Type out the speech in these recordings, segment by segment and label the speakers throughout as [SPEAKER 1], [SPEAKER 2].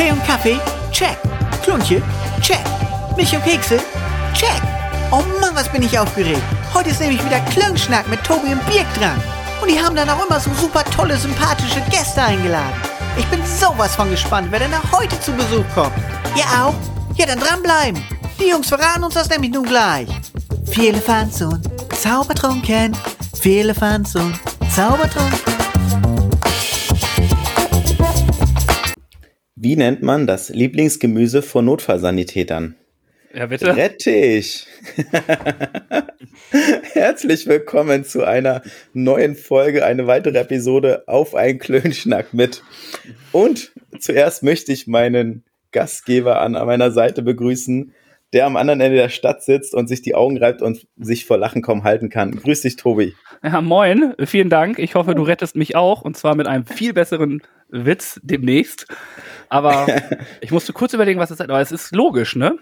[SPEAKER 1] Tee und Kaffee? Check. Klunche? Check. Milch und Kekse? Check. Oh Mann, was bin ich aufgeregt. Heute ist nämlich wieder Klönschnack mit Tobi und Birk dran. Und die haben dann auch immer so super tolle, sympathische Gäste eingeladen. Ich bin sowas von gespannt, wer denn da heute zu Besuch kommt. Ihr auch? Ja, dann dranbleiben. Die Jungs verraten uns das nämlich nun gleich. Viele Fans und Zaubertrunken. Viele Fans und Zaubertrunken.
[SPEAKER 2] Wie nennt man das Lieblingsgemüse von Notfallsanitätern?
[SPEAKER 3] Ja, bitte.
[SPEAKER 2] Rettich. Herzlich willkommen zu einer neuen Folge, eine weitere Episode auf ein Klönschnack mit. Und zuerst möchte ich meinen Gastgeber an meiner Seite begrüßen, der am anderen Ende der Stadt sitzt und sich die Augen reibt und sich vor Lachen kaum halten kann. Grüß dich, Tobi.
[SPEAKER 3] Ja, moin. Vielen Dank. Ich hoffe, du rettest mich auch und zwar mit einem viel besseren Witz demnächst. Aber ich musste kurz überlegen, was es ist. Aber es ist logisch, ne?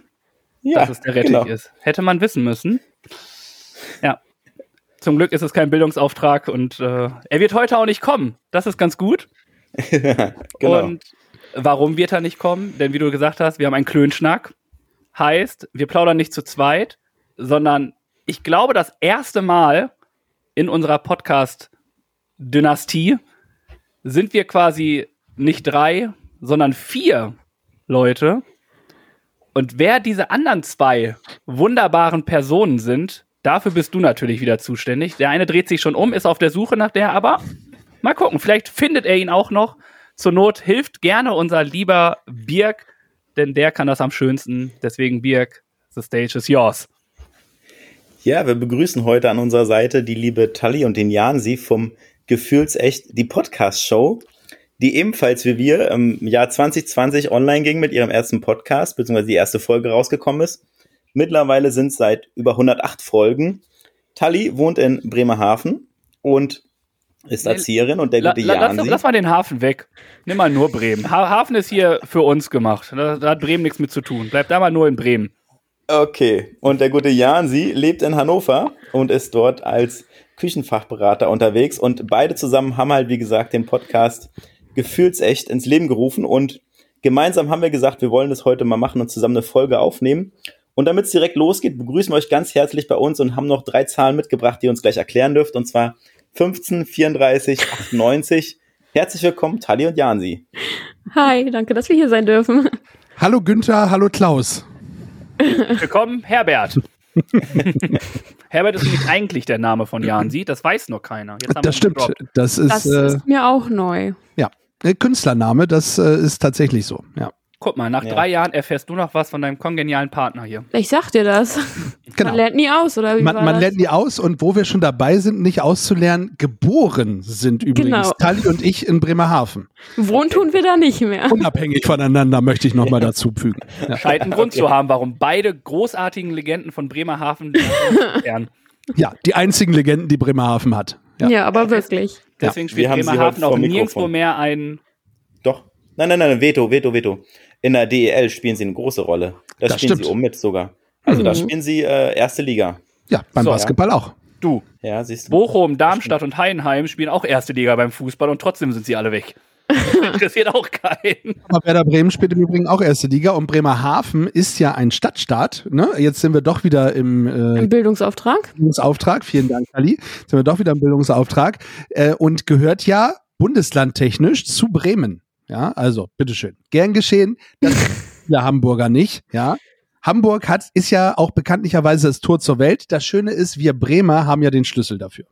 [SPEAKER 3] Ja, dass es der Rettich genau. ist. Hätte man wissen müssen. Ja. Zum Glück ist es kein Bildungsauftrag und äh, er wird heute auch nicht kommen. Das ist ganz gut. genau. Und warum wird er nicht kommen? Denn wie du gesagt hast, wir haben einen Klönschnack. Heißt, wir plaudern nicht zu zweit, sondern ich glaube, das erste Mal in unserer Podcast-Dynastie sind wir quasi nicht drei, sondern vier Leute. Und wer diese anderen zwei wunderbaren Personen sind, dafür bist du natürlich wieder zuständig. Der eine dreht sich schon um, ist auf der Suche nach der, aber mal gucken, vielleicht findet er ihn auch noch. Zur Not hilft gerne unser lieber Birk, denn der kann das am schönsten. Deswegen, Birk, the stage is yours.
[SPEAKER 2] Ja, wir begrüßen heute an unserer Seite die liebe Tali und den Jan, sie vom Gefühlsecht, die Podcast-Show die ebenfalls wie wir im Jahr 2020 online ging mit ihrem ersten Podcast, beziehungsweise die erste Folge rausgekommen ist. Mittlerweile sind es seit über 108 Folgen. Tali wohnt in Bremerhaven und ist Erzieherin und der gute la,
[SPEAKER 3] la, lass, lass, mal den Hafen weg. Nimm mal nur Bremen. Ha Hafen ist hier für uns gemacht. Da, da, hat Bremen nichts mit zu tun. Bleib da mal nur in Bremen.
[SPEAKER 2] Okay. Und der gute Jansi lebt in Hannover und ist dort als Küchenfachberater unterwegs. Und beide zusammen haben halt, wie gesagt, den Podcast gefühlsecht ins Leben gerufen und gemeinsam haben wir gesagt, wir wollen das heute mal machen und zusammen eine Folge aufnehmen. Und damit es direkt losgeht, begrüßen wir euch ganz herzlich bei uns und haben noch drei Zahlen mitgebracht, die ihr uns gleich erklären dürft. Und zwar 15, 34, 98. Herzlich willkommen, Tali und Jansi.
[SPEAKER 4] Hi, danke, dass wir hier sein dürfen.
[SPEAKER 5] Hallo Günther, hallo Klaus.
[SPEAKER 3] Willkommen, Herbert. Herbert ist nämlich eigentlich der Name von Jansi, das weiß noch keiner.
[SPEAKER 5] das stimmt, das ist,
[SPEAKER 4] das ist äh, mir auch neu.
[SPEAKER 5] Ja, Künstlername, das äh, ist tatsächlich so, ja.
[SPEAKER 3] Guck mal, nach ja. drei Jahren erfährst du noch was von deinem kongenialen Partner hier.
[SPEAKER 4] Ich sag dir das. Genau. Man lernt nie aus, oder wie
[SPEAKER 5] Man, man lernt nie aus und wo wir schon dabei sind, nicht auszulernen, geboren sind übrigens genau. Tali und ich in Bremerhaven.
[SPEAKER 4] Wohnen tun wir da nicht mehr.
[SPEAKER 5] Unabhängig voneinander möchte ich nochmal dazu fügen.
[SPEAKER 3] Ja. Scheint einen Grund okay. zu haben, warum beide großartigen Legenden von Bremerhaven lernen.
[SPEAKER 5] Ja, die einzigen Legenden, die Bremerhaven hat.
[SPEAKER 4] Ja, ja aber wirklich.
[SPEAKER 3] Deswegen spielt Bremerhaven auch nirgendwo mehr ein.
[SPEAKER 2] Doch. Nein, nein, nein, Veto, Veto, Veto. In der DEL spielen sie eine große Rolle. Da das spielen stimmt. sie um mit sogar. Also mhm. da spielen sie äh, erste Liga.
[SPEAKER 5] Ja, beim so, Basketball ja. auch.
[SPEAKER 3] Du. Ja, siehst du. Bochum, Darmstadt und Heidenheim spielen auch erste Liga beim Fußball und trotzdem sind sie alle weg. Interessiert auch keinen.
[SPEAKER 5] Aber Werder Bremen spielt im Übrigen auch erste Liga und Bremerhaven ist ja ein Stadtstaat. Ne? Jetzt sind wir doch wieder im,
[SPEAKER 4] äh, Im Bildungsauftrag.
[SPEAKER 5] Bildungsauftrag, vielen Dank, Ali. Jetzt sind wir doch wieder im Bildungsauftrag äh, und gehört ja bundeslandtechnisch zu Bremen. Ja, also bitteschön. Gern geschehen. Das ja Hamburger nicht. Ja. Hamburg hat, ist ja auch bekanntlicherweise das Tor zur Welt. Das Schöne ist, wir Bremer haben ja den Schlüssel dafür.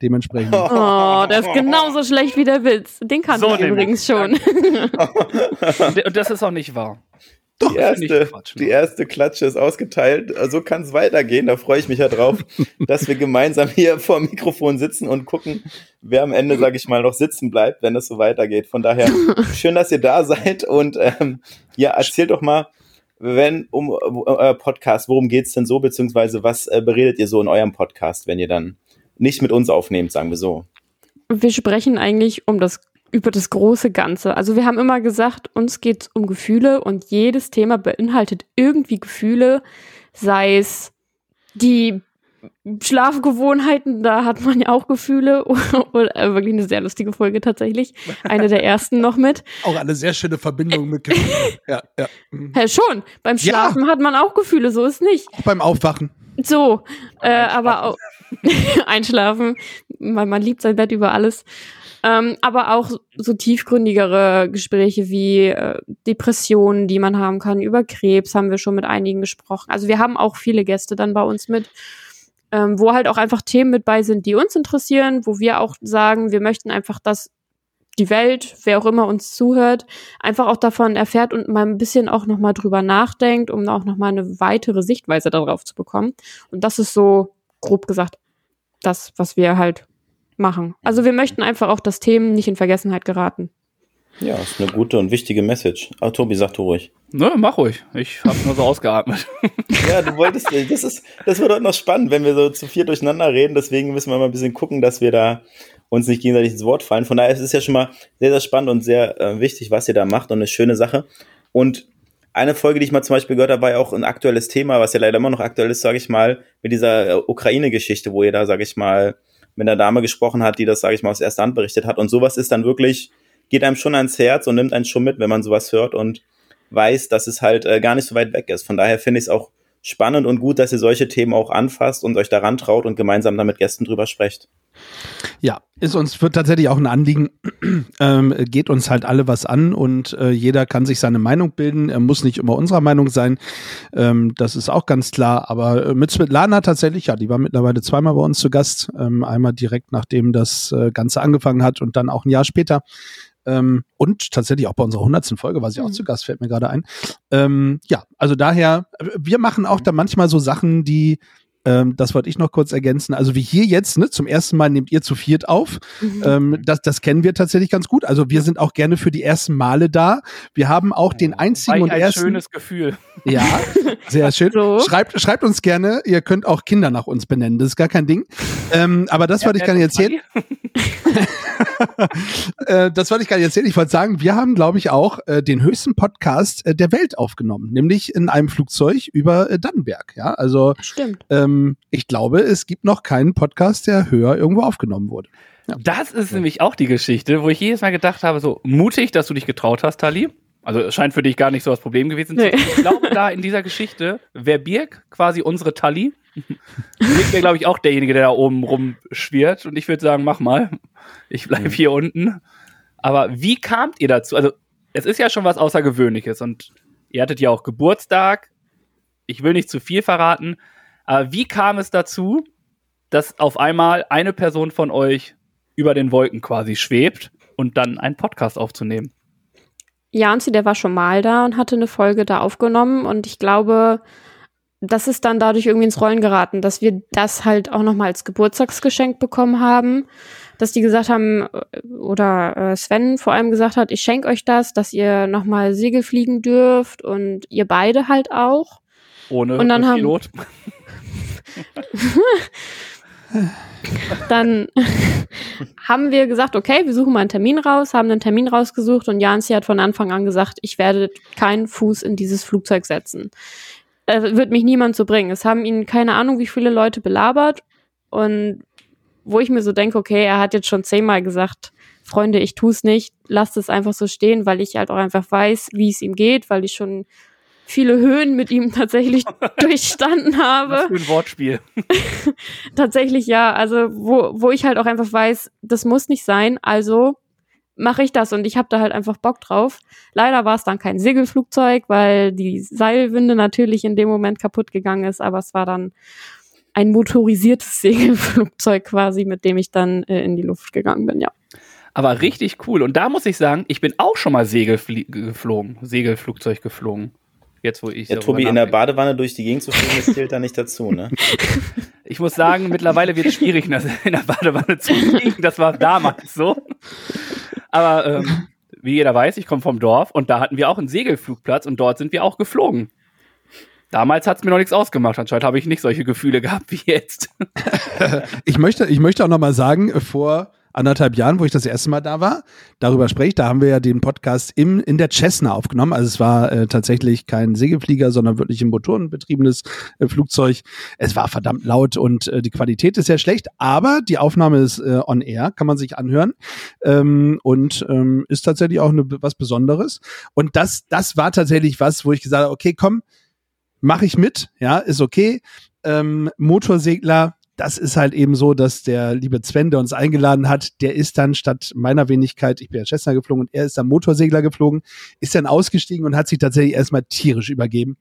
[SPEAKER 5] Dementsprechend.
[SPEAKER 4] Oh, das ist genauso schlecht wie der Witz. Den kannte so ich übrigens schon.
[SPEAKER 3] Und das ist auch nicht wahr.
[SPEAKER 2] Doch, die erste, Quatsch, die erste Klatsche ist ausgeteilt. So also kann es weitergehen. Da freue ich mich ja drauf, dass wir gemeinsam hier vor dem Mikrofon sitzen und gucken, wer am Ende, sage ich mal, noch sitzen bleibt, wenn es so weitergeht. Von daher schön, dass ihr da seid und ähm, ja, erzählt doch mal, wenn um äh, euer Podcast, worum geht's denn so, beziehungsweise was äh, beredet ihr so in eurem Podcast, wenn ihr dann nicht mit uns aufnehmt, sagen wir so?
[SPEAKER 4] Wir sprechen eigentlich um das über das große Ganze. Also wir haben immer gesagt, uns geht es um Gefühle und jedes Thema beinhaltet irgendwie Gefühle, sei es die Schlafgewohnheiten, da hat man ja auch Gefühle. Oder äh, wirklich eine sehr lustige Folge tatsächlich. Eine der ersten noch mit.
[SPEAKER 5] Auch eine sehr schöne Verbindung mit Gefühlen. ja, ja.
[SPEAKER 4] Mhm. ja, schon. Beim Schlafen ja. hat man auch Gefühle, so ist nicht.
[SPEAKER 5] Auch beim Aufwachen.
[SPEAKER 4] So, äh, aber auch einschlafen, weil man liebt sein Bett über alles. Ähm, aber auch so tiefgründigere Gespräche wie äh, Depressionen, die man haben kann, über Krebs haben wir schon mit einigen gesprochen. Also wir haben auch viele Gäste dann bei uns mit, ähm, wo halt auch einfach Themen mit bei sind, die uns interessieren, wo wir auch sagen, wir möchten einfach, dass die Welt, wer auch immer uns zuhört, einfach auch davon erfährt und mal ein bisschen auch nochmal drüber nachdenkt, um auch nochmal eine weitere Sichtweise darauf zu bekommen. Und das ist so, grob gesagt, das, was wir halt machen. Also wir möchten einfach auch, dass Themen nicht in Vergessenheit geraten.
[SPEAKER 2] Ja, ist eine gute und wichtige Message. Aber Tobi, sag du ruhig.
[SPEAKER 3] Ne, mach ruhig. Ich habe nur so ausgeatmet.
[SPEAKER 2] ja, du wolltest, das ist, das wird heute noch spannend, wenn wir so zu vier durcheinander reden. Deswegen müssen wir mal ein bisschen gucken, dass wir da uns nicht gegenseitig ins Wort fallen. Von daher ist es ja schon mal sehr, sehr spannend und sehr äh, wichtig, was ihr da macht und eine schöne Sache. Und eine Folge, die ich mal zum Beispiel gehört habe, war ja auch ein aktuelles Thema, was ja leider immer noch aktuell ist, sage ich mal, mit dieser äh, Ukraine-Geschichte, wo ihr da, sage ich mal, mit einer Dame gesprochen hat, die das, sage ich mal, aus erster Hand berichtet hat. Und sowas ist dann wirklich, geht einem schon ans Herz und nimmt einen schon mit, wenn man sowas hört und weiß, dass es halt äh, gar nicht so weit weg ist. Von daher finde ich es auch spannend und gut, dass ihr solche Themen auch anfasst und euch daran traut und gemeinsam da mit Gästen drüber sprecht.
[SPEAKER 5] Ja, ist uns wird tatsächlich auch ein Anliegen, ähm, geht uns halt alle was an und äh, jeder kann sich seine Meinung bilden. Er muss nicht immer unserer Meinung sein. Ähm, das ist auch ganz klar. Aber äh, mit Svetlana tatsächlich, ja, die war mittlerweile zweimal bei uns zu Gast. Ähm, einmal direkt nachdem das äh, Ganze angefangen hat und dann auch ein Jahr später. Ähm, und tatsächlich auch bei unserer hundertsten Folge war sie mhm. auch zu Gast, fällt mir gerade ein. Ähm, ja, also daher, wir machen auch da manchmal so Sachen, die ähm, das wollte ich noch kurz ergänzen. Also wie hier jetzt, ne, zum ersten Mal nehmt ihr zu viert auf. Mhm. Ähm, das, das kennen wir tatsächlich ganz gut. Also wir sind auch gerne für die ersten Male da. Wir haben auch den einzigen und ein ersten.
[SPEAKER 3] schönes Gefühl.
[SPEAKER 5] Ja, sehr schön. So. Schreibt, schreibt uns gerne. Ihr könnt auch Kinder nach uns benennen. Das ist gar kein Ding. Ähm, aber das ja, wollte ich nicht erzählen. äh, das wollte ich gar nicht erzählen. Ich wollte sagen, wir haben, glaube ich, auch äh, den höchsten Podcast äh, der Welt aufgenommen, nämlich in einem Flugzeug über äh, Dannenberg. Ja, also
[SPEAKER 4] stimmt.
[SPEAKER 5] Ähm, ähm, ich glaube, es gibt noch keinen Podcast, der höher irgendwo aufgenommen wurde.
[SPEAKER 3] Ja. Das ist ja. nämlich auch die Geschichte, wo ich jedes Mal gedacht habe, so mutig, dass du dich getraut hast, Tali. Also es scheint für dich gar nicht so das Problem gewesen zu sein. Nee. Ich glaube, da in dieser Geschichte wäre Birk quasi unsere Tali. Birk wäre, glaube ich, auch derjenige, der da oben rumschwirrt. Und ich würde sagen, mach mal. Ich bleibe mhm. hier unten. Aber wie kamt ihr dazu? Also es ist ja schon was Außergewöhnliches. Und ihr hattet ja auch Geburtstag. Ich will nicht zu viel verraten. Aber wie kam es dazu, dass auf einmal eine Person von euch über den Wolken quasi schwebt und dann einen Podcast aufzunehmen?
[SPEAKER 4] Janzi, der war schon mal da und hatte eine Folge da aufgenommen und ich glaube, das ist dann dadurch irgendwie ins Rollen geraten, dass wir das halt auch nochmal als Geburtstagsgeschenk bekommen haben, dass die gesagt haben, äh, oder äh, Sven vor allem gesagt hat, ich schenke euch das, dass ihr nochmal Segel fliegen dürft und ihr beide halt auch.
[SPEAKER 3] Ohne
[SPEAKER 4] und dann Pilot. Haben, dann haben wir gesagt, okay, wir suchen mal einen Termin raus, haben einen Termin rausgesucht und Jansi hat von Anfang an gesagt, ich werde keinen Fuß in dieses Flugzeug setzen. Es wird mich niemand so bringen. Es haben ihn keine Ahnung, wie viele Leute belabert und wo ich mir so denke, okay, er hat jetzt schon zehnmal gesagt, Freunde, ich tue es nicht, lasst es einfach so stehen, weil ich halt auch einfach weiß, wie es ihm geht, weil ich schon viele Höhen mit ihm tatsächlich durchstanden habe. Was
[SPEAKER 3] für ein Wortspiel.
[SPEAKER 4] tatsächlich ja, also wo, wo ich halt auch einfach weiß, das muss nicht sein, also mache ich das und ich habe da halt einfach Bock drauf. Leider war es dann kein Segelflugzeug, weil die Seilwinde natürlich in dem Moment kaputt gegangen ist, aber es war dann ein motorisiertes Segelflugzeug quasi, mit dem ich dann äh, in die Luft gegangen bin, ja.
[SPEAKER 3] Aber richtig cool. Und da muss ich sagen, ich bin auch schon mal Segel geflogen, Segelflugzeug geflogen. Jetzt, wo ich.
[SPEAKER 2] Ja, Tobi, in der Badewanne durch die Gegend zu fliegen, das zählt da nicht dazu, ne?
[SPEAKER 3] ich muss sagen, mittlerweile wird es schwierig, in der Badewanne zu fliegen. Das war damals so. Aber ähm, wie jeder weiß, ich komme vom Dorf und da hatten wir auch einen Segelflugplatz und dort sind wir auch geflogen. Damals hat es mir noch nichts ausgemacht. Anscheinend habe ich nicht solche Gefühle gehabt wie jetzt.
[SPEAKER 5] ich, möchte, ich möchte auch noch mal sagen, vor anderthalb Jahren, wo ich das erste Mal da war, darüber spreche. Da haben wir ja den Podcast im, in der Cessna aufgenommen. Also es war äh, tatsächlich kein Segelflieger, sondern wirklich ein motorenbetriebenes äh, Flugzeug. Es war verdammt laut und äh, die Qualität ist sehr schlecht, aber die Aufnahme ist äh, on air, kann man sich anhören ähm, und ähm, ist tatsächlich auch eine, was Besonderes. Und das, das war tatsächlich was, wo ich gesagt habe, okay, komm, mache ich mit, ja, ist okay. Ähm, Motorsegler, das ist halt eben so, dass der liebe Sven, der uns eingeladen hat, der ist dann statt meiner Wenigkeit, ich bin ja Cessna geflogen und er ist dann Motorsegler geflogen, ist dann ausgestiegen und hat sich tatsächlich erstmal tierisch übergeben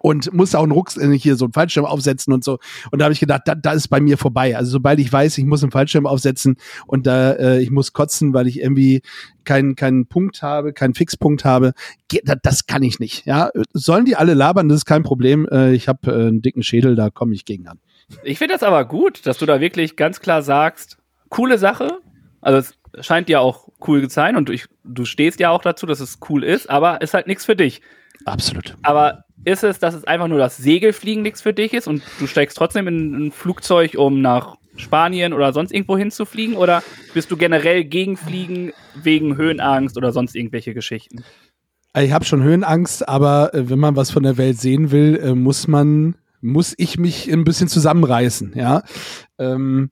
[SPEAKER 5] und musste auch einen Rucks hier so einen Fallschirm aufsetzen und so. Und da habe ich gedacht, da, da ist bei mir vorbei. Also sobald ich weiß, ich muss einen Fallschirm aufsetzen und da äh, ich muss kotzen, weil ich irgendwie keinen keinen Punkt habe, keinen Fixpunkt habe, geht, das kann ich nicht. Ja, sollen die alle labern, das ist kein Problem. Äh, ich habe äh, einen dicken Schädel, da komme ich gegen an.
[SPEAKER 3] Ich finde das aber gut, dass du da wirklich ganz klar sagst, coole Sache. Also es scheint ja auch cool zu sein und du, du stehst ja auch dazu, dass es cool ist, aber ist halt nichts für dich.
[SPEAKER 5] Absolut.
[SPEAKER 3] Aber ist es, dass es einfach nur das Segelfliegen nichts für dich ist und du steigst trotzdem in ein Flugzeug, um nach Spanien oder sonst irgendwo hinzufliegen? Oder bist du generell gegen Fliegen wegen Höhenangst oder sonst irgendwelche Geschichten?
[SPEAKER 5] Ich habe schon Höhenangst, aber äh, wenn man was von der Welt sehen will, äh, muss man muss ich mich ein bisschen zusammenreißen, ja. Ähm,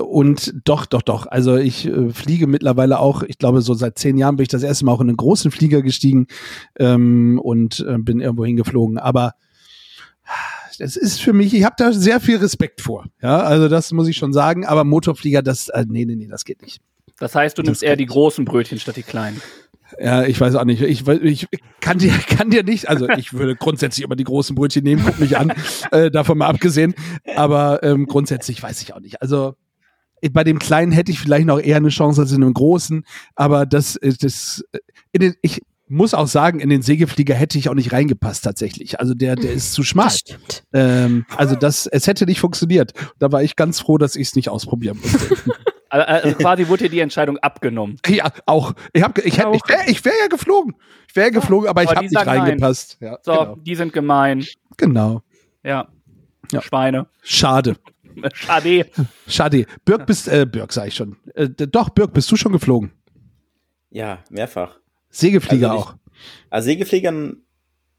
[SPEAKER 5] und doch, doch, doch. Also ich äh, fliege mittlerweile auch, ich glaube, so seit zehn Jahren bin ich das erste Mal auch in einen großen Flieger gestiegen ähm, und äh, bin irgendwo hingeflogen. Aber das ist für mich, ich habe da sehr viel Respekt vor. Ja, also das muss ich schon sagen. Aber Motorflieger, das, äh, nee, nee, nee, das geht nicht.
[SPEAKER 3] Das heißt, du nimmst das eher die großen Brötchen statt die kleinen.
[SPEAKER 5] Ja, ich weiß auch nicht. Ich, ich kann dir, kann dir nicht, also ich würde grundsätzlich immer die großen Brötchen nehmen, guck mich an, äh, davon mal abgesehen. Aber ähm, grundsätzlich weiß ich auch nicht. Also bei dem Kleinen hätte ich vielleicht noch eher eine Chance als in einem Großen, aber das, äh, das, äh, in den, ich muss auch sagen, in den Segelflieger hätte ich auch nicht reingepasst tatsächlich. Also der, der ist zu schmal. Das stimmt. Ähm, also das, es hätte nicht funktioniert. Da war ich ganz froh, dass ich es nicht ausprobieren musste.
[SPEAKER 3] Also, also quasi wurde dir die Entscheidung abgenommen.
[SPEAKER 5] Ja, auch. Ich, hab, ich, hätte, ich wäre ich wär ja geflogen. Ich wäre geflogen, aber, aber ich habe nicht reingepasst. Ja,
[SPEAKER 3] so, genau. die sind gemein.
[SPEAKER 5] Genau.
[SPEAKER 3] Ja. ja. Schweine.
[SPEAKER 5] Schade.
[SPEAKER 3] Schade.
[SPEAKER 5] Schade. Birk bist, äh, Birk sag ich schon. Äh, doch, Birk, bist du schon geflogen?
[SPEAKER 2] Ja, mehrfach.
[SPEAKER 5] Segelflieger also auch.
[SPEAKER 2] Also Segelfliegern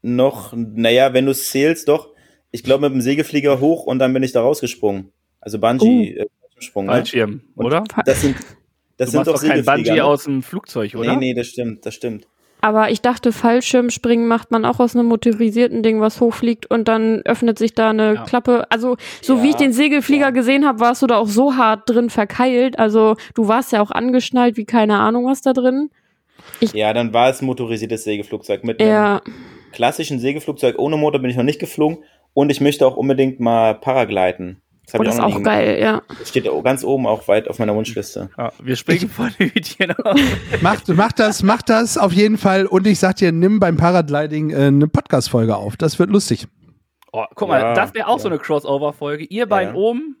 [SPEAKER 2] noch, naja, wenn du es zählst, doch. Ich glaube mit dem Segelflieger hoch und dann bin ich da rausgesprungen. Also Bungee, uh.
[SPEAKER 3] Sprung. Ne? Fallschirm, ne? oder?
[SPEAKER 2] Das sind, das
[SPEAKER 3] du
[SPEAKER 2] sind doch,
[SPEAKER 3] doch kein Bungee ne? aus dem Flugzeug, oder?
[SPEAKER 2] Nee, nee, das stimmt, das stimmt.
[SPEAKER 4] Aber ich dachte, Fallschirmspringen macht man auch aus einem motorisierten Ding, was hochfliegt und dann öffnet sich da eine ja. Klappe. Also, so ja, wie ich den Segelflieger ja. gesehen habe, warst du da auch so hart drin verkeilt. Also, du warst ja auch angeschnallt, wie keine Ahnung was da drin.
[SPEAKER 2] Ich ja, dann war es motorisiertes Segelflugzeug. Mit einem klassischen Segelflugzeug ohne Motor bin ich noch nicht geflogen und ich möchte auch unbedingt mal Paragliden.
[SPEAKER 4] Das, oh, das ist auch geil, ja.
[SPEAKER 2] Das steht ganz oben auch weit auf meiner Wunschliste.
[SPEAKER 3] Ja, wir springen von den Hütchen auf.
[SPEAKER 5] mach, mach das, mach das auf jeden Fall. Und ich sag dir, nimm beim Paragliding äh, eine Podcast-Folge auf. Das wird lustig.
[SPEAKER 3] Oh, guck mal, ja, das wäre auch ja. so eine Crossover-Folge. Ihr beiden oben,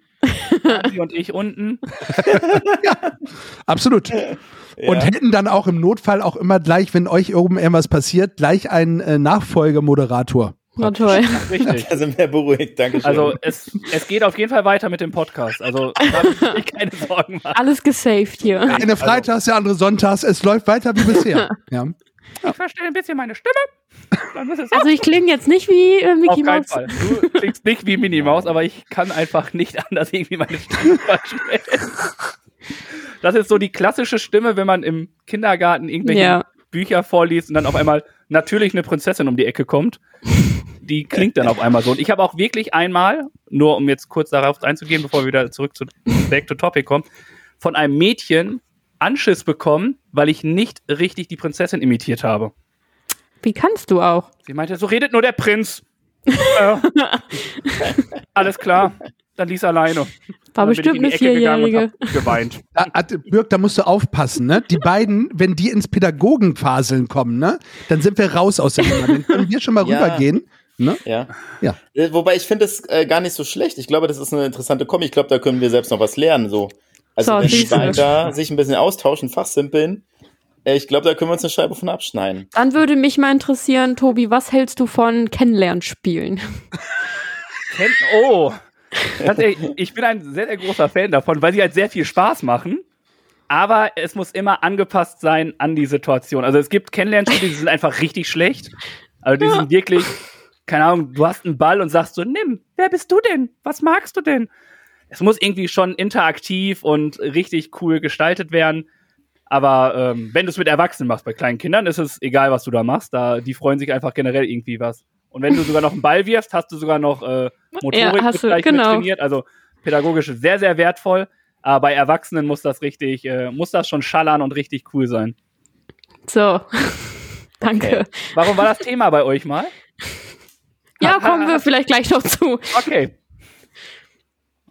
[SPEAKER 3] Sie und ich unten.
[SPEAKER 5] ja, absolut. Und hätten dann auch im Notfall auch immer gleich, wenn euch oben irgendwas passiert, gleich einen äh, Nachfolgemoderator.
[SPEAKER 4] Na toll.
[SPEAKER 2] Richtig. Da sind wir beruhigt, danke schön.
[SPEAKER 3] Also es, es geht auf jeden Fall weiter mit dem Podcast. Also da ich keine
[SPEAKER 4] Sorgen machen. Alles gesaved hier.
[SPEAKER 5] Eine Freitags, also. der andere Sonntags. Es läuft weiter wie bisher. ja.
[SPEAKER 3] Ich verstehe ein bisschen meine Stimme.
[SPEAKER 4] Also ich klinge jetzt nicht wie äh, Mickey Mouse.
[SPEAKER 3] Auf keinen Fall. Du klingst nicht wie Minnie Maus, aber ich kann einfach nicht anders irgendwie meine Stimme verstellen. Das ist so die klassische Stimme, wenn man im Kindergarten irgendwelche ja. Bücher vorliest und dann auf einmal natürlich eine Prinzessin um die Ecke kommt die klingt dann auf einmal so. Und ich habe auch wirklich einmal, nur um jetzt kurz darauf einzugehen, bevor wir wieder zurück zu Back to Topic kommen, von einem Mädchen Anschiss bekommen, weil ich nicht richtig die Prinzessin imitiert habe.
[SPEAKER 4] Wie kannst du auch?
[SPEAKER 3] Sie meinte, so redet nur der Prinz. äh, alles klar, dann ließ alleine.
[SPEAKER 4] War bestimmt eine Vierjährige.
[SPEAKER 3] Geweint.
[SPEAKER 5] Da, Birk, da musst du aufpassen, ne? Die beiden, wenn die ins Pädagogenfaseln kommen, ne? Dann sind wir raus aus der Nummer. Dann können wir schon mal ja. rübergehen. Ne?
[SPEAKER 2] Ja. ja. Äh, wobei ich finde es äh, gar nicht so schlecht. Ich glaube, das ist eine interessante Kombi. Ich glaube, da können wir selbst noch was lernen. So. Also so, da sich ein bisschen austauschen, fachsimpeln, äh, ich glaube, da können wir uns eine Scheibe von abschneiden.
[SPEAKER 4] Dann würde mich mal interessieren, Tobi, was hältst du von Kennenlernspielen?
[SPEAKER 3] Kenn oh. Ich bin ein sehr, sehr großer Fan davon, weil sie halt sehr viel Spaß machen. aber es muss immer angepasst sein an die Situation. Also es gibt Kennenlernspiele, die sind einfach richtig schlecht. Also die ja. sind wirklich, keine Ahnung, du hast einen Ball und sagst so, nimm, wer bist du denn? Was magst du denn? Es muss irgendwie schon interaktiv und richtig cool gestaltet werden. Aber ähm, wenn du es mit Erwachsenen machst, bei kleinen Kindern ist es egal, was du da machst. Da, die freuen sich einfach generell irgendwie was. Und wenn du sogar noch einen Ball wirfst, hast du sogar noch äh, Motorik ja, du, genau. trainiert. Also pädagogisch sehr, sehr wertvoll. Aber bei Erwachsenen muss das richtig, äh, muss das schon schallern und richtig cool sein.
[SPEAKER 4] So. Danke.
[SPEAKER 3] Okay. Warum war das Thema bei euch mal?
[SPEAKER 4] Ja, kommen wir vielleicht gleich noch zu.
[SPEAKER 3] Okay.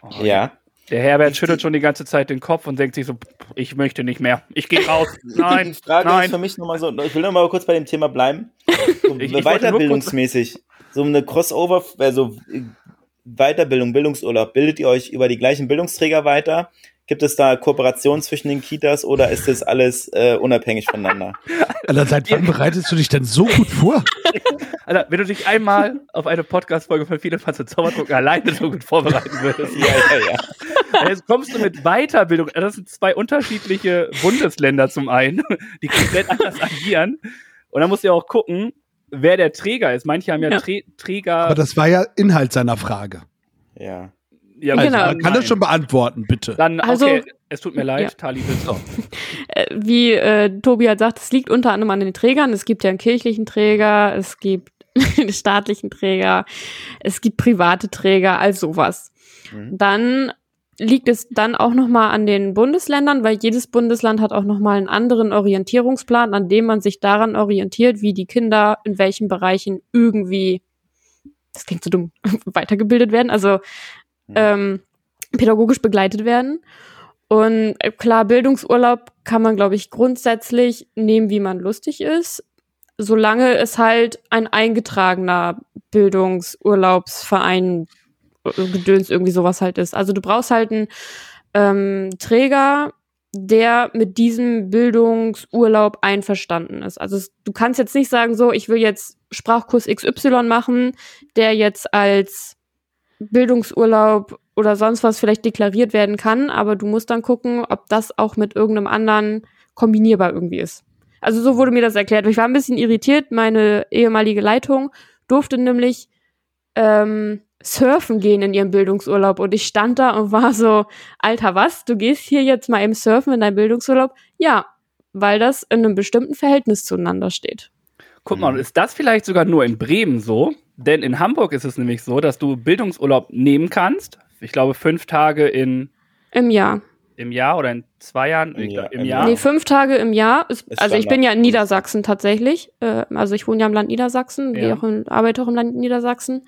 [SPEAKER 2] Oh, ja.
[SPEAKER 3] Der Herbert schüttelt schon die ganze Zeit den Kopf und denkt sich so, ich möchte nicht mehr. Ich gehe raus. Nein.
[SPEAKER 2] Die Frage
[SPEAKER 3] nein.
[SPEAKER 2] ist für mich nochmal so, ich will nochmal kurz bei dem Thema bleiben. So ich, weiterbildungsmäßig. So eine Crossover, also Weiterbildung, Bildungsurlaub. Bildet ihr euch über die gleichen Bildungsträger weiter? Gibt es da Kooperationen zwischen den Kitas oder ist das alles äh, unabhängig voneinander?
[SPEAKER 5] Alter, seit wann bereitest du dich denn so gut vor?
[SPEAKER 3] Alter, wenn du dich einmal auf eine Podcast-Folge von Viele Fans Zauberdruck alleine so gut vorbereiten würdest. ja, ja, ja. Jetzt kommst du mit Weiterbildung. Das sind zwei unterschiedliche Bundesländer zum einen, die komplett anders agieren. Und dann musst du ja auch gucken, wer der Träger ist. Manche haben ja, ja. Träger.
[SPEAKER 5] Aber das war ja Inhalt seiner Frage.
[SPEAKER 2] Ja.
[SPEAKER 5] Ja, also, genau. Man kann das schon beantworten, bitte.
[SPEAKER 3] Dann, also, okay, es tut mir leid, ja. Tali, bitte.
[SPEAKER 4] Äh, wie äh, Tobi hat sagt, es liegt unter anderem an den Trägern. Es gibt ja einen kirchlichen Träger, es gibt einen staatlichen Träger, es gibt private Träger, all sowas. Mhm. Dann liegt es dann auch nochmal an den Bundesländern, weil jedes Bundesland hat auch nochmal einen anderen Orientierungsplan, an dem man sich daran orientiert, wie die Kinder in welchen Bereichen irgendwie, das klingt so dumm, weitergebildet werden. Also. Ähm, pädagogisch begleitet werden. Und äh, klar, Bildungsurlaub kann man, glaube ich, grundsätzlich nehmen, wie man lustig ist, solange es halt ein eingetragener Bildungsurlaubsverein äh, Gedöns irgendwie sowas halt ist. Also du brauchst halt einen ähm, Träger, der mit diesem Bildungsurlaub einverstanden ist. Also du kannst jetzt nicht sagen, so, ich will jetzt Sprachkurs XY machen, der jetzt als Bildungsurlaub oder sonst was vielleicht deklariert werden kann, aber du musst dann gucken, ob das auch mit irgendeinem anderen kombinierbar irgendwie ist. Also so wurde mir das erklärt. Ich war ein bisschen irritiert. Meine ehemalige Leitung durfte nämlich ähm, surfen gehen in ihrem Bildungsurlaub und ich stand da und war so, Alter, was? Du gehst hier jetzt mal im Surfen in deinem Bildungsurlaub? Ja, weil das in einem bestimmten Verhältnis zueinander steht.
[SPEAKER 3] Guck mal, ist das vielleicht sogar nur in Bremen so? Denn in Hamburg ist es nämlich so, dass du Bildungsurlaub nehmen kannst. Ich glaube, fünf Tage in.
[SPEAKER 4] Im Jahr.
[SPEAKER 3] Im Jahr oder in zwei Jahren?
[SPEAKER 4] Im, Jahr. Im Jahr. Nee, fünf Tage im Jahr. Ist, ist also ich bin ja in Niedersachsen tatsächlich. Äh, also ich wohne ja im Land Niedersachsen, ja. auch in, arbeite auch im Land Niedersachsen.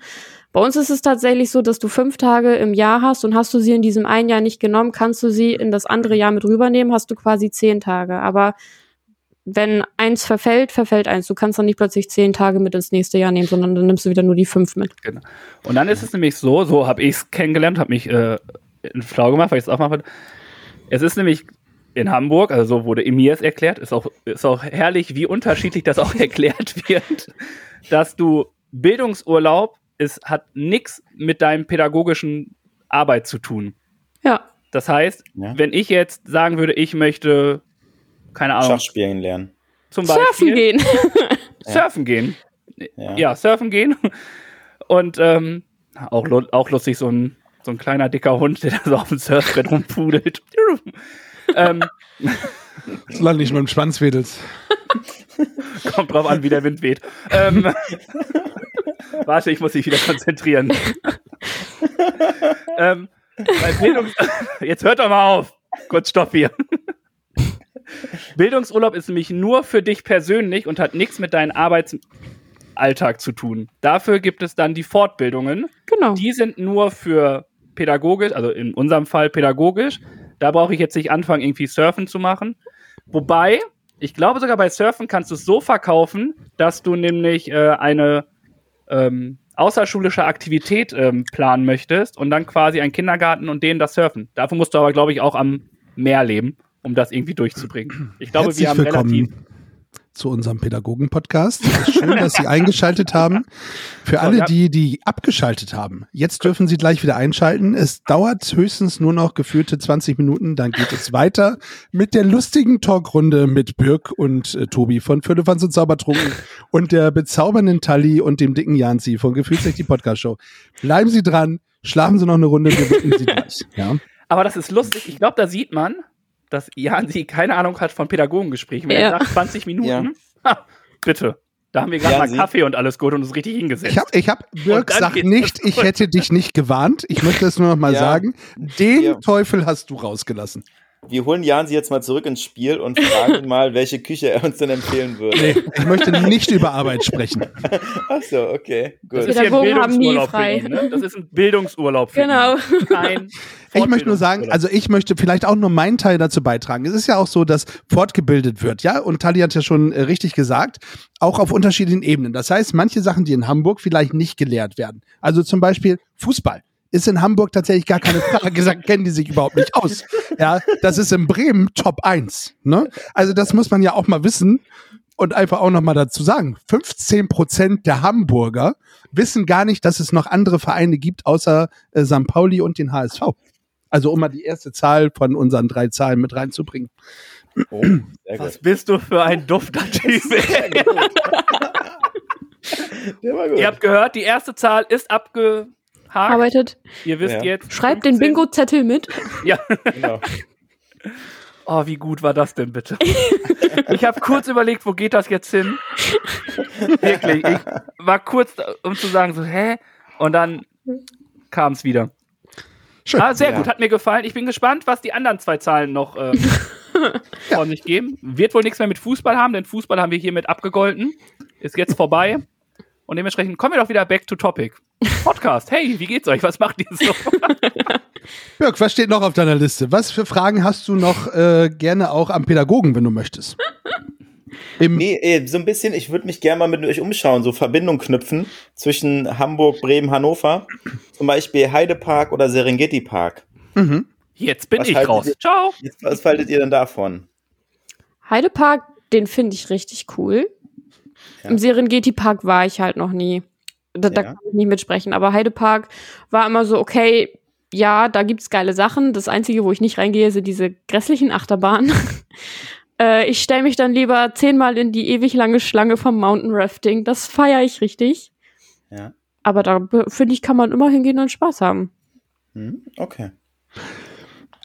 [SPEAKER 4] Bei uns ist es tatsächlich so, dass du fünf Tage im Jahr hast und hast du sie in diesem einen Jahr nicht genommen, kannst du sie in das andere Jahr mit rübernehmen, hast du quasi zehn Tage. Aber wenn eins verfällt, verfällt eins. Du kannst dann nicht plötzlich zehn Tage mit ins nächste Jahr nehmen, sondern dann nimmst du wieder nur die fünf mit.
[SPEAKER 3] Genau. Und dann ist es nämlich so, so habe ich es kennengelernt, habe mich äh, schlau gemacht, weil ich es auch mache. Es ist nämlich in Hamburg, also so wurde mir es erklärt, ist auch, ist auch herrlich, wie unterschiedlich das auch erklärt wird, dass du Bildungsurlaub ist, hat nichts mit deinem pädagogischen Arbeit zu tun.
[SPEAKER 4] Ja.
[SPEAKER 3] Das heißt, ja. wenn ich jetzt sagen würde, ich möchte keine Ahnung.
[SPEAKER 2] Schach spielen lernen.
[SPEAKER 3] Zum Beispiel.
[SPEAKER 4] Surfen gehen.
[SPEAKER 3] surfen gehen. Ja. ja. surfen gehen. Und ähm, auch, auch lustig, so ein, so ein kleiner dicker Hund, der da so auf dem Surfbrett rumpudelt. ähm,
[SPEAKER 5] Solange nicht mit dem Schwanz wedelst.
[SPEAKER 3] Kommt drauf an, wie der Wind weht. Ähm, warte, ich muss mich wieder konzentrieren. ähm, Jetzt hört doch mal auf. Kurz Stopp hier. Bildungsurlaub ist nämlich nur für dich persönlich und hat nichts mit deinem Arbeitsalltag zu tun. Dafür gibt es dann die Fortbildungen.
[SPEAKER 4] Genau.
[SPEAKER 3] Die sind nur für pädagogisch, also in unserem Fall pädagogisch. Da brauche ich jetzt nicht anfangen, irgendwie Surfen zu machen. Wobei, ich glaube sogar bei Surfen kannst du es so verkaufen, dass du nämlich äh, eine ähm, außerschulische Aktivität ähm, planen möchtest und dann quasi einen Kindergarten und denen das Surfen. Dafür musst du aber, glaube ich, auch am Meer leben um das irgendwie durchzubringen. Ich glaube,
[SPEAKER 5] Herzlich
[SPEAKER 3] wir haben
[SPEAKER 5] willkommen
[SPEAKER 3] relativ
[SPEAKER 5] zu unserem Pädagogen-Podcast. Schön, dass Sie eingeschaltet haben. Für alle, die, die abgeschaltet haben, jetzt dürfen Sie gleich wieder einschalten. Es dauert höchstens nur noch geführte 20 Minuten, dann geht es weiter mit der lustigen Talkrunde mit Birk und äh, Tobi von Füllefanz und Zaubertrunken und der bezaubernden Tali und dem dicken Janzi von Gefühlsrecht die Podcast-Show. Bleiben Sie dran, schlafen Sie noch eine Runde, wir wirken Sie gleich. Ja.
[SPEAKER 3] Aber das ist lustig. Ich glaube, da sieht man, dass Jansi keine Ahnung hat von Pädagogengesprächen. Wenn ja. er sagt 20 Minuten, ja. ha, bitte. Da haben wir gerade mal Kaffee und alles gut und uns richtig hingesetzt.
[SPEAKER 5] Ich habe, ich hab, Birk, sag nicht, ich hätte dich nicht gewarnt. Ich möchte es nur noch mal ja. sagen. Den ja. Teufel hast du rausgelassen.
[SPEAKER 2] Wir holen Jansi jetzt mal zurück ins Spiel und fragen ihn mal, welche Küche er uns denn empfehlen würde. Nee,
[SPEAKER 5] ich möchte nicht über Arbeit sprechen.
[SPEAKER 2] Ach so, okay,
[SPEAKER 3] gut. Das ist ein Bildungsurlaub für ihn, ne? Das ist ein Bildungsurlaub für
[SPEAKER 4] genau.
[SPEAKER 3] ihn.
[SPEAKER 5] Ich möchte nur sagen, also ich möchte vielleicht auch nur meinen Teil dazu beitragen. Es ist ja auch so, dass fortgebildet wird, ja? Und Tali hat ja schon äh, richtig gesagt, auch auf unterschiedlichen Ebenen. Das heißt, manche Sachen, die in Hamburg vielleicht nicht gelehrt werden. Also zum Beispiel Fußball ist in Hamburg tatsächlich gar keine Frage. Gesagt, kennen die sich überhaupt nicht aus. Ja, das ist in Bremen Top 1. Ne? Also das muss man ja auch mal wissen und einfach auch noch mal dazu sagen. 15 Prozent der Hamburger wissen gar nicht, dass es noch andere Vereine gibt, außer äh, St. Pauli und den HSV. Also um mal die erste Zahl von unseren drei Zahlen mit reinzubringen.
[SPEAKER 3] Oh, Was bist du für ein dufter Typ? Ihr habt gehört, die erste Zahl ist abge
[SPEAKER 4] Hakt. arbeitet.
[SPEAKER 3] Ihr wisst ja. jetzt.
[SPEAKER 4] Schreibt den Bingo-Zettel mit.
[SPEAKER 3] Ja. Genau. Oh, wie gut war das denn bitte? ich habe kurz überlegt, wo geht das jetzt hin? Wirklich. Ich war kurz, um zu sagen, so, hä? Und dann kam es wieder. Schön. Ah, sehr ja. gut, hat mir gefallen. Ich bin gespannt, was die anderen zwei Zahlen noch äh, von sich geben. Wird wohl nichts mehr mit Fußball haben, denn Fußball haben wir hiermit abgegolten. Ist jetzt vorbei. Und dementsprechend kommen wir doch wieder back to topic. Podcast. Hey, wie geht's euch? Was macht ihr so?
[SPEAKER 5] Jörg, was steht noch auf deiner Liste? Was für Fragen hast du noch äh, gerne auch am Pädagogen, wenn du möchtest?
[SPEAKER 2] Im nee, ey, so ein bisschen, ich würde mich gerne mal mit euch umschauen, so Verbindung knüpfen zwischen Hamburg, Bremen, Hannover. Zum Beispiel Heidepark oder Serengeti Park.
[SPEAKER 3] Mhm. Jetzt bin was ich raus.
[SPEAKER 2] Ihr, Ciao. Jetzt, was haltet ihr denn davon?
[SPEAKER 4] Heidepark, den finde ich richtig cool. Ja. Im Serengeti-Park war ich halt noch nie. Da, ja. da, kann ich nicht mitsprechen. Aber Heidepark war immer so, okay, ja, da gibt's geile Sachen. Das Einzige, wo ich nicht reingehe, sind diese grässlichen Achterbahnen. äh, ich stelle mich dann lieber zehnmal in die ewig lange Schlange vom Mountain Rafting. Das feiere ich richtig. Ja. Aber da finde ich, kann man immer hingehen und Spaß haben.
[SPEAKER 2] Hm, okay.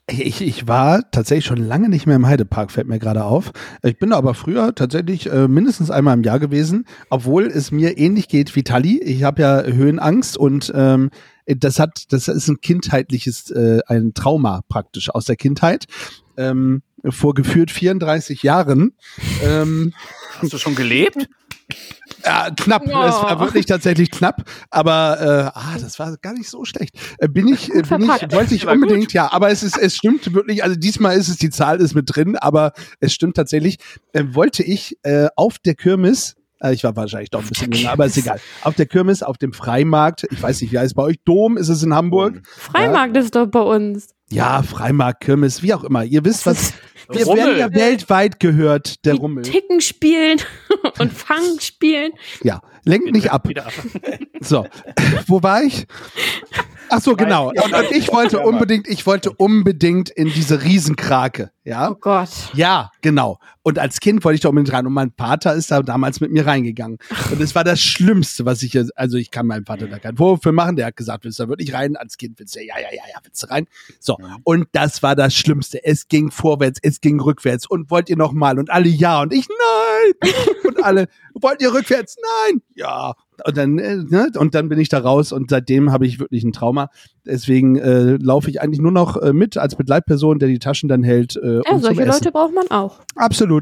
[SPEAKER 5] Ich, ich war tatsächlich schon lange nicht mehr im Heidepark, fällt mir gerade auf. Ich bin aber früher tatsächlich äh, mindestens einmal im Jahr gewesen, obwohl es mir ähnlich geht wie Tali. Ich habe ja Höhenangst und ähm, das hat, das ist ein kindheitliches, äh, ein Trauma praktisch aus der Kindheit. Ähm, vor geführt 34 Jahren.
[SPEAKER 3] Ähm, Hast du schon gelebt?
[SPEAKER 5] Ja, knapp. Oh. Es war wirklich tatsächlich knapp. Aber äh, ah, das war gar nicht so schlecht. Äh, bin ich, äh, bin ich, wollte ich unbedingt, gut. ja, aber es ist, es stimmt wirklich, also diesmal ist es, die Zahl ist mit drin, aber es stimmt tatsächlich. Äh, wollte ich äh, auf der Kirmes äh, ich war wahrscheinlich doch ein bisschen jünger, aber ist egal. Auf der Kirmes, auf dem Freimarkt, ich weiß nicht, wie heißt es bei euch? Dom ist es in Hamburg.
[SPEAKER 4] Freimarkt ja. ist doch bei uns.
[SPEAKER 5] Ja, Freimarkt, Kirmes, wie auch immer. Ihr wisst, was. Wir werden ja weltweit gehört, der
[SPEAKER 4] Die
[SPEAKER 5] Rummel.
[SPEAKER 4] Ticken spielen und Fang spielen.
[SPEAKER 5] Ja, lenkt nicht ab. So, wo war ich? Ach so, genau. Und, und, ich wollte unbedingt, ich wollte unbedingt in diese Riesenkrake. Ja.
[SPEAKER 4] Oh Gott.
[SPEAKER 5] Ja, genau. Und als Kind wollte ich da unbedingt rein. Und mein Vater ist da damals mit mir reingegangen. Und es war das Schlimmste, was ich, also ich kann meinem Vater da keinen Vorwurf für machen. Der hat gesagt, willst du da wirklich rein? Als Kind willst du, ja, ja, ja, ja, willst du rein? So. Und das war das Schlimmste. Es ging vorwärts, es ging rückwärts. Und wollt ihr noch mal? Und alle ja. Und ich nein. Und alle, wollt ihr rückwärts? Nein. Ja. Und dann, äh, ne? und dann bin ich da raus und seitdem habe ich wirklich ein Trauma. Deswegen äh, laufe ich eigentlich nur noch äh, mit als Begleitperson, der die Taschen dann hält. Äh,
[SPEAKER 4] ja, solche Leute braucht man auch.
[SPEAKER 5] Absolut.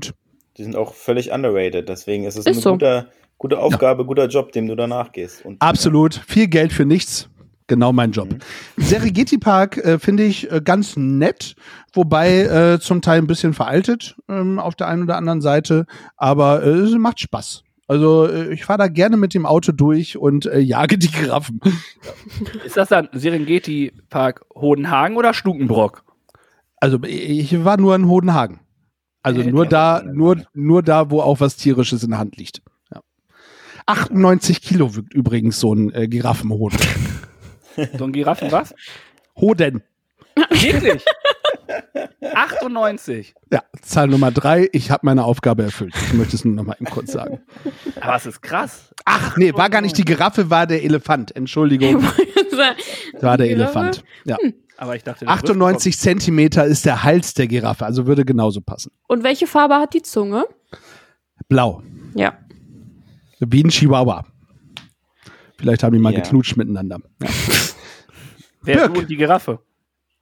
[SPEAKER 2] Die sind auch völlig underrated. Deswegen ist es ist eine so. gute, gute Aufgabe, ja. guter Job, dem du danach gehst.
[SPEAKER 5] Und, Absolut. Ja. Viel Geld für nichts. Genau mein Job. Mhm. Serengeti Park äh, finde ich äh, ganz nett, wobei äh, zum Teil ein bisschen veraltet ähm, auf der einen oder anderen Seite, aber äh, es macht Spaß. Also äh, ich fahre da gerne mit dem Auto durch und äh, jage die Giraffen.
[SPEAKER 3] Ist das dann Serengeti Park Hodenhagen oder Stukenbrock?
[SPEAKER 5] Also ich war nur in Hodenhagen. Also nur da, nur, nur da, wo auch was Tierisches in der Hand liegt. Ja. 98 Kilo wiegt übrigens so ein äh, Giraffenhoden.
[SPEAKER 3] So ein Giraffen was?
[SPEAKER 5] Hoden.
[SPEAKER 3] Wirklich? 98.
[SPEAKER 5] Ja, Zahl Nummer drei. Ich habe meine Aufgabe erfüllt. Ich möchte es nur noch mal eben kurz sagen.
[SPEAKER 3] Aber es ist krass.
[SPEAKER 5] Ach, nee, war gar nicht die Giraffe, war der Elefant. Entschuldigung. war der Elefant. Ja.
[SPEAKER 3] Aber ich dachte, der
[SPEAKER 5] 98 Zentimeter ist der Hals der Giraffe, also würde genauso passen.
[SPEAKER 4] Und welche Farbe hat die Zunge?
[SPEAKER 5] Blau.
[SPEAKER 4] Ja.
[SPEAKER 5] Wie ein Chihuahua. Vielleicht haben die mal
[SPEAKER 2] Ja.
[SPEAKER 5] geknutscht miteinander. Ja.
[SPEAKER 3] Wer
[SPEAKER 5] Birk.
[SPEAKER 3] du und die Giraffe?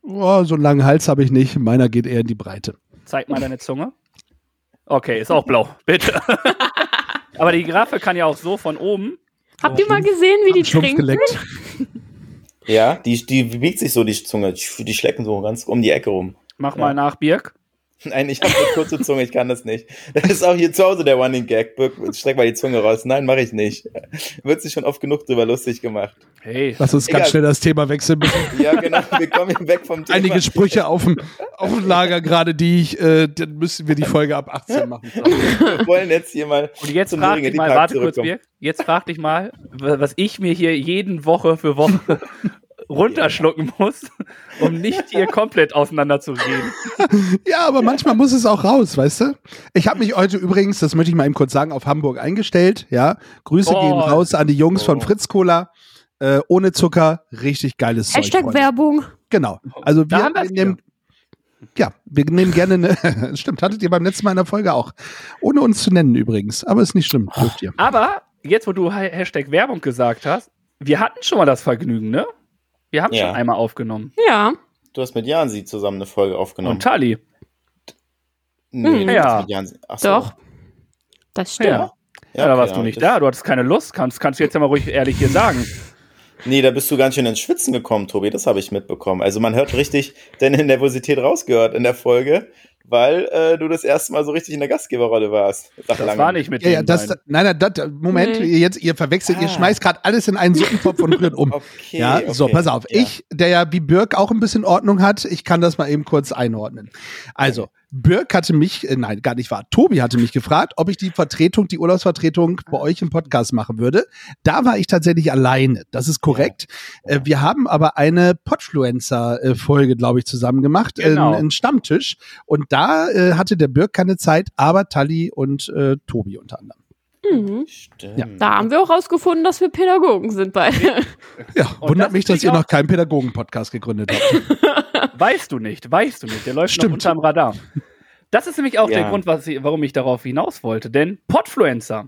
[SPEAKER 5] Oh, so einen langen Hals habe ich nicht. Meiner geht eher in die Breite.
[SPEAKER 3] Zeig mal deine Zunge. Okay, ist auch blau. Bitte. Aber die Giraffe kann ja auch so von oben.
[SPEAKER 4] Habt ihr mal gesehen, wie die trinken?
[SPEAKER 2] Ja, die, die biegt sich so die Zunge. Die schlecken so ganz um die Ecke rum.
[SPEAKER 3] Mach
[SPEAKER 2] Ja.
[SPEAKER 3] mal nach, Birk.
[SPEAKER 2] Nein, ich habe eine kurze Zunge, ich kann das nicht. Das ist auch hier zu Hause der Running Gag. Streck mal die Zunge raus. Nein, mache ich nicht. Wird sich schon oft genug drüber lustig gemacht.
[SPEAKER 3] Hey,
[SPEAKER 5] Lass uns
[SPEAKER 2] Egal.
[SPEAKER 5] ganz schnell das Thema wechseln.
[SPEAKER 2] Ja, genau, wir kommen hier weg vom Thema.
[SPEAKER 5] Einige Sprüche auf dem, auf dem Lager gerade, die ich, äh, dann müssen wir die Folge ab 18 machen.
[SPEAKER 2] Wir wollen jetzt hier mal
[SPEAKER 3] und jetzt
[SPEAKER 2] zum
[SPEAKER 3] frag
[SPEAKER 2] Ringe
[SPEAKER 3] dich mal, warte kurz. Birk. Jetzt frag dich mal, wa- was ich mir hier jeden Woche für Woche runterschlucken muss, um nicht hier komplett auseinander zu reden.
[SPEAKER 5] Ja, aber manchmal muss es auch raus, weißt du? Ich habe mich heute übrigens, das möchte ich mal eben kurz sagen, auf Hamburg eingestellt. Ja, Grüße
[SPEAKER 3] Oh.
[SPEAKER 5] gehen raus an die Jungs von. Fritz Cola. Äh, ohne Zucker, richtig geiles Zeug.
[SPEAKER 4] Hashtag. Werbung.
[SPEAKER 5] Genau. Also wir, nehmen, ja, wir nehmen gerne eine, stimmt, hattet ihr beim letzten Mal in der Folge auch. Ohne uns zu nennen übrigens, aber ist nicht schlimm, dürft ihr.
[SPEAKER 3] Aber jetzt, wo du Ha- Hashtag Werbung gesagt hast, wir hatten schon mal das Vergnügen, ne? Wir haben
[SPEAKER 2] Ja.
[SPEAKER 3] schon einmal aufgenommen.
[SPEAKER 4] Ja.
[SPEAKER 2] Du hast mit Jansi zusammen eine Folge aufgenommen.
[SPEAKER 3] Und Tali.
[SPEAKER 2] nee, du
[SPEAKER 3] Ja.
[SPEAKER 2] hast mit Jansi. Ach so.
[SPEAKER 4] Doch. Das stimmt.
[SPEAKER 3] Ja. Ja, da
[SPEAKER 2] okay,
[SPEAKER 3] warst du nicht da, du hattest keine Lust. Kannst, kannst du jetzt ja mal ruhig ehrlich hier sagen.
[SPEAKER 2] Nee, da bist du ganz schön ins Schwitzen gekommen, Tobi. Das habe ich mitbekommen. Also man hört richtig deine Nervosität rausgehört in der Folge, weil äh, du das erste Mal so richtig in der Gastgeberrolle warst.
[SPEAKER 3] Das
[SPEAKER 2] langem.
[SPEAKER 3] war nicht mit
[SPEAKER 5] Ja, ja, das, nein, nein, das, Moment,
[SPEAKER 4] Nee.
[SPEAKER 5] ihr jetzt, ihr verwechselt, ihr
[SPEAKER 2] Ah.
[SPEAKER 5] schmeißt gerade alles in einen Suppentopf und rührt um.
[SPEAKER 2] Okay,
[SPEAKER 5] ja, so,
[SPEAKER 2] okay.
[SPEAKER 5] pass auf.
[SPEAKER 2] Ja.
[SPEAKER 5] Ich, der ja wie Birk auch ein bisschen Ordnung hat, ich kann das mal eben kurz einordnen. Also, Birk hatte mich, äh, nein, gar nicht wahr, Tobi hatte mich gefragt, ob ich die Vertretung, die Urlaubsvertretung bei euch im Podcast machen würde. Da war ich tatsächlich alleine. Das ist korrekt. Äh, wir haben aber eine Podfluencer-Folge, glaube ich, zusammen gemacht,
[SPEAKER 3] Genau.
[SPEAKER 5] äh, einen Stammtisch. Und da äh, hatte der Birk keine Zeit, aber Tali und äh, Tobi unter anderem.
[SPEAKER 4] Mhm.
[SPEAKER 2] Stimmt.
[SPEAKER 5] Ja.
[SPEAKER 4] Da haben wir auch rausgefunden, dass wir Pädagogen sind beide.
[SPEAKER 5] Ja,
[SPEAKER 3] Und
[SPEAKER 5] wundert
[SPEAKER 3] das
[SPEAKER 5] mich,
[SPEAKER 3] ist
[SPEAKER 5] dass ihr
[SPEAKER 3] auch-
[SPEAKER 5] noch keinen Pädagogen-Podcast gegründet habt.
[SPEAKER 3] Weißt du nicht, weißt du nicht. Der läuft
[SPEAKER 5] Stimmt.
[SPEAKER 3] noch unterm Radar. Das ist nämlich auch
[SPEAKER 2] Ja.
[SPEAKER 3] der Grund, was ich, warum ich darauf hinaus wollte. Denn Podfluencer.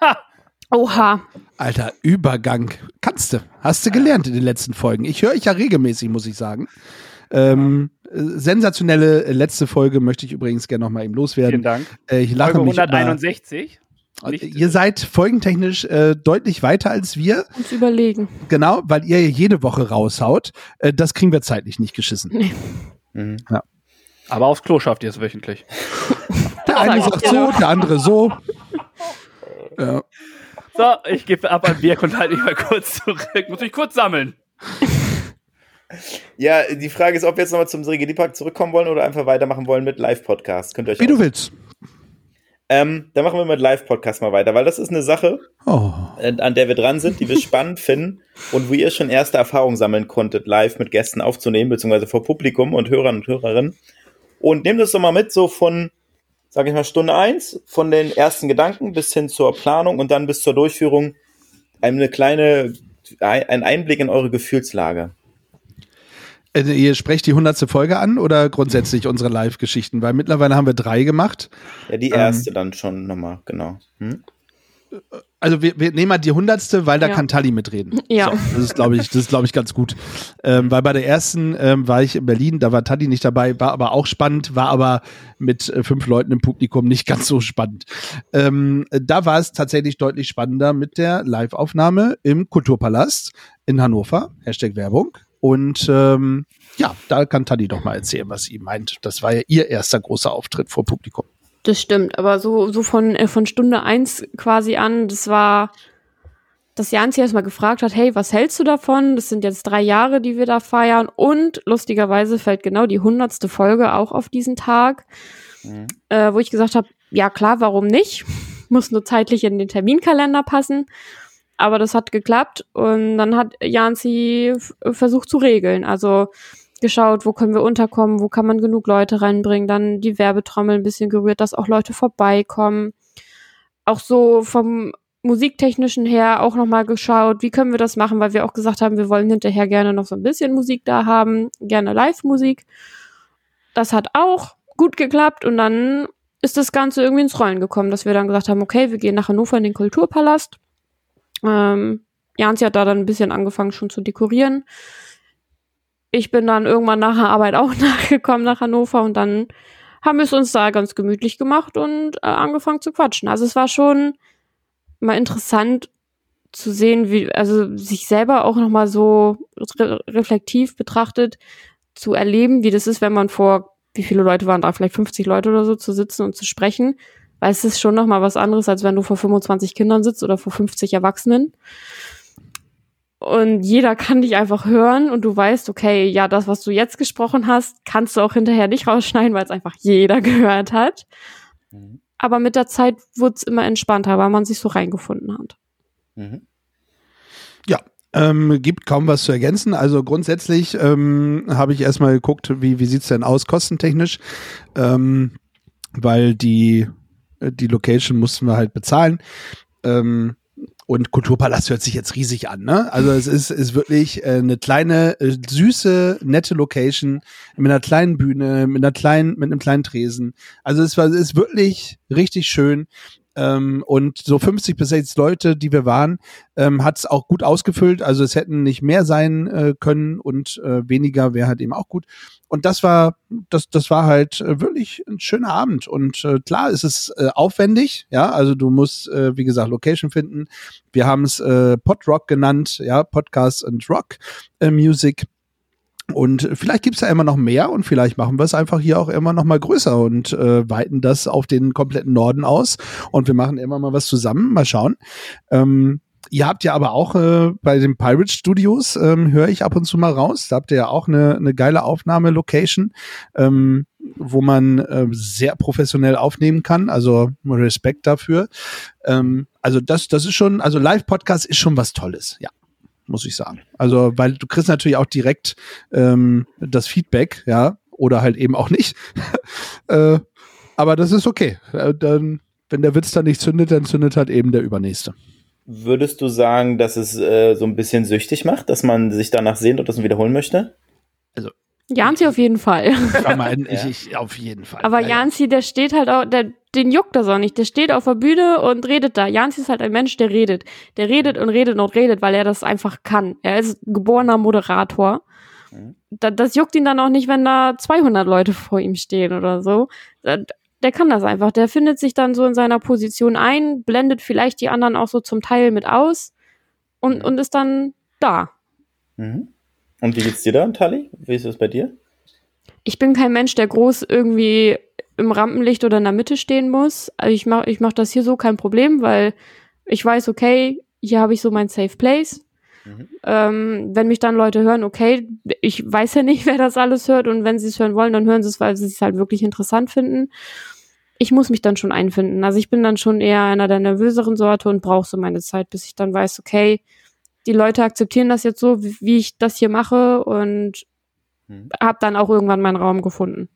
[SPEAKER 3] Ha!
[SPEAKER 4] Oha.
[SPEAKER 5] Alter, Übergang. Kannst du. Hast du gelernt in den letzten Folgen. Ich höre ich ja regelmäßig, muss ich sagen. Ähm, äh, sensationelle letzte Folge möchte ich übrigens gerne noch mal eben
[SPEAKER 3] Vielen
[SPEAKER 5] loswerden.
[SPEAKER 3] Dank.
[SPEAKER 5] Äh, ich lache
[SPEAKER 3] Folge
[SPEAKER 5] mich immer,
[SPEAKER 3] 161. Nicht-
[SPEAKER 5] Ihr seid folgentechnisch äh, deutlich weiter als wir,
[SPEAKER 4] Uns überlegen.
[SPEAKER 5] genau, weil ihr jede Woche raushaut. Äh, das kriegen wir zeitlich nicht geschissen.
[SPEAKER 2] Mhm.
[SPEAKER 3] Aber aufs Klo schafft ihr es wöchentlich.
[SPEAKER 5] Der eine
[SPEAKER 4] Sag
[SPEAKER 5] sagt so, der andere so. Ja.
[SPEAKER 3] So, ich gebe ab an Birk und halte mich mal kurz zurück. Muss mich kurz sammeln.
[SPEAKER 2] Ja, die Frage ist, ob wir jetzt nochmal zum Park zurückkommen wollen oder einfach weitermachen wollen mit Live-Podcast. Könnt ihr euch
[SPEAKER 5] Wie du willst.
[SPEAKER 2] Ähm, dann machen wir mit Live-Podcast mal weiter, weil das ist eine Sache,
[SPEAKER 5] Oh.
[SPEAKER 2] äh, an der wir dran sind, die wir spannend finden und wo ihr schon erste Erfahrungen sammeln konntet, live mit Gästen aufzunehmen, beziehungsweise vor Publikum und Hörern und Hörerinnen. Und nehmt das doch mal mit, so von, sag ich mal, Stunde eins, von den ersten Gedanken bis hin zur Planung und dann bis zur Durchführung eine kleine, ein Einblick in eure Gefühlslage.
[SPEAKER 5] Äh, Ihr sprecht die hundertste Folge an oder grundsätzlich unsere Live-Geschichten? Weil mittlerweile haben wir drei gemacht.
[SPEAKER 2] Ja, die erste dann schon nochmal, genau. Hm?
[SPEAKER 5] Also wir, wir nehmen mal die hundertste, weil da
[SPEAKER 4] Ja.
[SPEAKER 5] kann Tali mitreden.
[SPEAKER 4] Ja.
[SPEAKER 5] So, das ist, glaube ich, das ist, glaube ich, ganz gut. Ähm, weil bei der ersten ähm, war ich in Berlin, da war Tali nicht dabei, war aber auch spannend, war aber mit äh, fünf Leuten im Publikum nicht ganz so spannend. Ähm, da war es tatsächlich deutlich spannender mit der Live-Aufnahme im Kulturpalast in Hannover. Hashtag Werbung. Und ähm, ja, da kann Tali doch mal erzählen, was sie meint. Das war ja ihr erster großer Auftritt vor Publikum.
[SPEAKER 4] Das stimmt, aber so, so von, äh, von Stunde eins quasi an, das war, dass Janzi erstmal gefragt hat, hey, was hältst du davon? Das sind jetzt drei Jahre, die wir da feiern und lustigerweise fällt genau die hundertste Folge auch auf diesen Tag. mhm. äh, wo ich gesagt habe, ja klar, warum nicht? Muss nur zeitlich in den Terminkalender passen. Aber das hat geklappt und dann hat Janzi versucht zu regeln. Also geschaut, wo können wir unterkommen, wo kann man genug Leute reinbringen, dann die Werbetrommel ein bisschen gerührt, dass auch Leute vorbeikommen. Auch so vom musiktechnischen her auch nochmal geschaut, wie können wir das machen, weil wir auch gesagt haben, wir wollen hinterher gerne noch so ein bisschen Musik da haben, gerne Live-Musik. Das hat auch gut geklappt und dann ist das Ganze irgendwie ins Rollen gekommen, dass wir dann gesagt haben, okay, wir gehen nach Hannover in den Kulturpalast. Ähm, Janzi hat da dann ein bisschen angefangen schon zu dekorieren. Ich bin dann irgendwann nach der Arbeit auch nachgekommen nach Hannover und dann haben wir es uns da ganz gemütlich gemacht und äh, angefangen zu quatschen. Also es war schon mal interessant zu sehen, wie, also sich selber auch nochmal so re reflektiv betrachtet, zu erleben, wie das ist, wenn man vor, wie viele Leute waren da, vielleicht 50 Leute oder so, zu sitzen und zu sprechen. Weil es ist schon nochmal was anderes, als wenn du vor 25 Kindern sitzt oder vor 50 Erwachsenen. Und jeder kann dich einfach hören und du weißt, okay, ja, das, was du jetzt gesprochen hast, kannst du auch hinterher nicht rausschneiden, weil es einfach jeder gehört hat. Mhm. Aber mit der Zeit wurde es immer entspannter, weil man sich so reingefunden hat. Mhm.
[SPEAKER 5] Ja, ähm, gibt kaum was zu ergänzen. Also grundsätzlich ähm, habe ich erstmal geguckt, wie, wie sieht es denn aus kostentechnisch, ähm, weil die, die Location mussten wir halt bezahlen. Ähm, und Kulturpalast hört sich jetzt riesig an, ne? Also es ist, ist wirklich äh, eine kleine, äh, süße, nette Location mit einer kleinen Bühne, mit einer kleinen, mit einem kleinen Tresen. Also es war, es ist wirklich richtig schön. Ähm, und so 50 bis 60 Leute, die wir waren, ähm, hat es auch gut ausgefüllt. Also es hätten nicht mehr sein äh, können und äh, weniger wäre halt eben auch gut. Und das war, das, das war halt äh, wirklich ein schöner Abend. Und äh, klar ist es äh, aufwendig, ja. Also du musst, äh, wie gesagt, Location finden. Wir haben es äh, Podrock genannt, ja, Podcast and Rock äh, Music. Und vielleicht gibt's ja immer noch mehr und vielleicht machen wir es einfach hier auch immer noch mal größer und äh, weiten das auf den kompletten Norden aus. Und wir machen immer mal was zusammen. Mal schauen. Ähm, ihr habt ja aber auch äh, bei den Pirate Studios, ähm, höre ich ab und zu mal raus, da habt ihr ja auch eine, eine geile Aufnahmelocation, ähm, wo man äh, sehr professionell aufnehmen kann. Also Respekt dafür. Ähm, also das, das ist schon, also Live-Podcast ist schon was Tolles, ja muss ich sagen. Also, weil du kriegst natürlich auch direkt ähm, das Feedback, ja, oder halt eben auch nicht. äh, aber das ist okay. Äh, dann, wenn der Witz dann nicht zündet, dann zündet halt eben der Übernächste.
[SPEAKER 2] Würdest du sagen, dass es äh, so ein bisschen süchtig macht, dass man sich danach sehnt und das wiederholen möchte?
[SPEAKER 4] Also Janzi auf jeden Fall.
[SPEAKER 5] Mal, ich, ich, auf jeden Fall.
[SPEAKER 4] Aber ja, Janzi, der steht halt auch, der, den juckt das auch nicht. Der steht auf der Bühne und redet da. Janzi ist halt ein Mensch, der redet. Der redet und redet und redet, weil er das einfach kann. Er ist geborener Moderator. Mhm. Da, das juckt ihn dann auch nicht, wenn da 200 Leute vor ihm stehen oder so. Der kann das einfach. Der findet sich dann so in seiner Position ein, blendet vielleicht die anderen auch so zum Teil mit aus und, mhm. und ist dann da.
[SPEAKER 2] Mhm. Und wie geht's dir da, Tali? Wie ist es bei dir?
[SPEAKER 4] Ich bin kein Mensch, der groß irgendwie im Rampenlicht oder in der Mitte stehen muss. Also ich mache ich mach das hier so kein Problem, weil ich weiß, okay, hier habe ich so mein Safe Place. Mhm. Ähm, wenn mich dann Leute hören, okay, ich weiß ja nicht, wer das alles hört und wenn sie es hören wollen, dann hören sie es, weil sie es halt wirklich interessant finden. Ich muss mich dann schon einfinden. Also ich bin dann schon eher einer der nervöseren Sorte und brauche so meine Zeit, bis ich dann weiß, okay, die Leute akzeptieren das jetzt so, wie, wie ich das hier mache und hm. habe dann auch irgendwann meinen Raum gefunden.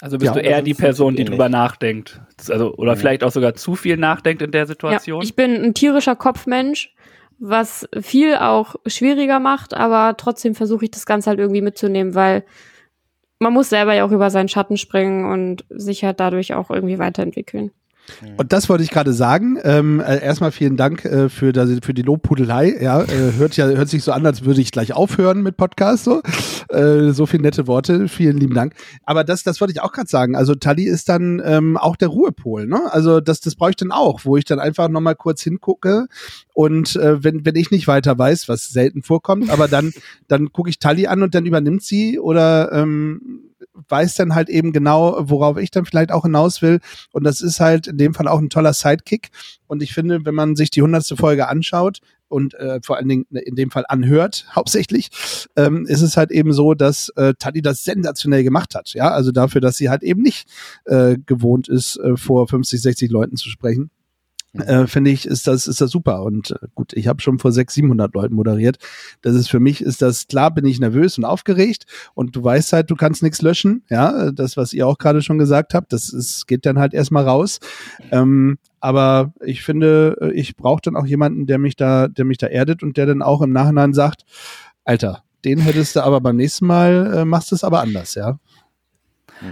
[SPEAKER 3] Also bist ja, du eher die Person, die drüber nachdenkt. Also, oder mhm. vielleicht auch sogar zu viel nachdenkt in der Situation?
[SPEAKER 4] Ja, ich bin ein tierischer Kopfmensch, was viel auch schwieriger macht, aber trotzdem versuche ich das Ganze halt irgendwie mitzunehmen, weil man muss selber ja auch über seinen Schatten springen und sich halt dadurch auch irgendwie weiterentwickeln.
[SPEAKER 5] Mhm. Und das wollte ich gerade sagen. Ähm, äh, erstmal vielen Dank äh, für, das, für die Lobpudelei. Ja, äh, hört ja hört sich so an, als würde ich gleich aufhören mit Podcast. So, äh, so viele nette Worte. Vielen lieben Dank. Aber das, das wollte ich auch gerade sagen. Also Tali ist dann ähm, auch der Ruhepol. Ne? Also das, das brauche ich dann auch, wo ich dann einfach noch mal kurz hingucke und äh, wenn, wenn ich nicht weiter weiß, was selten vorkommt, aber dann, dann gucke ich Tali an und dann übernimmt sie oder ähm, weiß dann halt eben genau, worauf ich dann vielleicht auch hinaus will. Und das ist halt in dem Fall auch ein toller Sidekick. Und ich finde, wenn man sich die hundertste Folge anschaut und äh, vor allen Dingen in dem Fall anhört, hauptsächlich, ähm, ist es halt eben so, dass äh, Tali das sensationell gemacht hat. Ja, also dafür, dass sie halt eben nicht äh, gewohnt ist, äh, vor 50, 60 Leuten zu sprechen äh, finde ich, ist das, ist das super. Und äh, gut, ich habe schon vor 600, 700 Leuten moderiert. Das ist für mich, ist das klar, bin ich nervös und aufgeregt und du weißt halt, du kannst nichts löschen. Ja, das, was ihr auch gerade schon gesagt habt, das ist, geht dann halt erstmal raus. Ähm, aber ich finde, äh, ich brauche dann auch jemanden, der mich da, der mich da erdet und der dann auch im Nachhinein sagt, Alter, den hättest du aber beim nächsten Mal, äh, machst du es aber anders, ja.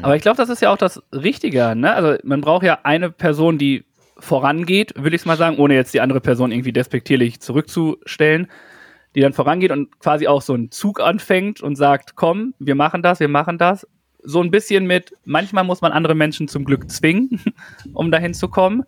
[SPEAKER 3] Aber ich glaube, das ist ja auch das Richtige. Ne? Also man braucht ja eine Person, die vorangeht, will ich es mal sagen, ohne jetzt die andere Person irgendwie despektierlich zurückzustellen, die dann vorangeht und quasi auch so einen Zug anfängt und sagt, komm, wir machen das, wir machen das. So ein bisschen mit, manchmal muss man andere Menschen zum Glück zwingen, um dahin zu kommen.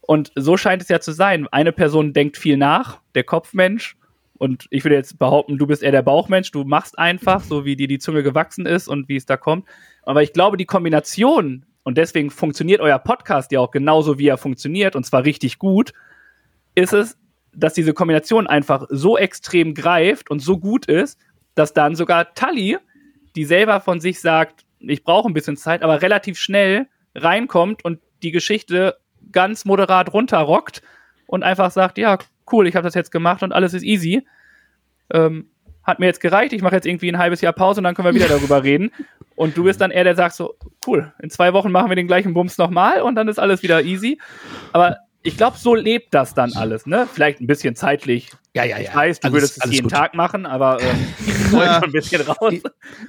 [SPEAKER 3] Und so scheint es ja zu sein. Eine Person denkt viel nach, der Kopfmensch. Und ich würde jetzt behaupten, du bist eher der Bauchmensch. Du machst einfach, so wie dir die Zunge gewachsen ist und wie es da kommt. Aber ich glaube, die Kombination und deswegen funktioniert euer Podcast ja auch genauso, wie er funktioniert, und zwar richtig gut, ist es, dass diese Kombination einfach so extrem greift und so gut ist, dass dann sogar Tully, die selber von sich sagt, ich brauche ein bisschen Zeit, aber relativ schnell reinkommt und die Geschichte ganz moderat runterrockt und einfach sagt, ja, cool, ich habe das jetzt gemacht und alles ist easy. Ähm, hat mir jetzt gereicht, ich mache jetzt irgendwie ein halbes Jahr Pause und dann können wir wieder darüber reden. Und du bist dann eher der sagt so, cool, in zwei Wochen machen wir den gleichen Bums nochmal und dann ist alles wieder easy. Aber ich glaube, so lebt das dann alles, ne? Vielleicht ein bisschen zeitlich
[SPEAKER 5] ja, ja, ja.
[SPEAKER 3] Ich weiß, du alles, würdest es jeden gut. Tag machen, aber ähm, ich wollte schon ein bisschen raus.
[SPEAKER 5] Die,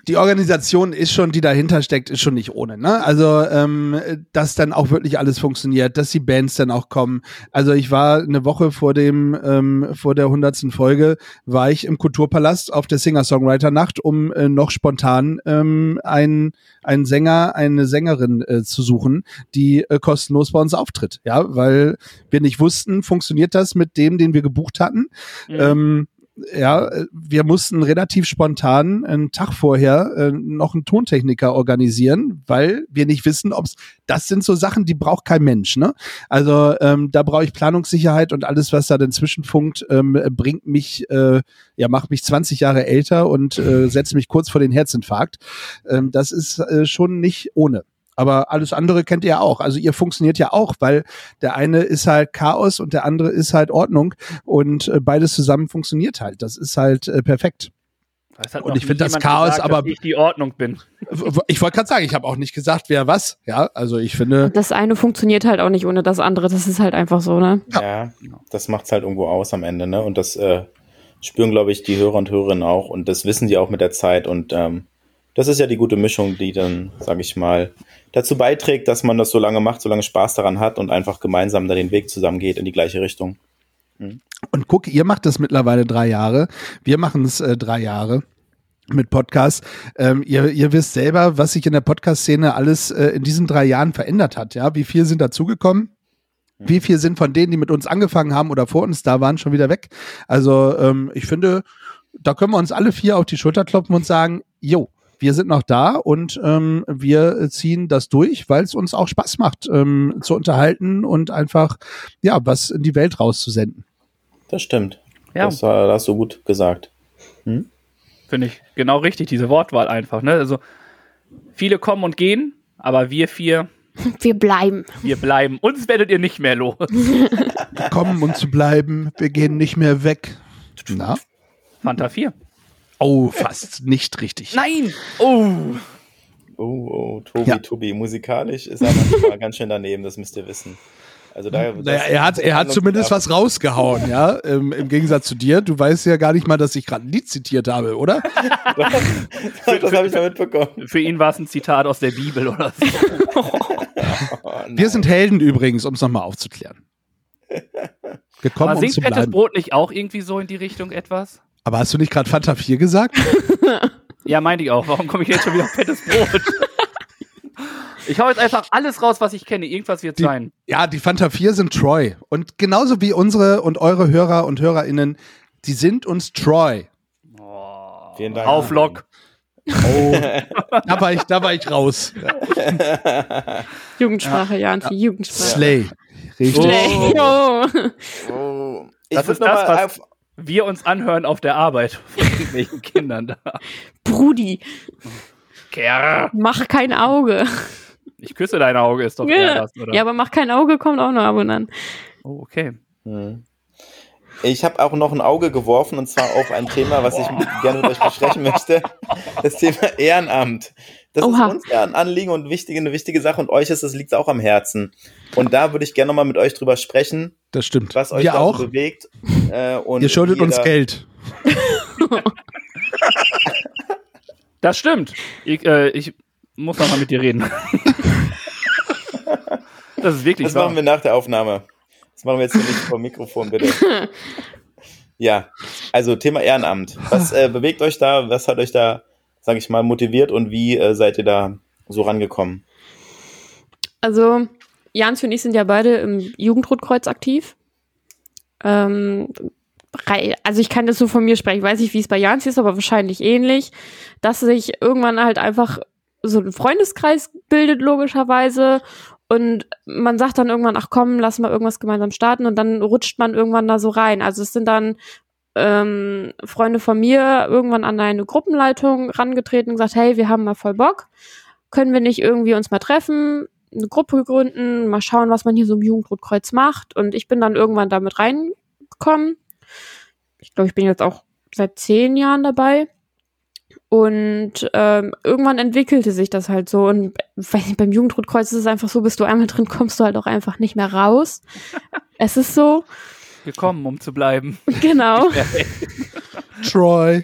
[SPEAKER 5] die, Organisation ist schon, die dahinter steckt, ist schon nicht ohne. Ne? Also, ähm, dass dann auch wirklich alles funktioniert, dass die Bands dann auch kommen. Also ich war eine Woche vor dem, ähm, vor der hundertsten Folge, war ich im Kulturpalast auf der Singer-Songwriter-Nacht, um äh, noch spontan ähm, einen, einen Sänger, eine Sängerin äh, zu suchen, die äh, kostenlos bei uns auftritt. Ja, weil wir nicht wussten, funktioniert das mit dem, den wir gebucht hatten. Mhm. Ähm, ja, wir mussten relativ spontan einen Tag vorher äh, noch einen Tontechniker organisieren, weil wir nicht wissen, ob es das sind so Sachen, die braucht kein Mensch. Ne? Also ähm, da brauche ich Planungssicherheit und alles, was da dazwischen funkt, ähm, bringt mich, äh, ja, macht mich 20 Jahre älter und äh, setzt mich kurz vor den Herzinfarkt. Ähm, das ist äh, schon nicht ohne. Aber alles andere kennt ihr auch. Also ihr funktioniert ja auch, weil der eine ist halt Chaos und der andere ist halt Ordnung und äh, beides zusammen funktioniert halt. Das ist halt äh, perfekt.
[SPEAKER 3] Und ich finde das Chaos, gesagt, aber ich die Ordnung bin.
[SPEAKER 5] Ich wollte gerade sagen, ich habe auch nicht gesagt, wer was. Ja, also ich finde.
[SPEAKER 4] Das eine funktioniert halt auch nicht ohne das andere. Das ist halt einfach so, ne?
[SPEAKER 2] Ja, ja das macht's halt irgendwo aus am Ende, ne? Und das äh, spüren, glaube ich, die Hörer und Hörerinnen auch. Und das wissen die auch mit der Zeit. Und ähm, das ist ja die gute Mischung, die dann, sage ich mal, dazu beiträgt, dass man das so lange macht, so lange Spaß daran hat und einfach gemeinsam da den Weg zusammen geht in die gleiche Richtung.
[SPEAKER 5] Mhm. Und guck, ihr macht das mittlerweile drei Jahre. Wir machen es äh, drei Jahre mit Podcasts. Ähm, ihr, ihr wisst selber, was sich in der Podcast-Szene alles äh, in diesen drei Jahren verändert hat. Ja, wie viel sind dazugekommen? Mhm. Wie viel sind von denen, die mit uns angefangen haben oder vor uns da waren, schon wieder weg? Also ähm, ich finde, da können wir uns alle vier auf die Schulter klopfen und sagen, jo, wir sind noch da und ähm, wir ziehen das durch, weil es uns auch Spaß macht, ähm, zu unterhalten und einfach ja was in die Welt rauszusenden.
[SPEAKER 2] Das stimmt. Ja. Das, das hast du gut gesagt. Hm?
[SPEAKER 3] Finde ich genau richtig, diese Wortwahl einfach. Ne? Also viele kommen und gehen, aber wir vier.
[SPEAKER 4] Wir bleiben.
[SPEAKER 3] Wir bleiben. Uns werdet ihr nicht mehr los.
[SPEAKER 5] kommen und zu bleiben. Wir gehen nicht mehr weg.
[SPEAKER 3] Na? Fanta 4.
[SPEAKER 5] Oh, fast nicht richtig.
[SPEAKER 3] Nein! Oh!
[SPEAKER 2] Oh, oh, Tobi, ja. Tobi, musikalisch ist er manchmal ganz schön daneben, das müsst ihr wissen.
[SPEAKER 5] Also da, naja, er hat, er hat zumindest was rausgehauen, ja, im, im, Gegensatz zu dir. Du weißt ja gar nicht mal, dass ich gerade ein Lied zitiert habe, oder?
[SPEAKER 3] das, das habe ich mal mitbekommen. Für ihn war es ein Zitat aus der Bibel oder so.
[SPEAKER 5] oh, Wir sind Helden übrigens, um es nochmal aufzuklären.
[SPEAKER 3] Gekommen, Aber singt um Fettes Brot nicht auch irgendwie so in die Richtung etwas?
[SPEAKER 5] Aber hast du nicht gerade Fanta 4 gesagt?
[SPEAKER 3] ja, meinte ich auch. Warum komme ich jetzt schon wieder auf fettes Brot? Ich hau jetzt einfach alles raus, was ich kenne. Irgendwas wird
[SPEAKER 5] die,
[SPEAKER 3] sein.
[SPEAKER 5] Ja, die Fanta 4 sind Troy. Und genauso wie unsere und eure Hörer und HörerInnen, die sind uns Troy.
[SPEAKER 3] Oh, Vielen Dank. Auf Lock.
[SPEAKER 5] Oh, da war ich, da war ich raus.
[SPEAKER 4] Jugendsprache, ja, ja. Jugendsprache.
[SPEAKER 5] Slay.
[SPEAKER 4] Richtig. Slay. Oh.
[SPEAKER 2] oh.
[SPEAKER 3] Ich das ist das, was auf wir uns anhören auf der Arbeit von irgendwelchen Kindern da.
[SPEAKER 4] Brudi.
[SPEAKER 3] Kerr.
[SPEAKER 4] Mach kein Auge.
[SPEAKER 3] Ich küsse dein Auge, ist doch ja. das,
[SPEAKER 4] oder? Ja, aber mach kein Auge, kommt auch noch ab und an.
[SPEAKER 3] Oh, okay.
[SPEAKER 2] Hm. Ich habe auch noch ein Auge geworfen und zwar auf ein Thema, was ich gerne mit euch besprechen möchte. Das Thema Ehrenamt. Das Oha. ist uns ja ein Anliegen und wichtige, eine wichtige Sache und euch ist es liegt auch am Herzen. Und da würde ich gerne nochmal mit euch drüber sprechen.
[SPEAKER 5] Das stimmt.
[SPEAKER 2] Was euch
[SPEAKER 5] auch.
[SPEAKER 2] Bewegt.
[SPEAKER 5] Äh, und Ihr schuldet uns Geld.
[SPEAKER 3] das stimmt. Ich, äh, ich muss nochmal mit dir reden. das ist wirklich
[SPEAKER 2] Das wahr. machen wir nach der Aufnahme. Das machen wir jetzt nicht vor Mikrofon, bitte. ja, also Thema Ehrenamt. Was äh, bewegt euch da? Was hat euch da, sage ich mal, motiviert und wie äh, seid ihr da so rangekommen?
[SPEAKER 4] Also, Jans und ich sind ja beide im Jugendrotkreuz aktiv. Ähm, also ich kann das so von mir sprechen, ich weiß nicht, wie es bei Jans ist, aber wahrscheinlich ähnlich, dass sich irgendwann halt einfach so ein Freundeskreis bildet, logischerweise, und man sagt dann irgendwann, ach komm, lass mal irgendwas gemeinsam starten und dann rutscht man irgendwann da so rein. Also es sind dann ähm, Freunde von mir irgendwann an eine Gruppenleitung rangetreten und gesagt, hey, wir haben mal voll Bock. Können wir nicht irgendwie uns mal treffen, eine Gruppe gründen, mal schauen, was man hier so im Jugendrotkreuz macht. Und ich bin dann irgendwann damit reingekommen. Ich glaube, ich bin jetzt auch seit zehn Jahren dabei. Und ähm, irgendwann entwickelte sich das halt so. Und nicht, beim Jugendrotkreuz ist es einfach so, bist du einmal drin, kommst du halt auch einfach nicht mehr raus. es ist so.
[SPEAKER 3] Gekommen, um zu bleiben.
[SPEAKER 4] Genau.
[SPEAKER 5] Troy.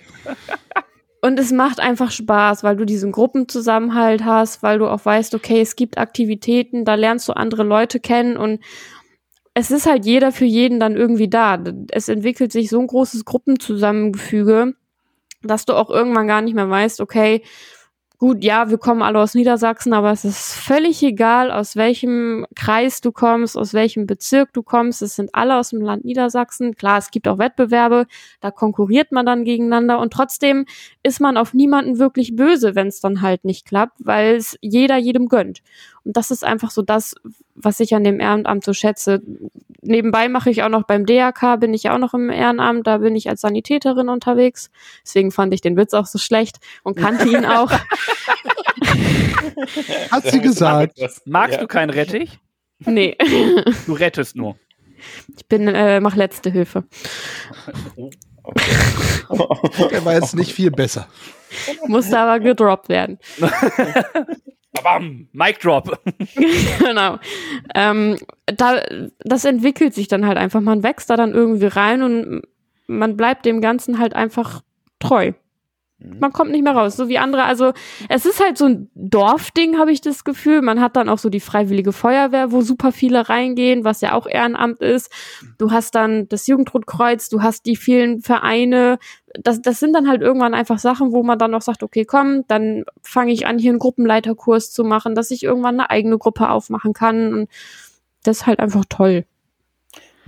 [SPEAKER 4] Und es macht einfach Spaß, weil du diesen Gruppenzusammenhalt hast, weil du auch weißt, okay, es gibt Aktivitäten, da lernst du andere Leute kennen und es ist halt jeder für jeden dann irgendwie da. Es entwickelt sich so ein großes Gruppenzusammengefüge, dass du auch irgendwann gar nicht mehr weißt, okay, gut, ja, wir kommen alle aus Niedersachsen, aber es ist völlig egal, aus welchem Kreis du kommst, aus welchem Bezirk du kommst. Es sind alle aus dem Land Niedersachsen. Klar, es gibt auch Wettbewerbe, da konkurriert man dann gegeneinander und trotzdem ist man auf niemanden wirklich böse, wenn es dann halt nicht klappt, weil es jeder jedem gönnt. Und das ist einfach so das, was ich an dem Ehrenamt so schätze. Nebenbei mache ich auch noch beim DRK, bin ich auch noch im Ehrenamt, da bin ich als Sanitäterin unterwegs. Deswegen fand ich den Witz auch so schlecht und kannte ihn auch.
[SPEAKER 5] Hat sie gesagt.
[SPEAKER 3] Magst ja. du keinen Rettich?
[SPEAKER 4] Nee.
[SPEAKER 3] Du rettest nur.
[SPEAKER 4] Ich bin, äh, mach letzte Hilfe.
[SPEAKER 5] Der war jetzt nicht viel besser.
[SPEAKER 4] Musste aber gedroppt werden.
[SPEAKER 3] Bam, Mic Drop.
[SPEAKER 4] genau. Ähm, da, das entwickelt sich dann halt einfach. Man wächst da dann irgendwie rein und man bleibt dem Ganzen halt einfach treu. Mhm. Man kommt nicht mehr raus, so wie andere. Also es ist halt so ein Dorfding, habe ich das Gefühl. Man hat dann auch so die freiwillige Feuerwehr, wo super viele reingehen, was ja auch Ehrenamt ist. Du hast dann das Jugendrotkreuz, du hast die vielen Vereine. Das, das sind dann halt irgendwann einfach Sachen, wo man dann noch sagt, okay, komm, dann fange ich an, hier einen Gruppenleiterkurs zu machen, dass ich irgendwann eine eigene Gruppe aufmachen kann. Und das ist halt einfach toll.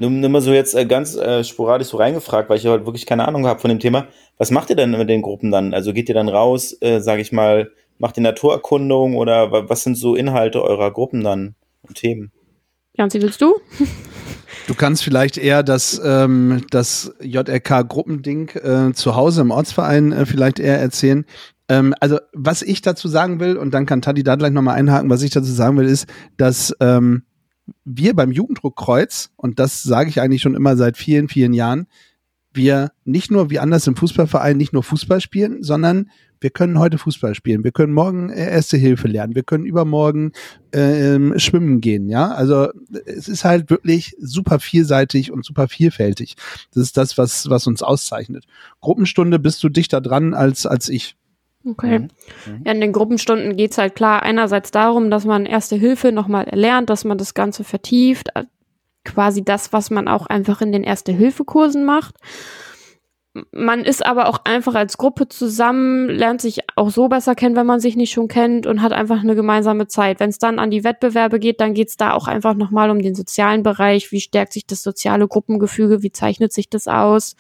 [SPEAKER 2] Nur, nur mal so jetzt äh, ganz äh, sporadisch so reingefragt, weil ich halt wirklich keine Ahnung habe von dem Thema. Was macht ihr denn mit den Gruppen dann? Also geht ihr dann raus, äh, sage ich mal, macht ihr Naturerkundung oder was sind so Inhalte eurer Gruppen dann und Themen?
[SPEAKER 4] Janzi, willst du?
[SPEAKER 5] Du kannst vielleicht eher das, ähm, das JRK-Gruppending äh, zu Hause im Ortsverein äh, vielleicht eher erzählen. Ähm, also, was ich dazu sagen will, und dann kann Tati da gleich nochmal einhaken, was ich dazu sagen will, ist, dass ähm, wir beim Jugenddruckkreuz, und das sage ich eigentlich schon immer seit vielen, vielen Jahren, wir nicht nur wie anders im Fußballverein nicht nur Fußball spielen, sondern wir können heute Fußball spielen, wir können morgen äh, Erste Hilfe lernen, wir können übermorgen äh, schwimmen gehen, ja. Also es ist halt wirklich super vielseitig und super vielfältig. Das ist das, was, was uns auszeichnet. Gruppenstunde bist du dichter dran als, als ich.
[SPEAKER 4] Okay. Mhm. Ja, in den Gruppenstunden geht's halt klar einerseits darum, dass man Erste Hilfe nochmal erlernt, dass man das Ganze vertieft, quasi das, was man auch einfach in den Erste-Hilfe-Kursen macht. Man ist aber auch einfach als Gruppe zusammen, lernt sich auch so besser kennen, wenn man sich nicht schon kennt und hat einfach eine gemeinsame Zeit. Wenn es dann an die Wettbewerbe geht, dann geht es da auch einfach nochmal um den sozialen Bereich. Wie stärkt sich das soziale Gruppengefüge? Wie zeichnet sich das aus?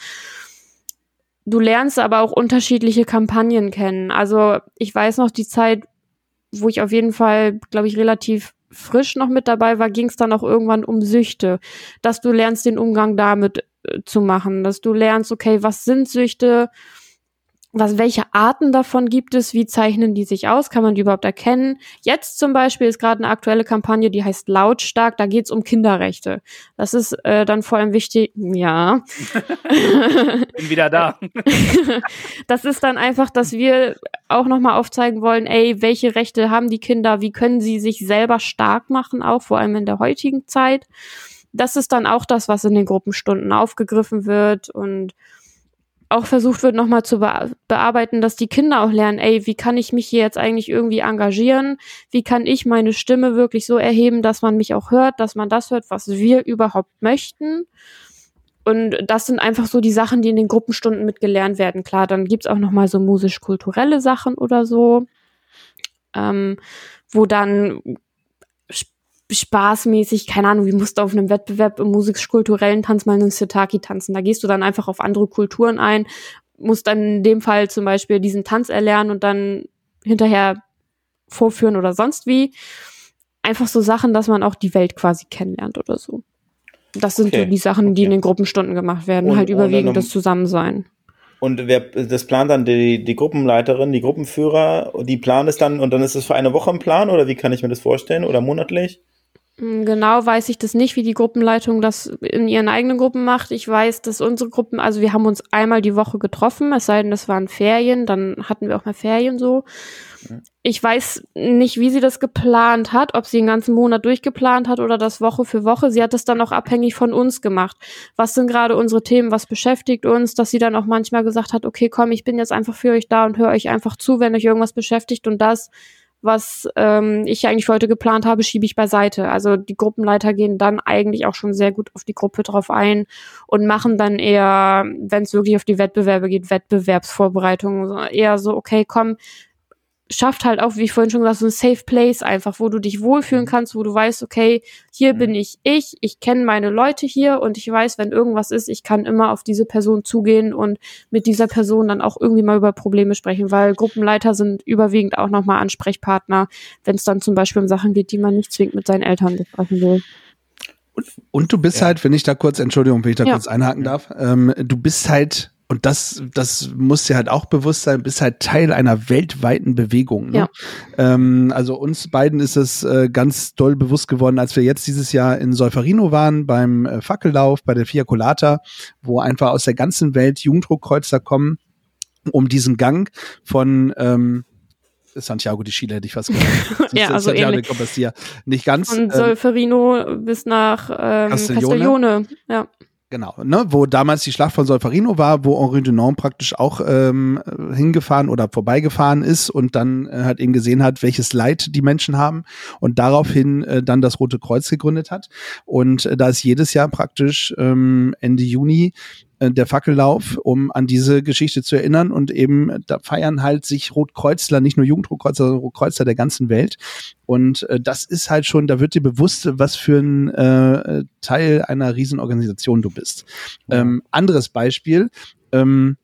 [SPEAKER 4] Du lernst aber auch unterschiedliche Kampagnen kennen. Also ich weiß noch die Zeit, wo ich auf jeden Fall, glaube ich, relativ frisch noch mit dabei war, ging es dann auch irgendwann um Süchte, dass du lernst, den Umgang damit äh, zu machen, dass du lernst, okay, was sind Süchte, was, welche Arten davon gibt es? Wie zeichnen die sich aus? Kann man die überhaupt erkennen? Jetzt zum Beispiel ist gerade eine aktuelle Kampagne, die heißt Lautstark. Da geht es um Kinderrechte. Das ist äh, dann vor allem wichtig. Ja.
[SPEAKER 3] Bin wieder da.
[SPEAKER 4] das ist dann einfach, dass wir auch nochmal aufzeigen wollen, ey, welche Rechte haben die Kinder? Wie können sie sich selber stark machen, auch vor allem in der heutigen Zeit? Das ist dann auch das, was in den Gruppenstunden aufgegriffen wird und auch versucht wird, nochmal zu bearbeiten, dass die Kinder auch lernen, ey, wie kann ich mich hier jetzt eigentlich irgendwie engagieren? Wie kann ich meine Stimme wirklich so erheben, dass man mich auch hört, dass man das hört, was wir überhaupt möchten? Und das sind einfach so die Sachen, die in den Gruppenstunden mitgelernt werden. Klar, dann gibt's auch nochmal so musisch-kulturelle Sachen oder so, ähm, wo dann spaßmäßig, keine Ahnung, wie musst du auf einem Wettbewerb im musisch-kulturellen Tanz mal einen Sitaki tanzen. Da gehst du dann einfach auf andere Kulturen ein, musst dann in dem Fall zum Beispiel diesen Tanz erlernen und dann hinterher vorführen oder sonst wie. Einfach so Sachen, dass man auch die Welt quasi kennenlernt oder so. Das sind okay. so die Sachen, die okay. in den Gruppenstunden gemacht werden, und, halt überwiegend das Zusammensein.
[SPEAKER 2] Und wer das plant dann die, die Gruppenleiterin, die Gruppenführer, die planen es dann und dann ist es für eine Woche im Plan oder wie kann ich mir das vorstellen oder monatlich?
[SPEAKER 4] Hm, genau weiß ich das nicht, wie die Gruppenleitung das in ihren eigenen Gruppen macht. Ich weiß, dass unsere Gruppen, also wir haben uns einmal die Woche getroffen, es sei denn, das waren Ferien, dann hatten wir auch mal Ferien so. Ich weiß nicht, wie sie das geplant hat, ob sie den ganzen Monat durchgeplant hat oder das Woche für Woche. Sie hat es dann auch abhängig von uns gemacht. Was sind gerade unsere Themen, was beschäftigt uns, dass sie dann auch manchmal gesagt hat, okay, komm, ich bin jetzt einfach für euch da und höre euch einfach zu, wenn euch irgendwas beschäftigt und das was ähm, ich eigentlich für heute geplant habe, schiebe ich beiseite. Also die Gruppenleiter gehen dann eigentlich auch schon sehr gut auf die Gruppe drauf ein und machen dann eher, wenn es wirklich auf die Wettbewerbe geht, Wettbewerbsvorbereitungen. Eher so, okay, komm, schafft halt auch, wie ich vorhin schon gesagt, so ein Safe Place einfach, wo du dich wohlfühlen mhm. kannst, wo du weißt, okay, hier mhm. bin ich ich, ich kenne meine Leute hier und ich weiß, wenn irgendwas ist, ich kann immer auf diese Person zugehen und mit dieser Person dann auch irgendwie mal über Probleme sprechen, weil Gruppenleiter sind überwiegend auch nochmal Ansprechpartner, wenn es dann zum Beispiel um Sachen geht, die man nicht zwingend mit seinen Eltern besprechen will.
[SPEAKER 5] Und, und du bist ja. halt, wenn ich da kurz, Entschuldigung, wenn ich da ja. kurz einhaken darf, ähm, du bist halt und das, das muss dir halt auch bewusst sein, bist halt Teil einer weltweiten Bewegung. Ne? Ja. Ähm, also uns beiden ist es äh, ganz doll bewusst geworden, als wir jetzt dieses Jahr in Solferino waren beim äh, Fackellauf, bei der Via Colata, wo einfach aus der ganzen Welt Jugenddruckkreuzer kommen, um diesen Gang von ähm, Santiago de Chile hätte ich fast gesagt.
[SPEAKER 4] ja, also Santiago ähnlich.
[SPEAKER 5] de Compostela. Nicht ganz.
[SPEAKER 4] Von ähm, Solferino bis nach ähm, Castiglione. Castiglione. Ja.
[SPEAKER 5] Genau, ne, wo damals die Schlacht von Solferino war, wo Henri Dunant praktisch auch ähm, hingefahren oder vorbeigefahren ist und dann äh, halt eben gesehen hat, welches Leid die Menschen haben und daraufhin äh, dann das Rote Kreuz gegründet hat. Und äh, da ist jedes Jahr praktisch ähm, Ende Juni äh, der Fackellauf, um an diese Geschichte zu erinnern. Und eben, da feiern halt sich Rotkreuzler, nicht nur Jugendrotkreuzler, sondern Rotkreuzler der ganzen Welt. Und äh, das ist halt schon, da wird dir bewusst, was für ein äh, Teil einer Riesenorganisation du bist. Ja. Ähm, anderes Beispiel, ähm,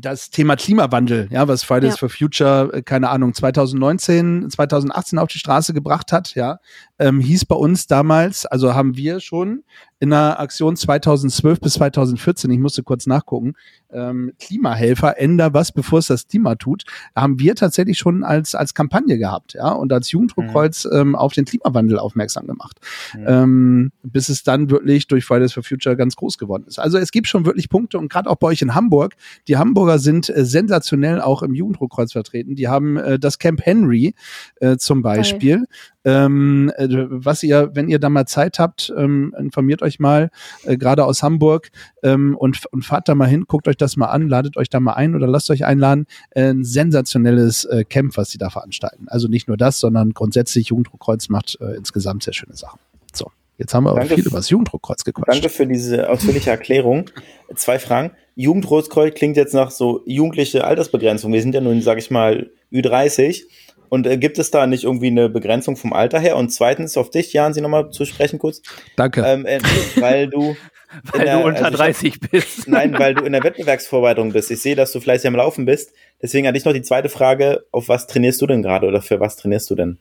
[SPEAKER 5] das Thema Klimawandel, ja, was Fridays ja. for Future, äh, keine Ahnung, 2019, 2018 auf die Straße gebracht hat, ja, ähm, hieß bei uns damals, also haben wir schon in der Aktion 2012 bis 2014, ich musste kurz nachgucken, ähm, Klimahelfer, änder was, bevor es das Klima tut, haben wir tatsächlich schon als, als Kampagne gehabt, ja, und als Jugenddruckkreuz mhm. ähm, auf den Klimawandel aufmerksam gemacht. Mhm. Ähm, bis es dann wirklich durch Fridays for Future ganz groß geworden ist. Also es gibt schon wirklich Punkte und gerade auch bei euch in Hamburg, die Hamburger sind äh, sensationell auch im Jugenddruckkreuz vertreten. Die haben äh, das Camp Henry äh, zum Beispiel. Okay. Ähm, äh, was ihr, wenn ihr da mal Zeit habt, ähm, informiert euch mal, äh, gerade aus Hamburg ähm, und, und fahrt da mal hin, guckt euch das mal an, ladet euch da mal ein oder lasst euch einladen. Äh, ein sensationelles äh, Camp, was sie da veranstalten. Also nicht nur das, sondern grundsätzlich Jugenddruckkreuz macht äh, insgesamt sehr schöne Sachen. So, jetzt haben wir aber viel über das Jugenddruckkreuz gequatscht.
[SPEAKER 2] Danke für diese ausführliche Erklärung. Zwei Fragen. Jugenddruckkreuz klingt jetzt nach so jugendliche Altersbegrenzung. Wir sind ja nun, sag ich mal, Ü30 Und äh, gibt es da nicht irgendwie eine Begrenzung vom Alter her? Und zweitens auf dich, Jan, Sie nochmal zu sprechen kurz.
[SPEAKER 5] Danke.
[SPEAKER 2] Ähm, äh, weil du
[SPEAKER 3] weil der, du unter
[SPEAKER 2] also
[SPEAKER 3] 30 hab, bist.
[SPEAKER 2] Nein, weil du in der Wettbewerbsvorbereitung bist. Ich sehe, dass du fleißig am Laufen bist. Deswegen hatte ich noch die zweite Frage, auf was trainierst du denn gerade oder für was trainierst du denn?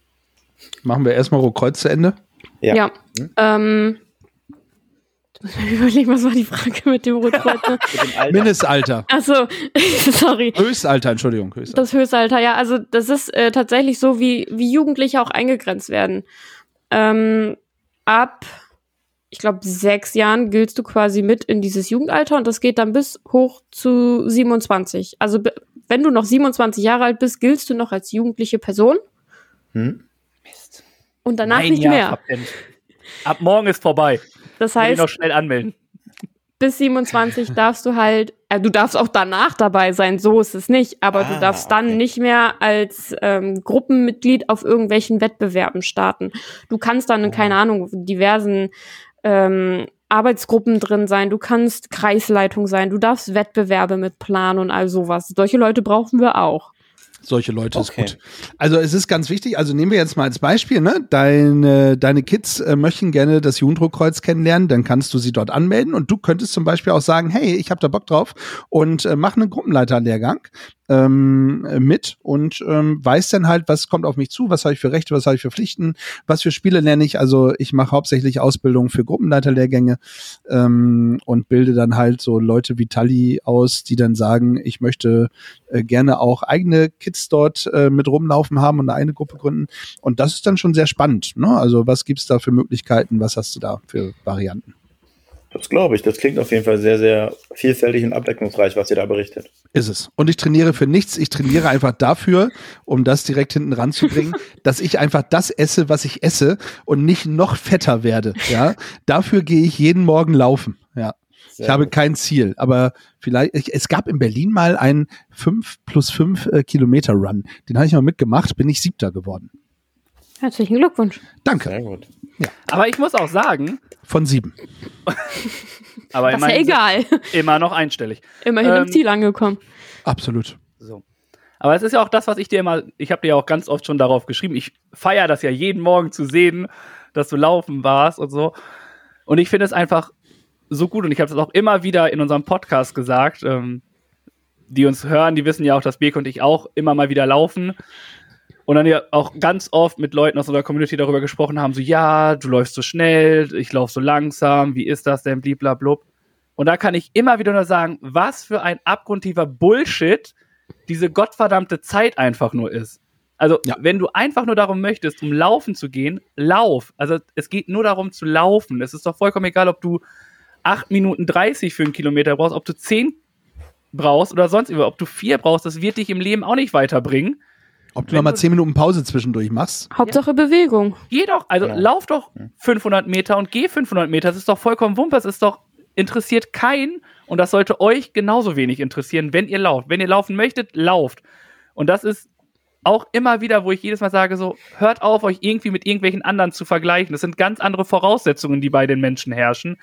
[SPEAKER 5] Machen wir erstmal Rohkreuz zu Ende?
[SPEAKER 4] Ja. ja. Hm? Ähm, überlegen, was war die Frage mit dem Rotkreuzer?
[SPEAKER 5] Mindestalter.
[SPEAKER 4] Achso, sorry.
[SPEAKER 5] Höchstalter, Entschuldigung.
[SPEAKER 4] Höchstalter. Das Höchstalter, ja. Also das ist äh, tatsächlich so, wie, wie Jugendliche auch eingegrenzt werden. Ähm, ab, ich glaube, sechs Jahren giltst du quasi mit in dieses Jugendalter und das geht dann bis hoch zu 27. Also wenn du noch 27 Jahre alt bist, giltst du noch als jugendliche Person. Hm? Mist. Und danach Nein, nicht ja, mehr.
[SPEAKER 3] Verpennt. Ab morgen ist vorbei.
[SPEAKER 4] Das heißt,
[SPEAKER 3] noch schnell anmelden.
[SPEAKER 4] Bis 27 darfst du halt, äh, du darfst auch danach dabei sein, so ist es nicht, aber ah, du darfst dann okay. nicht mehr als ähm, Gruppenmitglied auf irgendwelchen Wettbewerben starten. Du kannst dann in, ah. keine Ahnung, diversen ähm, Arbeitsgruppen drin sein, du kannst Kreisleitung sein, du darfst Wettbewerbe mit planen und all sowas. Solche Leute brauchen wir auch
[SPEAKER 5] solche Leute okay. ist gut. Also es ist ganz wichtig, also nehmen wir jetzt mal als Beispiel, ne? Deine, deine Kids äh, möchten gerne das Jugenddruckkreuz kennenlernen, dann kannst du sie dort anmelden und du könntest zum Beispiel auch sagen, hey, ich habe da Bock drauf und äh, mach einen Gruppenleiterlehrgang ähm, mit und ähm, weiß dann halt, was kommt auf mich zu, was habe ich für Rechte, was habe ich für Pflichten, was für Spiele lerne ich. Also ich mache hauptsächlich Ausbildung für Gruppenleiterlehrgänge ähm, und bilde dann halt so Leute wie Tali aus, die dann sagen, ich möchte äh, gerne auch eigene Kids dort äh, mit rumlaufen haben und eine Gruppe gründen. Und das ist dann schon sehr spannend. Ne? Also was gibt's da für Möglichkeiten, was hast du da für Varianten?
[SPEAKER 2] Das glaube ich. Das klingt auf jeden Fall sehr, sehr vielfältig und abdeckungsreich, was ihr da berichtet.
[SPEAKER 5] Ist es. Und ich trainiere für nichts. Ich trainiere einfach dafür, um das direkt hinten ranzubringen, dass ich einfach das esse, was ich esse und nicht noch fetter werde. Ja, dafür gehe ich jeden Morgen laufen. Sehr ich habe gut. kein Ziel, aber vielleicht, ich, es gab in Berlin mal einen 5 plus 5 äh, Kilometer Run. Den habe ich mal mitgemacht, bin ich siebter geworden.
[SPEAKER 4] Herzlichen Glückwunsch.
[SPEAKER 5] Danke.
[SPEAKER 2] Sehr gut.
[SPEAKER 3] Ja. Aber ich muss auch sagen.
[SPEAKER 5] Von sieben.
[SPEAKER 3] aber
[SPEAKER 4] das ist ja egal.
[SPEAKER 3] Immer noch einstellig.
[SPEAKER 4] Immerhin ähm, am Ziel angekommen.
[SPEAKER 5] Absolut.
[SPEAKER 3] So. Aber es ist ja auch das, was ich dir immer, ich habe dir ja auch ganz oft schon darauf geschrieben. Ich feiere das ja jeden Morgen zu sehen, dass du laufen warst und so. Und ich finde es einfach so gut und ich habe es auch immer wieder in unserem Podcast gesagt. Ähm, die uns hören, die wissen ja auch, dass Birk und ich auch immer mal wieder laufen und dann ja auch ganz oft mit Leuten aus unserer Community darüber gesprochen haben, so, ja, du läufst so schnell, ich laufe so langsam, wie ist das denn, bliblablub. Und da kann ich immer wieder nur sagen, was für ein abgrundtiefer Bullshit diese gottverdammte Zeit einfach nur ist. Also, ja. wenn du einfach nur darum möchtest, um laufen zu gehen, lauf. Also, es geht nur darum zu laufen. Es ist doch vollkommen egal, ob du 8 Minuten 30 für einen Kilometer brauchst, ob du 10 brauchst oder sonst über, ob du 4 brauchst, das wird dich im Leben auch nicht weiterbringen.
[SPEAKER 5] Ob du noch mal zehn Minuten Pause zwischendurch machst.
[SPEAKER 4] Hauptsache Bewegung.
[SPEAKER 3] Geh doch, also ja. lauf doch 500 Meter und geh 500 Meter. Das ist doch vollkommen wumpe. Das ist doch, interessiert keinen. Und das sollte euch genauso wenig interessieren, wenn ihr lauft. Wenn ihr laufen möchtet, lauft. Und das ist auch immer wieder, wo ich jedes Mal sage, so, hört auf, euch irgendwie mit irgendwelchen anderen zu vergleichen. Das sind ganz andere Voraussetzungen, die bei den Menschen herrschen.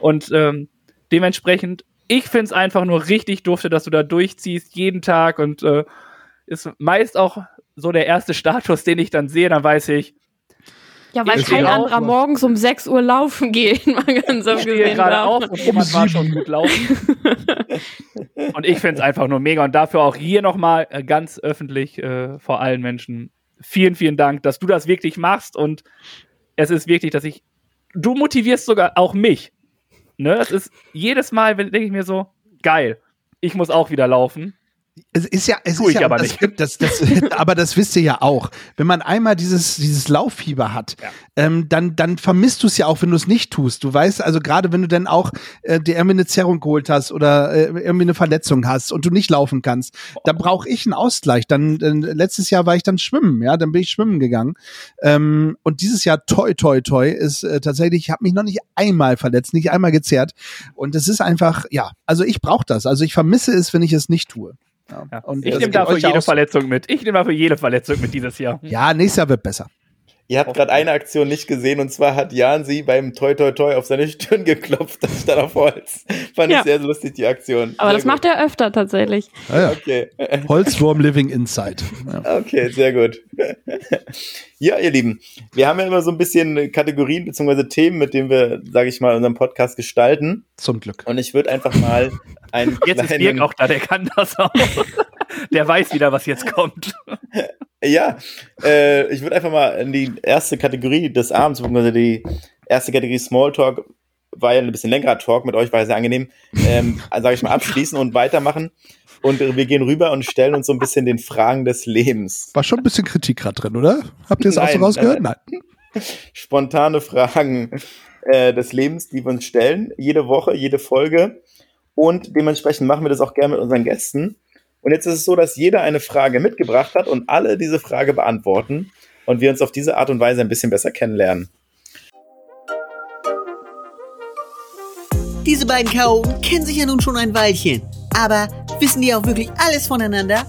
[SPEAKER 3] Und ähm, dementsprechend, ich finde es einfach nur richtig dufte, dass du da durchziehst, jeden Tag und äh, ist meist auch so der erste Status, den ich dann sehe, dann weiß ich.
[SPEAKER 4] Ja, weil kein anderer morgens um 6 Uhr laufen geht, mal ganz so gesehen.
[SPEAKER 3] gerade auf und jemand war schon gut laufen. und ich finde es einfach nur mega und dafür auch hier nochmal äh, ganz öffentlich äh, vor allen Menschen vielen, vielen Dank, dass du das wirklich machst und es ist wirklich, dass ich, du motivierst sogar auch mich. Ne? Es ist jedes Mal, denke ich mir so, geil, ich muss auch wieder laufen
[SPEAKER 5] es ist ja, es ist ja, aber, das, das, das, aber das wisst ihr ja auch. Wenn man einmal dieses, dieses Lauffieber hat, ja. ähm, dann, dann vermisst du es ja auch, wenn du es nicht tust. Du weißt also gerade, wenn du dann auch äh, dir irgendwie eine Zerrung geholt hast oder äh, irgendwie eine Verletzung hast und du nicht laufen kannst, oh. dann brauche ich einen Ausgleich. Dann äh, letztes Jahr war ich dann schwimmen, ja, dann bin ich schwimmen gegangen. Ähm, und dieses Jahr toi toi toi ist äh, tatsächlich, ich habe mich noch nicht einmal verletzt, nicht einmal gezerrt. Und es ist einfach, ja, also ich brauche das. Also ich vermisse es, wenn ich es nicht tue.
[SPEAKER 3] Ja. Und ich nehme dafür jede Verletzung mit. Ich nehme dafür jede Verletzung mit dieses Jahr.
[SPEAKER 5] Ja, nächstes Jahr wird besser.
[SPEAKER 2] Ihr habt gerade eine Aktion nicht gesehen und zwar hat Jan sie beim Toi Toi Toi auf seine Stirn geklopft, das stand auf Holz. Fand ja. ich sehr lustig, die Aktion.
[SPEAKER 4] Aber
[SPEAKER 2] sehr
[SPEAKER 4] das gut. macht er öfter tatsächlich.
[SPEAKER 5] Ah, ja. okay. Holzwurm living inside.
[SPEAKER 2] Ja. Okay, sehr gut. ja, ihr Lieben, wir haben ja immer so ein bisschen Kategorien bzw. Themen, mit denen wir, sage ich mal, unseren Podcast gestalten.
[SPEAKER 5] Zum Glück.
[SPEAKER 2] Und ich würde einfach mal einen
[SPEAKER 3] Jetzt ist Dirk auch da, der kann das auch. der weiß wieder, was jetzt kommt.
[SPEAKER 2] Ja, äh, ich würde einfach mal in die erste Kategorie des Abends, beziehungsweise die erste Kategorie Smalltalk, war ja ein bisschen längerer Talk mit euch, war ja sehr angenehm, ähm, sage ich mal, abschließen und weitermachen. Und wir gehen rüber und stellen uns so ein bisschen den Fragen des Lebens.
[SPEAKER 5] War schon ein bisschen Kritik gerade drin, oder? Habt ihr es auch so rausgehört?
[SPEAKER 2] Nein. Spontane Fragen äh, des Lebens, die wir uns stellen, jede Woche, jede Folge. Und dementsprechend machen wir das auch gerne mit unseren Gästen. Und jetzt ist es so, dass jeder eine Frage mitgebracht hat und alle diese Frage beantworten und wir uns auf diese Art und Weise ein bisschen besser kennenlernen.
[SPEAKER 1] Diese beiden Chaoten kennen sich ja nun schon ein Weilchen. Aber wissen die auch wirklich alles voneinander?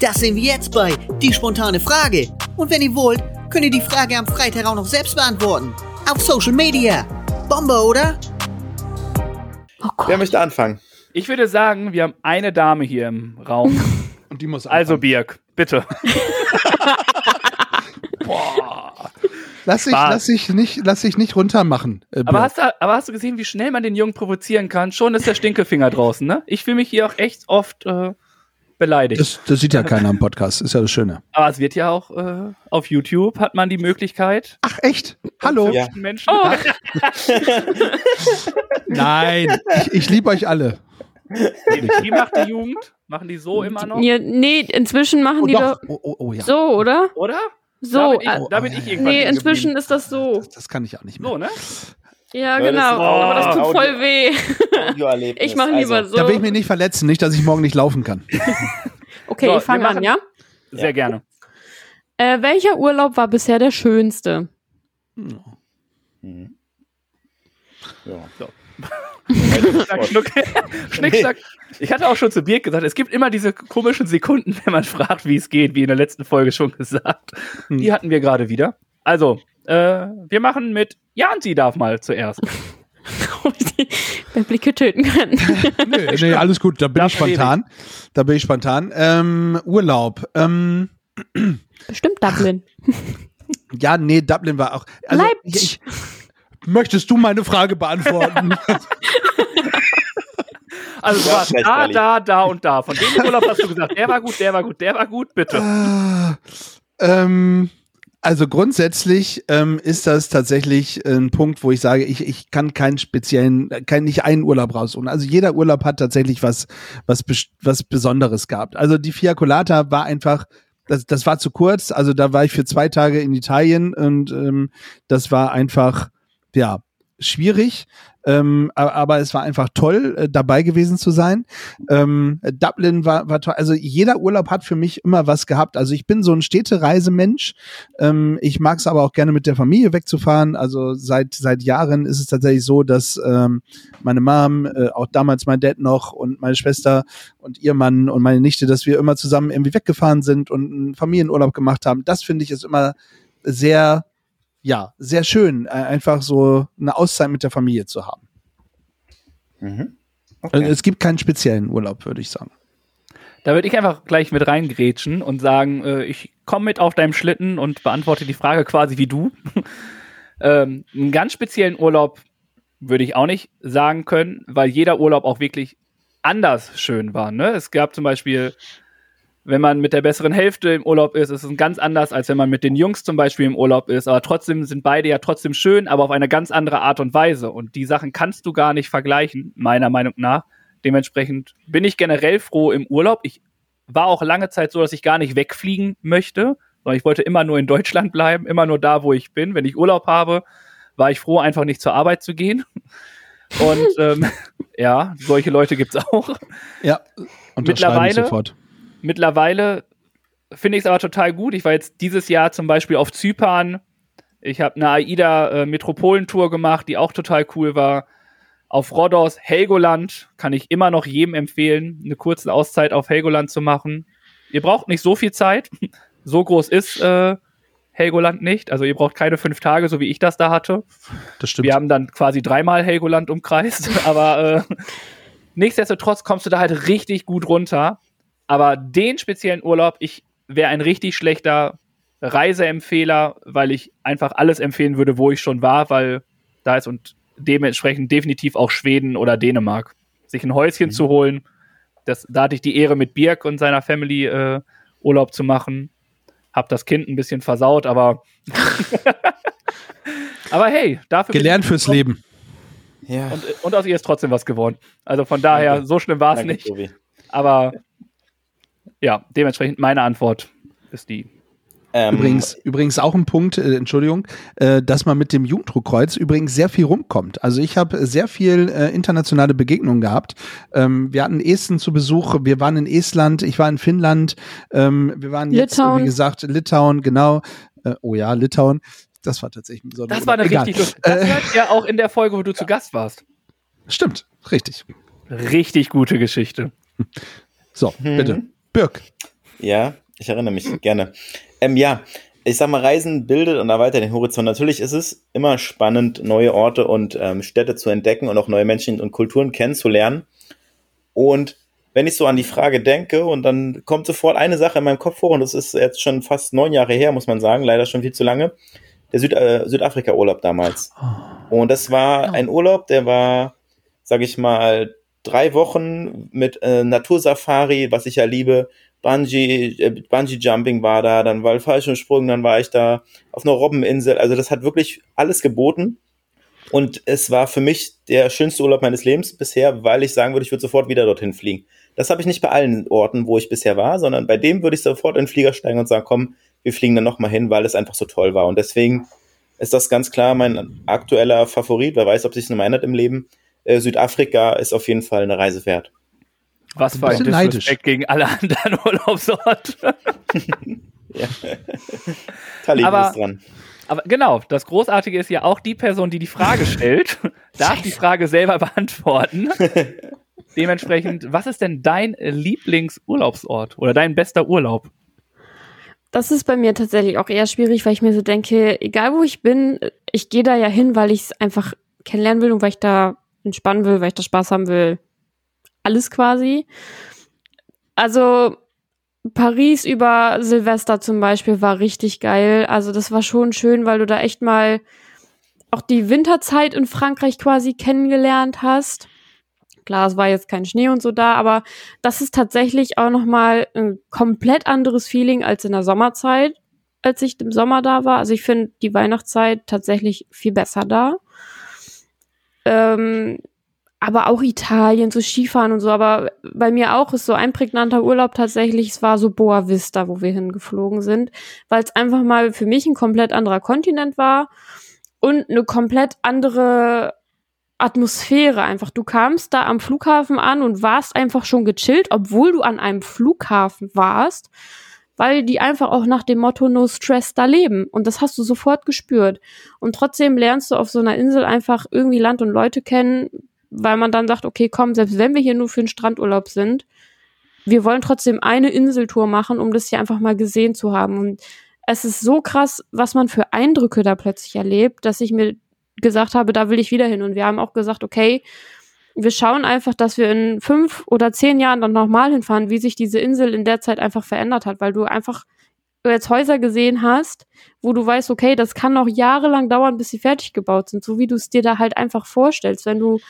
[SPEAKER 1] Das sehen wir jetzt bei Die spontane Frage. Und wenn ihr wollt, könnt ihr die Frage am Freitag auch noch selbst beantworten. Auf Social Media. Bombe, oder?
[SPEAKER 2] Oh Wer möchte anfangen?
[SPEAKER 3] Ich würde sagen, wir haben eine Dame hier im Raum.
[SPEAKER 5] Und die muss
[SPEAKER 3] anfangen. Also Birk, bitte.
[SPEAKER 5] Boah. Lass dich, lass dich nicht, lass dich nicht runtermachen.
[SPEAKER 3] Äh, aber, hast du, aber hast du gesehen, wie schnell man den Jungen provozieren kann? Schon ist der Stinkefinger draußen, ne? Ich fühle mich hier auch echt oft äh, beleidigt.
[SPEAKER 5] Das, das, sieht ja keiner am Podcast, ist ja das Schöne.
[SPEAKER 3] Aber es wird ja auch äh, auf YouTube hat man die Möglichkeit.
[SPEAKER 5] Ach echt? Hallo?
[SPEAKER 3] Ja. Menschen. Oh.
[SPEAKER 5] Nein, ich, ich liebe euch alle.
[SPEAKER 3] Wie macht die Jugend? Machen die so immer noch?
[SPEAKER 4] Ja, nee, inzwischen machen oh, die doch, doch oh, oh, oh, ja. so, oder?
[SPEAKER 3] Oder?
[SPEAKER 4] So. Da bin ich,
[SPEAKER 3] da bin ich
[SPEAKER 4] irgendwann Nee, inzwischen ist das so.
[SPEAKER 5] Das, das, kann ich auch nicht mehr.
[SPEAKER 3] So, ne?
[SPEAKER 4] Ja, genau. Das, oh, aber das tut voll weh. ich mache lieber also, so.
[SPEAKER 5] Da will ich mich nicht verletzen, nicht, dass ich morgen nicht laufen kann.
[SPEAKER 4] okay, so, ich fange an, ja?
[SPEAKER 3] Sehr ja. gerne.
[SPEAKER 4] Äh, welcher Urlaub war bisher der schönste?
[SPEAKER 2] Hm. Ja.
[SPEAKER 3] So. Schnickschnack, schnuck, Schnickschnack. Ich hatte auch schon zu Birk gesagt, es gibt immer diese komischen Sekunden, wenn man fragt, wie es geht, wie in der letzten Folge schon gesagt. Hm. Die hatten wir gerade wieder. Also, äh, wir machen mit Jansi darf mal zuerst.
[SPEAKER 4] Wer Blicke töten kann.
[SPEAKER 5] nee, nee, alles gut, da bin darf ich spontan. Da bin ich spontan. Ähm, Urlaub. Ähm,
[SPEAKER 4] Bestimmt Dublin.
[SPEAKER 5] Ja, nee, Dublin war auch. Also,
[SPEAKER 4] Leipzig.
[SPEAKER 5] Ich, möchtest du meine Frage beantworten?
[SPEAKER 3] Also du warst da, da, da und da. Von dem Urlaub hast du gesagt, der war gut, der war gut, der war gut, bitte.
[SPEAKER 5] Ah, ähm, also grundsätzlich ähm, ist das tatsächlich ein Punkt, wo ich sage, ich, ich kann keinen speziellen, kann nicht einen Urlaub raussuchen. Also jeder Urlaub hat tatsächlich was, was, was Besonderes gehabt. Also die Fiacolata war einfach das, das war zu kurz. Also da war ich für zwei Tage in Italien und ähm, das war einfach, ja, schwierig. Ähm, aber es war einfach toll, äh, dabei gewesen zu sein. Ähm, Dublin war, war toll. Also jeder Urlaub hat für mich immer was gehabt. Also ich bin so ein Städtereisemensch. Ähm, ich mag es aber auch gerne mit der Familie wegzufahren. Also seit seit Jahren ist es tatsächlich so, dass ähm, meine Mom, äh, auch damals mein Dad noch und meine Schwester und ihr Mann und meine Nichte, dass wir immer zusammen irgendwie weggefahren sind und einen Familienurlaub gemacht haben. Das finde ich ist immer sehr ja, sehr schön, äh, einfach so eine Auszeit mit der Familie zu haben. Mhm. Okay. Also es gibt keinen speziellen Urlaub, würde ich sagen.
[SPEAKER 3] Da würde ich einfach gleich mit reingrätschen und sagen, äh, ich komme mit auf deinem Schlitten und beantworte die Frage quasi wie du. ähm, einen ganz speziellen Urlaub würde ich auch nicht sagen können, weil jeder Urlaub auch wirklich anders schön war. Ne? Es gab zum Beispiel wenn man mit der besseren Hälfte im Urlaub ist, ist es ganz anders, als wenn man mit den Jungs zum Beispiel im Urlaub ist. Aber trotzdem sind beide ja trotzdem schön, aber auf eine ganz andere Art und Weise. Und die Sachen kannst du gar nicht vergleichen, meiner Meinung nach. Dementsprechend bin ich generell froh im Urlaub. Ich war auch lange Zeit so, dass ich gar nicht wegfliegen möchte, sondern ich wollte immer nur in Deutschland bleiben, immer nur da, wo ich bin. Wenn ich Urlaub habe, war ich froh, einfach nicht zur Arbeit zu gehen. Und ähm, ja, solche Leute gibt's auch.
[SPEAKER 5] Ja,
[SPEAKER 3] mittlerweile. Sofort Mittlerweile finde ich es aber total gut. Ich war jetzt dieses Jahr zum Beispiel auf Zypern. Ich habe eine AIDA-Metropolentour äh, gemacht, die auch total cool war. Auf Rhodos, Helgoland kann ich immer noch jedem empfehlen, eine kurze Auszeit auf Helgoland zu machen. Ihr braucht nicht so viel Zeit. So groß ist äh, Helgoland nicht. Also ihr braucht keine fünf Tage, so wie ich das da hatte.
[SPEAKER 5] Das stimmt.
[SPEAKER 3] Wir haben dann quasi dreimal Helgoland umkreist, aber äh, nichtsdestotrotz kommst du da halt richtig gut runter. Aber den speziellen Urlaub, ich wäre ein richtig schlechter Reiseempfehler, weil ich einfach alles empfehlen würde, wo ich schon war, weil da ist und dementsprechend definitiv auch Schweden oder Dänemark. Sich ein Häuschen mhm. zu holen, das, da hatte ich die Ehre, mit Birk und seiner Family äh, Urlaub zu machen. Hab das Kind ein bisschen versaut, aber. aber hey, dafür.
[SPEAKER 5] Gelernt fürs Leben.
[SPEAKER 3] Ja. Und, und, aus ihr ist trotzdem was geworden. Also von daher, Danke. so schlimm war es nicht. Tobi. Aber ja, dementsprechend meine Antwort ist die.
[SPEAKER 5] Ähm, übrigens, übrigens auch ein Punkt, äh, Entschuldigung, äh, dass man mit dem Jugenddruckkreuz übrigens sehr viel rumkommt. Also ich habe sehr viel äh, internationale Begegnungen gehabt. Ähm, wir hatten Esten zu Besuch, wir waren in Estland, ich war in Finnland, ähm, wir waren jetzt, Litauen. wie gesagt, Litauen, genau. Äh, oh ja, Litauen. Das war tatsächlich
[SPEAKER 3] so. Das war eine richtig Das äh, hört ja auch in der Folge, wo du zu Gast warst.
[SPEAKER 5] Stimmt, richtig.
[SPEAKER 3] Richtig gute Geschichte.
[SPEAKER 5] So, hm. Birk.
[SPEAKER 2] Ja, ich erinnere mich gerne. Ähm, ja, ich sag mal, Reisen bildet und erweitert den Horizont. Natürlich ist es immer spannend, neue Orte und ähm, Städte zu entdecken und auch neue Menschen und Kulturen kennenzulernen. Und wenn ich so an die Frage denke, und dann kommt sofort eine Sache in meinem Kopf vor, und das ist jetzt schon fast neun Jahre her, muss man sagen, leider schon viel zu lange, der Süd äh, Südafrika-Urlaub damals. Oh. Und das war ein Urlaub, der war, sag ich mal, drei Wochen mit äh, Natursafari, was ich ja liebe, Bungee, äh, Bungee Jumping war da, dann war Fallschirmsprung, dann war ich da auf einer Robbeninsel. Also das hat wirklich alles geboten. Und es war für mich der schönste Urlaub meines Lebens bisher, weil ich sagen würde, ich würde sofort wieder dorthin fliegen. Das habe ich nicht bei allen Orten, wo ich bisher war, sondern bei dem würde ich sofort in den Flieger steigen und sagen, komm, wir fliegen dann nochmal hin, weil es einfach so toll war. Und deswegen ist das ganz klar mein aktueller Favorit. Wer weiß, ob sich noch mal ändert im Leben. Äh, Südafrika ist auf jeden Fall eine Reise wert.
[SPEAKER 3] Was für ein Disrespect gegen alle anderen Urlaubsorte. ja. Tali aber, ist dran. Aber genau, das Großartige ist ja auch die Person, die die Frage stellt, darf die Frage selber beantworten. Dementsprechend, was ist denn dein Lieblingsurlaubsort oder dein bester Urlaub?
[SPEAKER 4] Das ist bei mir tatsächlich auch eher schwierig, weil ich mir so denke, egal wo ich bin, ich gehe da ja hin, weil ich es einfach kennenlernen will und weil ich da entspannen will, weil ich da Spaß haben will alles quasi. Also Paris über Silvester zum Beispiel war richtig geil. Also das war schon schön, weil du da echt mal auch die Winterzeit in Frankreich quasi kennengelernt hast. Klar, es war jetzt kein Schnee und so da, aber das ist tatsächlich auch noch mal ein komplett anderes Feeling als in der Sommerzeit, als ich im Sommer da war. Also ich finde die Weihnachtszeit tatsächlich viel besser da. Ähm, aber auch Italien, so Skifahren und so. Aber bei mir auch ist so ein prägnanter Urlaub tatsächlich, es war so Boa Vista, wo wir hingeflogen sind, weil es einfach mal für mich ein komplett anderer Kontinent war und eine komplett andere Atmosphäre einfach. Du kamst da am Flughafen an und warst einfach schon gechillt, obwohl du an einem Flughafen warst, weil die einfach auch nach dem Motto No Stress da leben. Und das hast du sofort gespürt. Und trotzdem lernst du auf so einer Insel einfach irgendwie Land und Leute kennen, weil man dann sagt, okay, komm, selbst wenn wir hier nur für einen Strandurlaub sind, wir wollen trotzdem eine Inseltour machen, um das hier einfach mal gesehen zu haben. Und es ist so krass, was man für Eindrücke da plötzlich erlebt, dass ich mir gesagt habe, da will ich wieder hin. Und wir haben auch gesagt, okay, wir schauen einfach, dass wir in fünf oder zehn Jahren dann nochmal hinfahren, wie sich diese Insel in der Zeit einfach verändert hat, weil du einfach jetzt Häuser gesehen hast, wo du weißt, okay, das kann noch jahrelang dauern, bis sie fertig gebaut sind, so wie du es dir da halt einfach vorstellst, wenn du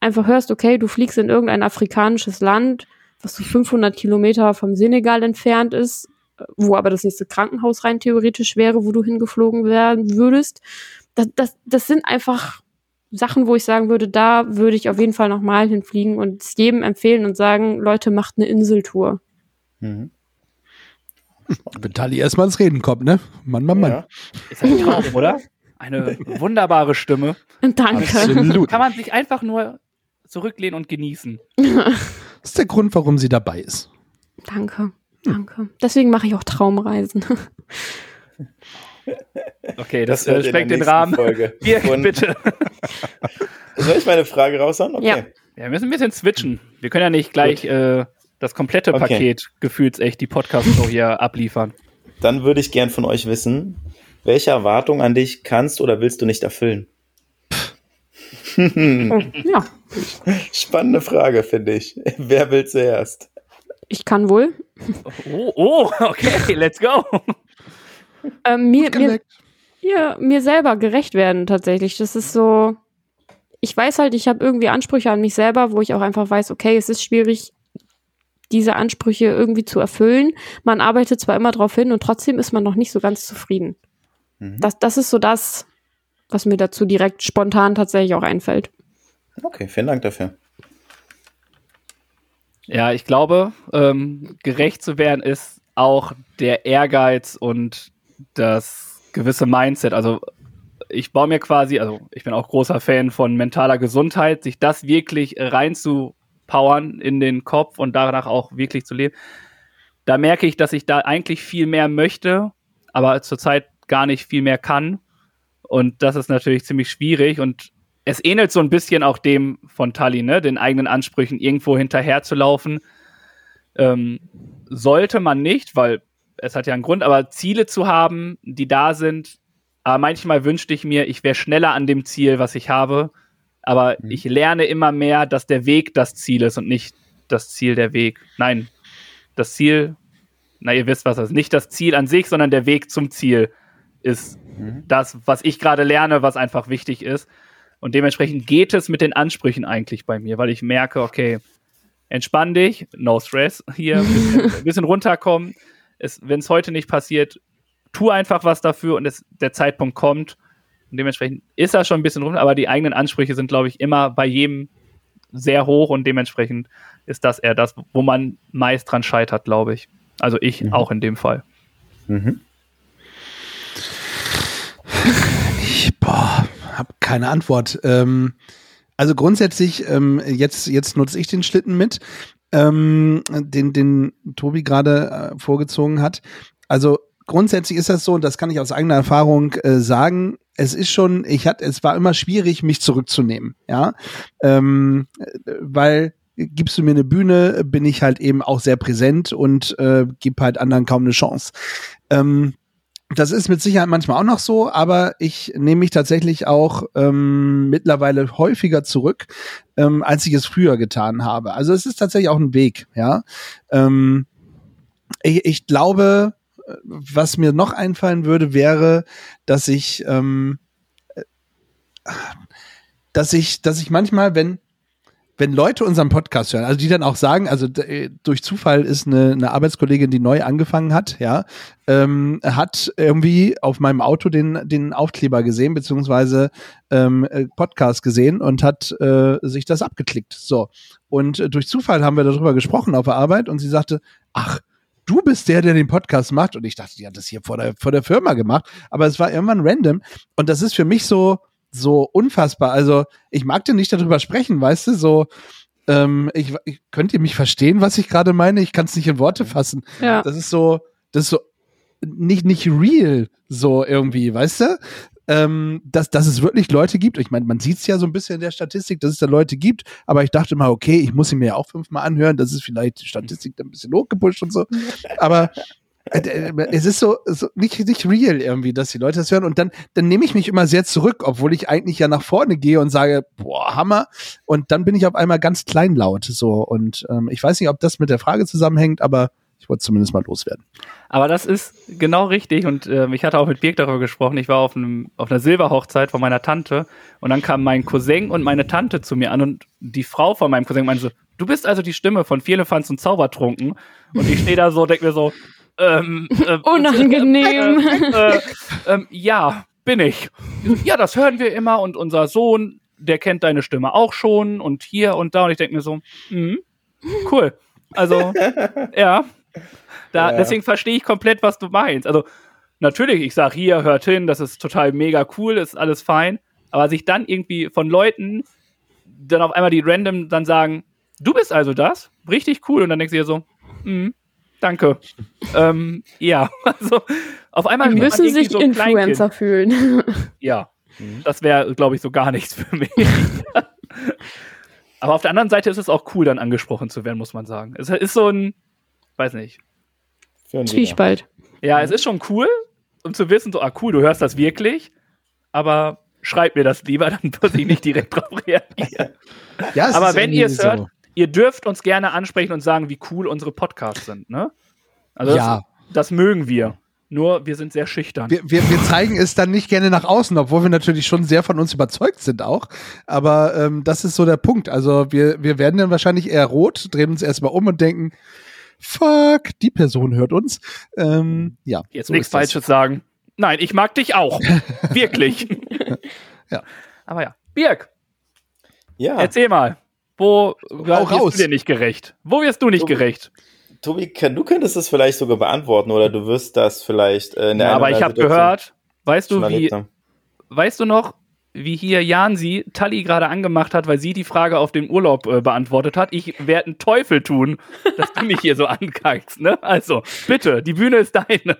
[SPEAKER 4] einfach hörst, okay, du fliegst in irgendein afrikanisches Land, was so 500 Kilometer vom Senegal entfernt ist, wo aber das nächste Krankenhaus rein theoretisch wäre, wo du hingeflogen werden würdest. Das, das, das sind einfach Sachen, wo ich sagen würde, da würde ich auf jeden Fall nochmal hinfliegen und es jedem empfehlen und sagen, Leute, macht eine Inseltour. Mhm.
[SPEAKER 5] Wenn Tali erstmal ins Reden kommt, ne? Mann, Mann, Mann. Ja.
[SPEAKER 3] Ist ein Traum, oder? Eine wunderbare Stimme.
[SPEAKER 4] Danke.
[SPEAKER 3] Absolut. Kann man sich einfach nur zurücklehnen und genießen.
[SPEAKER 5] das ist der Grund, warum sie dabei ist.
[SPEAKER 4] Danke, danke. Deswegen mache ich auch Traumreisen.
[SPEAKER 3] Okay, das, das äh, sprengt den Rahmen. Folge. Hier, bitte.
[SPEAKER 2] Soll ich meine Frage raushauen?
[SPEAKER 3] Okay. Ja. ja. Wir müssen ein bisschen switchen. Wir können ja nicht gleich äh, das komplette okay. Paket gefühlsecht die Podcast-Show hier abliefern.
[SPEAKER 2] Dann würde ich gern von euch wissen, Welche Erwartung an dich kannst oder willst du nicht erfüllen?
[SPEAKER 4] ja.
[SPEAKER 2] Spannende Frage, finde ich. Wer will zuerst?
[SPEAKER 4] Ich kann wohl.
[SPEAKER 3] Oh, oh okay, let's go.
[SPEAKER 4] ähm, mir, mir, ja, mir selber gerecht werden tatsächlich. Das ist so. Ich weiß halt, ich habe irgendwie Ansprüche an mich selber, wo ich auch einfach weiß, okay, es ist schwierig, diese Ansprüche irgendwie zu erfüllen. Man arbeitet zwar immer darauf hin und trotzdem ist man noch nicht so ganz zufrieden. Mhm. Das, das ist so das, was mir dazu direkt spontan tatsächlich auch einfällt.
[SPEAKER 2] Okay, vielen Dank dafür.
[SPEAKER 3] Ja, ich glaube, ähm, gerecht zu werden ist auch der Ehrgeiz und das gewisse Mindset. Also ich baue mir quasi, also ich bin auch großer Fan von mentaler Gesundheit, sich das wirklich reinzupowern in den Kopf und danach auch wirklich zu leben. Da merke ich, dass ich da eigentlich viel mehr möchte, aber zurzeit gar nicht viel mehr kann. Und das ist natürlich ziemlich schwierig und es ähnelt so ein bisschen auch dem von Tali, ne? den eigenen Ansprüchen irgendwo hinterherzulaufen. Ähm, sollte man nicht, weil es hat ja einen Grund, aber Ziele zu haben, die da sind. Aber manchmal wünschte ich mir, ich wäre schneller an dem Ziel, was ich habe. Aber mhm. ich lerne immer mehr, dass der Weg das Ziel ist und nicht das Ziel der Weg. Nein, das Ziel, na, ihr wisst was das ist. Nicht das Ziel an sich, sondern der Weg zum Ziel ist mhm. das, was ich gerade lerne, was einfach wichtig ist. Und dementsprechend geht es mit den Ansprüchen eigentlich bei mir, weil ich merke, okay, entspann dich, no stress hier, ein bisschen, ein bisschen runterkommen. Wenn es heute nicht passiert, tu einfach was dafür und es, der Zeitpunkt kommt. Und dementsprechend ist das schon ein bisschen runter, aber die eigenen Ansprüche sind, glaube ich, immer bei jedem sehr hoch und dementsprechend ist das eher das, wo man meist dran scheitert, glaube ich. Also ich mhm. auch in dem Fall. Mhm.
[SPEAKER 5] Ich, boah, habe keine Antwort. Ähm, also grundsätzlich, ähm, jetzt, jetzt nutze ich den Schlitten mit, ähm, den, den Tobi gerade äh, vorgezogen hat. Also grundsätzlich ist das so, und das kann ich aus eigener Erfahrung äh, sagen, es ist schon, ich hatte, es war immer schwierig, mich zurückzunehmen, ja, ähm, weil gibst du mir eine Bühne, bin ich halt eben auch sehr präsent und äh, gib halt anderen kaum eine Chance. Ähm, das ist mit Sicherheit manchmal auch noch so, aber ich nehme mich tatsächlich auch ähm, mittlerweile häufiger zurück, ähm, als ich es früher getan habe. Also es ist tatsächlich auch ein Weg, ja. Ähm, ich, ich glaube, was mir noch einfallen würde, wäre, dass ich, ähm, äh, dass ich, dass ich manchmal, wenn wenn Leute unseren Podcast hören, also die dann auch sagen, also äh, durch Zufall ist eine, eine Arbeitskollegin, die neu angefangen hat, ja, ähm, hat irgendwie auf meinem Auto den, den Aufkleber gesehen, beziehungsweise ähm, äh, Podcast gesehen und hat äh, sich das abgeklickt. So. Und äh, durch Zufall haben wir darüber gesprochen auf der Arbeit und sie sagte, ach, du bist der, der den Podcast macht. Und ich dachte, die hat das hier vor der, vor der Firma gemacht. Aber es war irgendwann random. Und das ist für mich so, so unfassbar. Also ich mag dir nicht darüber sprechen, weißt du, so ähm, ich, ich könnt ihr mich verstehen, was ich gerade meine? Ich kann es nicht in Worte fassen. Ja. Das ist so, das ist so nicht nicht real so irgendwie, weißt du? Ähm, dass, dass es wirklich Leute gibt. Ich meine, man sieht es ja so ein bisschen in der Statistik, dass es da Leute gibt, aber ich dachte mal, okay, ich muss sie mir ja auch fünfmal anhören, das ist vielleicht die Statistik ein bisschen hochgepusht und so. Aber es ist so, so nicht, nicht real irgendwie, dass die Leute das hören. Und dann, dann nehme ich mich immer sehr zurück, obwohl ich eigentlich ja nach vorne gehe und sage, boah, Hammer. Und dann bin ich auf einmal ganz kleinlaut. So. Und ähm, ich weiß nicht, ob das mit der Frage zusammenhängt, aber ich wollte zumindest mal loswerden.
[SPEAKER 3] Aber das ist genau richtig. Und äh, ich hatte auch mit Birk darüber gesprochen. Ich war auf, einem, auf einer Silberhochzeit von meiner Tante. Und dann kamen mein Cousin und meine Tante zu mir an. Und die Frau von meinem Cousin meinte so, du bist also die Stimme von Vierlefanz und Zaubertrunken. Und ich stehe da so, denke mir so, ähm,
[SPEAKER 4] äh, Unangenehm.
[SPEAKER 3] Äh, äh, ja, bin ich. Ja, das hören wir immer und unser Sohn, der kennt deine Stimme auch schon und hier und da und ich denke mir so, mh, cool. Also, ja. Da, ja. Deswegen verstehe ich komplett, was du meinst. Also, natürlich, ich sage hier, hört hin, das ist total mega cool, ist alles fein. Aber sich dann irgendwie von Leuten dann auf einmal die random dann sagen, du bist also das, richtig cool. Und dann denkst du dir so, mh, danke. ähm, ja, also auf einmal
[SPEAKER 4] Die müssen sich so Influencer fühlen.
[SPEAKER 3] ja, das wäre, glaube ich, so gar nichts für mich. Aber auf der anderen Seite ist es auch cool, dann angesprochen zu werden, muss man sagen. Es ist so ein, weiß nicht.
[SPEAKER 4] Zwiespalt.
[SPEAKER 3] Ja, es ist schon cool, um zu wissen, so, ah cool, du hörst das wirklich, aber schreibt mir das lieber, dann muss ich nicht direkt drauf reagieren. Ja, aber wenn ihr es hört, so. Ihr dürft uns gerne ansprechen und sagen, wie cool unsere Podcasts sind, ne? Also ja. das, das mögen wir. Nur wir sind sehr schüchtern.
[SPEAKER 5] Wir, wir, wir, zeigen es dann nicht gerne nach außen, obwohl wir natürlich schon sehr von uns überzeugt sind auch. Aber ähm, das ist so der Punkt. Also wir, wir werden dann wahrscheinlich eher rot, drehen uns erstmal um und denken, fuck, die Person hört uns. Ähm, ja.
[SPEAKER 3] Jetzt so nichts Falsches sagen. Nein, ich mag dich auch. Wirklich. ja. Aber ja. Birg. Ja. Erzähl mal. Wo wirst du dir nicht gerecht? Wo wirst du nicht Tobi, gerecht?
[SPEAKER 2] Tobi, du könntest es vielleicht sogar beantworten oder du wirst das vielleicht
[SPEAKER 3] äh, in der ja, Aber ich habe gehört, weißt du, wie, weißt du noch, wie hier Jansi Tali gerade angemacht hat, weil sie die Frage auf den Urlaub äh, beantwortet hat. Ich werde einen Teufel tun, dass du mich hier so ankackst. Ne? Also, bitte, die Bühne ist deine.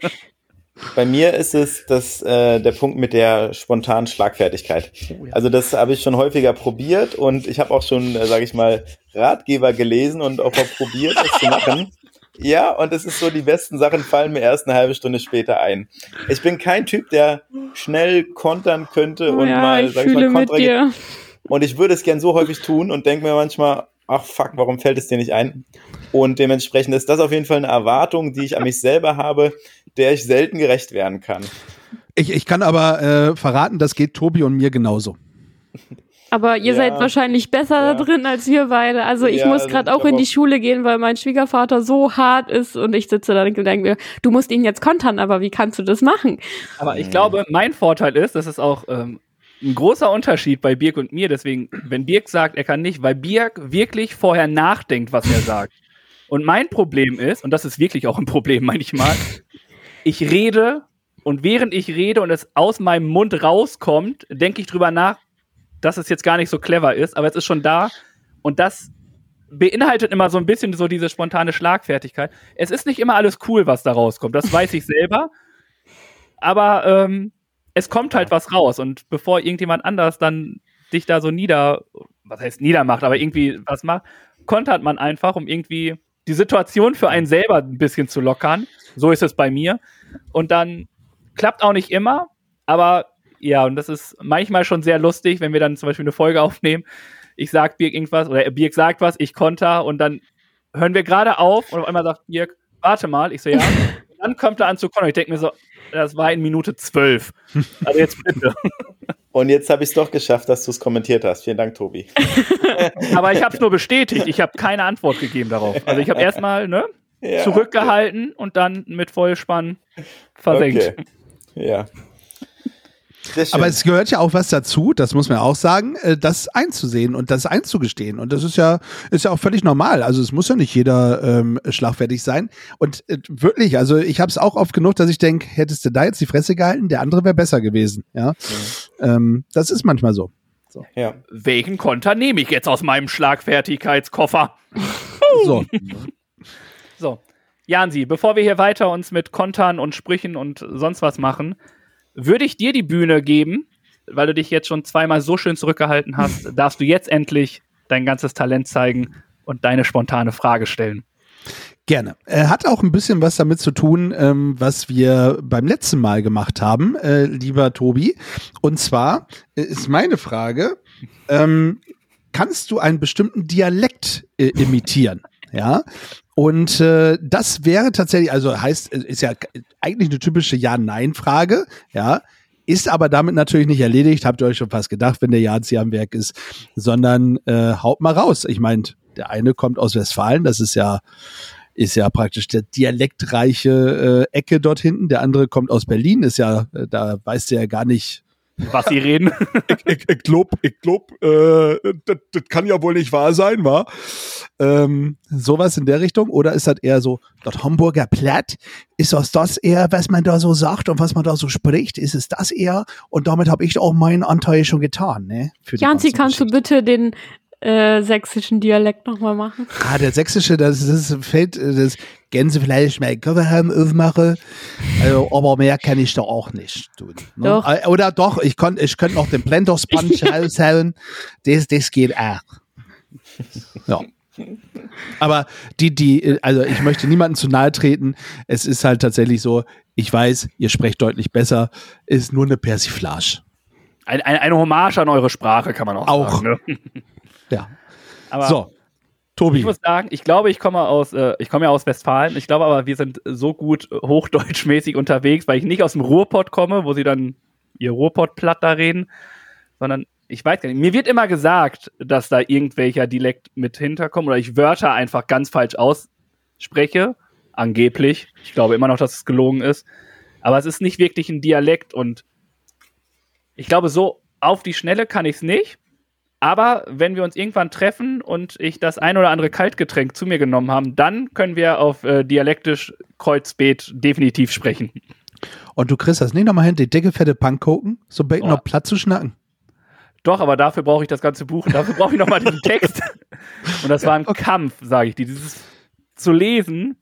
[SPEAKER 2] Bei mir ist es das, äh, der Punkt mit der spontanen Schlagfertigkeit. Oh, ja. Also das habe ich schon häufiger probiert und ich habe auch schon, äh, sage ich mal, Ratgeber gelesen und auch mal probiert, das zu machen. Ja, und es ist so, die besten Sachen fallen mir erst eine halbe Stunde später ein. Ich bin kein Typ, der schnell kontern könnte oh, und ja, mal,
[SPEAKER 4] sag ich mal, kontra
[SPEAKER 2] Und ich würde es gern so häufig tun und denke mir manchmal, ach fuck, warum fällt es dir nicht ein? Und dementsprechend ist das auf jeden Fall eine Erwartung, die ich an mich selber habe, der ich selten gerecht werden kann.
[SPEAKER 5] Ich, ich kann aber äh, verraten, das geht Tobi und mir genauso.
[SPEAKER 4] Aber ihr ja. seid wahrscheinlich besser ja. da drin als wir beide. Also ich ja, muss gerade also auch in die Schule gehen, weil mein Schwiegervater so hart ist und ich sitze da und denke mir, du musst ihn jetzt kontern, aber wie kannst du das machen?
[SPEAKER 3] Aber ich glaube, mein Vorteil ist, das ist auch ähm, ein großer Unterschied bei Birk und mir. Deswegen, wenn Birk sagt, er kann nicht, weil Birk wirklich vorher nachdenkt, was er sagt. Und mein Problem ist, und das ist wirklich auch ein Problem manchmal, ich rede und während ich rede und es aus meinem Mund rauskommt, denke ich drüber nach, dass es jetzt gar nicht so clever ist, aber es ist schon da und das beinhaltet immer so ein bisschen so diese spontane Schlagfertigkeit. Es ist nicht immer alles cool, was da rauskommt, das weiß ich selber, aber ähm, es kommt halt was raus und bevor irgendjemand anders dann dich da so nieder, was heißt niedermacht, aber irgendwie was macht, kontert man einfach, um irgendwie die Situation für einen selber ein bisschen zu lockern. So ist es bei mir. Und dann klappt auch nicht immer, aber ja, und das ist manchmal schon sehr lustig, wenn wir dann zum Beispiel eine Folge aufnehmen. Ich sag Birk irgendwas oder Birk sagt was, ich konter und dann hören wir gerade auf und auf einmal sagt Birk, warte mal. Ich so, ja. Und dann kommt er an zu kontern. Ich denke mir so, das war in Minute zwölf. Also jetzt bitte.
[SPEAKER 2] Und jetzt habe ich es doch geschafft, dass du es kommentiert hast. Vielen Dank, Tobi.
[SPEAKER 3] Aber ich habe es nur bestätigt. Ich habe keine Antwort gegeben darauf. Also ich habe erstmal ne, ja, zurückgehalten okay. und dann mit Vollspann versenkt.
[SPEAKER 2] Okay. Ja.
[SPEAKER 5] Aber es gehört ja auch was dazu, das muss man auch sagen, äh, das einzusehen und das einzugestehen. Und das ist ja, ist ja auch völlig normal. Also es muss ja nicht jeder ähm, schlagfertig sein. Und äh, wirklich, also ich habe es auch oft genug, dass ich denke, hättest du da jetzt die Fresse gehalten, der andere wäre besser gewesen. Ja, ja. Ähm, das ist manchmal so. so.
[SPEAKER 3] Ja. Welchen Konter nehme ich jetzt aus meinem Schlagfertigkeitskoffer? so. so. Jansi, bevor wir hier weiter uns mit Kontern und Sprüchen und sonst was machen, würde ich dir die Bühne geben, weil du dich jetzt schon zweimal so schön zurückgehalten hast, darfst du jetzt endlich dein ganzes Talent zeigen und deine spontane Frage stellen.
[SPEAKER 5] Gerne. Er hat auch ein bisschen was damit zu tun, ähm, was wir beim letzten Mal gemacht haben, äh, lieber Tobi. Und zwar äh, ist meine Frage, ähm, kannst du einen bestimmten Dialekt äh, imitieren? Ja. Und äh, das wäre tatsächlich, also heißt, ist ja eigentlich eine typische Ja-Nein-Frage, ja. Ist aber damit natürlich nicht erledigt, habt ihr euch schon fast gedacht, wenn der Jazi am Werk ist, sondern äh, haut mal raus. Ich meine, der eine kommt aus Westfalen, das ist ja ist ja praktisch der dialektreiche äh, Ecke dort hinten. Der andere kommt aus Berlin, ist ja, äh, da weißt du ja gar nicht,
[SPEAKER 3] was sie reden.
[SPEAKER 5] ich, ich, ich glaub, ich glaub, äh, das, das kann ja wohl nicht wahr sein, wa? Ähm, sowas in der Richtung? Oder ist das eher so, das Hamburger Platt? Ist das das eher, was man da so sagt und was man da so spricht? Ist es das eher? Und damit habe ich auch meinen Anteil schon getan, ne?
[SPEAKER 4] Janzi, kannst du bitte den äh, sächsischen Dialekt nochmal machen?
[SPEAKER 5] Ah, der sächsische, das, das fällt, das Gänsefleisch mein Kofferraum aufmache. Also, aber mehr kann ich da auch nicht tun. Ne? Doch. Äh, oder doch, ich könnte ich könnt noch den Blender Sponge raushauen. Das, das geht auch. Ja. Aber die, die, also ich möchte niemanden zu nahe treten. Es ist halt tatsächlich so, Ich weiß, ihr sprecht deutlich besser, ist nur eine Persiflage.
[SPEAKER 3] Ein, ein, eine Hommage an eure Sprache, kann man auch,
[SPEAKER 5] auch.
[SPEAKER 3] sagen. Ne?
[SPEAKER 5] Ja.
[SPEAKER 3] Aber
[SPEAKER 5] so, Tobi.
[SPEAKER 3] Ich muss sagen, ich glaube, ich komme aus, äh, ich komme ja aus Westfalen. Ich glaube aber, wir sind so gut äh, hochdeutschmäßig unterwegs, weil ich nicht aus dem Ruhrpott komme, wo sie dann ihr Ruhrpott-Platt da reden, sondern ich weiß gar nicht. Mir wird immer gesagt, dass da irgendwelcher Dialekt mit hinterkommt oder ich Wörter einfach ganz falsch ausspreche. Angeblich. Ich glaube immer noch, dass es gelogen ist. Aber es ist nicht wirklich ein Dialekt und ich glaube, so auf die Schnelle kann ich es nicht. Aber wenn wir uns irgendwann treffen und ich das ein oder andere Kaltgetränk zu mir genommen habe, dann können wir auf äh, dialektisch Kreuzbeet definitiv sprechen.
[SPEAKER 5] Und du kriegst das nicht nochmal hin, die dicke, fette Pannkuchen, so Bacon
[SPEAKER 3] Oh.
[SPEAKER 5] noch platt zu schnacken.
[SPEAKER 3] Doch, aber dafür brauche ich das ganze Buch dafür brauche ich nochmal diesen Text. Und das war ein Kampf, sage ich dir. Dieses zu lesen.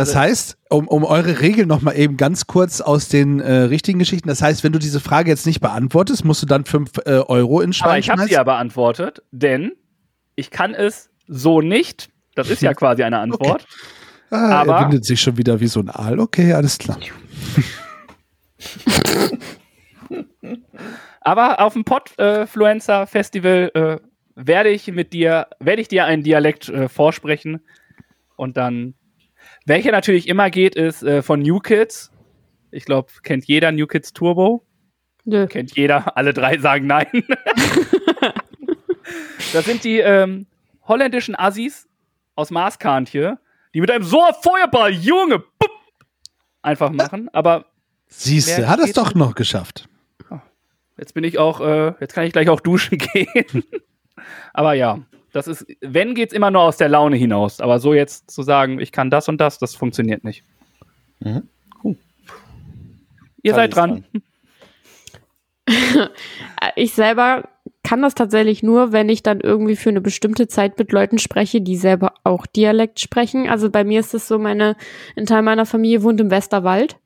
[SPEAKER 5] Das
[SPEAKER 3] Also-
[SPEAKER 5] heißt, um, um eure Regeln nochmal eben ganz kurz aus den äh, richtigen Geschichten, das heißt, wenn du diese Frage jetzt nicht beantwortest, musst du dann 5 äh, Euro in Schwein
[SPEAKER 3] Aber ich habe sie ja beantwortet, denn ich kann es so nicht. Das ist ja quasi eine Antwort.
[SPEAKER 5] Ah,
[SPEAKER 3] aber-
[SPEAKER 5] er windet sich schon wieder wie so ein Aal. Okay, alles klar.
[SPEAKER 3] Aber auf dem Podfluencer Festival äh, werde ich mit dir, werde ich dir einen Dialekt äh, vorsprechen. Und dann, welcher natürlich immer geht, ist äh, von New Kids. Ich glaube, kennt jeder New Kids Turbo.
[SPEAKER 4] Nö.
[SPEAKER 3] Kennt jeder. Alle drei sagen nein. das sind die ähm, holländischen Assis aus Maßkantje, die mit einem so Feuerball, Junge, bup, einfach machen. Aber
[SPEAKER 5] Siehst du, hat es doch noch geschafft.
[SPEAKER 3] Jetzt bin ich auch, äh, jetzt kann ich gleich auch duschen gehen. Aber ja, das ist, wenn geht's immer nur aus der Laune hinaus. Aber so jetzt zu sagen, ich kann das und das, das funktioniert nicht.
[SPEAKER 2] Mhm.
[SPEAKER 3] Cool. Ihr seid dran.
[SPEAKER 4] Ich selber kann das tatsächlich nur, wenn ich dann irgendwie für eine bestimmte Zeit mit Leuten spreche, die selber auch Dialekt sprechen. Also bei mir ist es so, meine, ein Teil meiner Familie wohnt im Westerwald.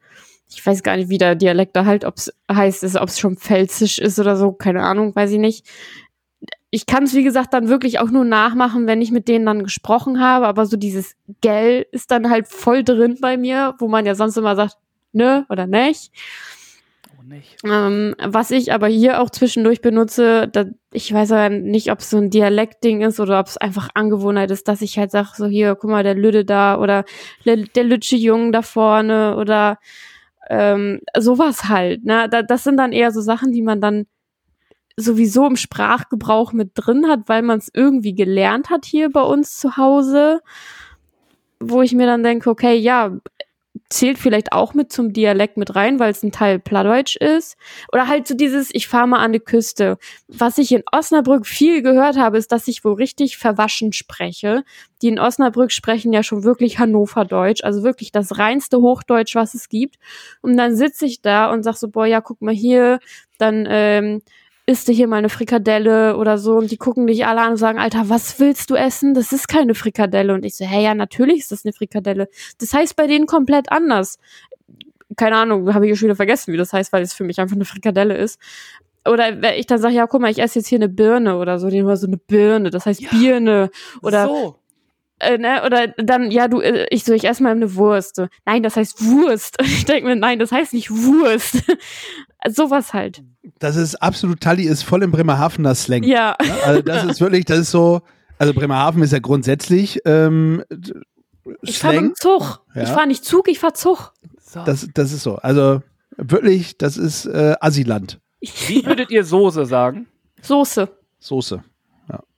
[SPEAKER 4] Ich weiß gar nicht, wie der Dialekt da halt, ob es heißt, ob es schon pfälzisch ist oder so, keine Ahnung, weiß ich nicht. Ich kann es, wie gesagt, dann wirklich auch nur nachmachen, wenn ich mit denen dann gesprochen habe, aber so dieses Gell ist dann halt voll drin bei mir, wo man ja sonst immer sagt, ne oder nicht.
[SPEAKER 3] Oh, nicht.
[SPEAKER 4] Ähm, was ich aber hier auch zwischendurch benutze, da, ich weiß aber nicht, ob es so ein Dialektding ist oder ob es einfach Angewohnheit ist, dass ich halt sage, so hier, guck mal, der Lüde da oder der, der Lütsche Jung da vorne oder ähm, sowas halt. Ne? Da, das sind dann eher so Sachen, die man dann sowieso im Sprachgebrauch mit drin hat, weil man es irgendwie gelernt hat hier bei uns zu Hause, wo ich mir dann denke, okay, ja, zählt vielleicht auch mit zum Dialekt mit rein, weil es ein Teil Plattdeutsch ist. Oder halt so dieses, ich fahre mal an die Küste. Was ich in Osnabrück viel gehört habe, ist, dass ich wohl richtig verwaschen spreche. Die in Osnabrück sprechen ja schon wirklich Hannoverdeutsch, also wirklich das reinste Hochdeutsch, was es gibt. Und dann sitze ich da und sag so, boah, ja, guck mal hier, dann ähm, isst du hier mal eine Frikadelle oder so und die gucken dich alle an und sagen, Alter, was willst du essen? Das ist keine Frikadelle. Und ich so, hey, ja, natürlich ist das eine Frikadelle. Das heißt bei denen komplett anders. Keine Ahnung, habe ich schon wieder vergessen, wie das heißt, weil es für mich einfach eine Frikadelle ist. Oder wenn ich dann sage, ja, guck mal, ich esse jetzt hier eine Birne oder so, die immer so eine Birne, das heißt
[SPEAKER 3] Ja.
[SPEAKER 4] Birne. Oder
[SPEAKER 3] so.
[SPEAKER 4] Äh, ne, oder dann, ja, du, äh, ich so, ich esse mal eine Wurst. So, nein, das heißt Wurst. Und ich denke mir, nein, das heißt nicht Wurst. Sowas halt.
[SPEAKER 5] Das ist absolut, Tali ist voll im Bremerhavener Slang.
[SPEAKER 4] Ja.
[SPEAKER 5] Ne? Also das ist wirklich, das ist so, also Bremerhaven ist ja grundsätzlich ähm,
[SPEAKER 4] Ich fahre mit dem Zug.
[SPEAKER 5] Ja.
[SPEAKER 4] Ich fahre nicht Zug, ich fahre Zug.
[SPEAKER 3] so.
[SPEAKER 5] Das, das ist so. Also wirklich, das ist äh, Assiland.
[SPEAKER 3] Wie würdet ihr Soße sagen?
[SPEAKER 4] Soße.
[SPEAKER 5] Soße.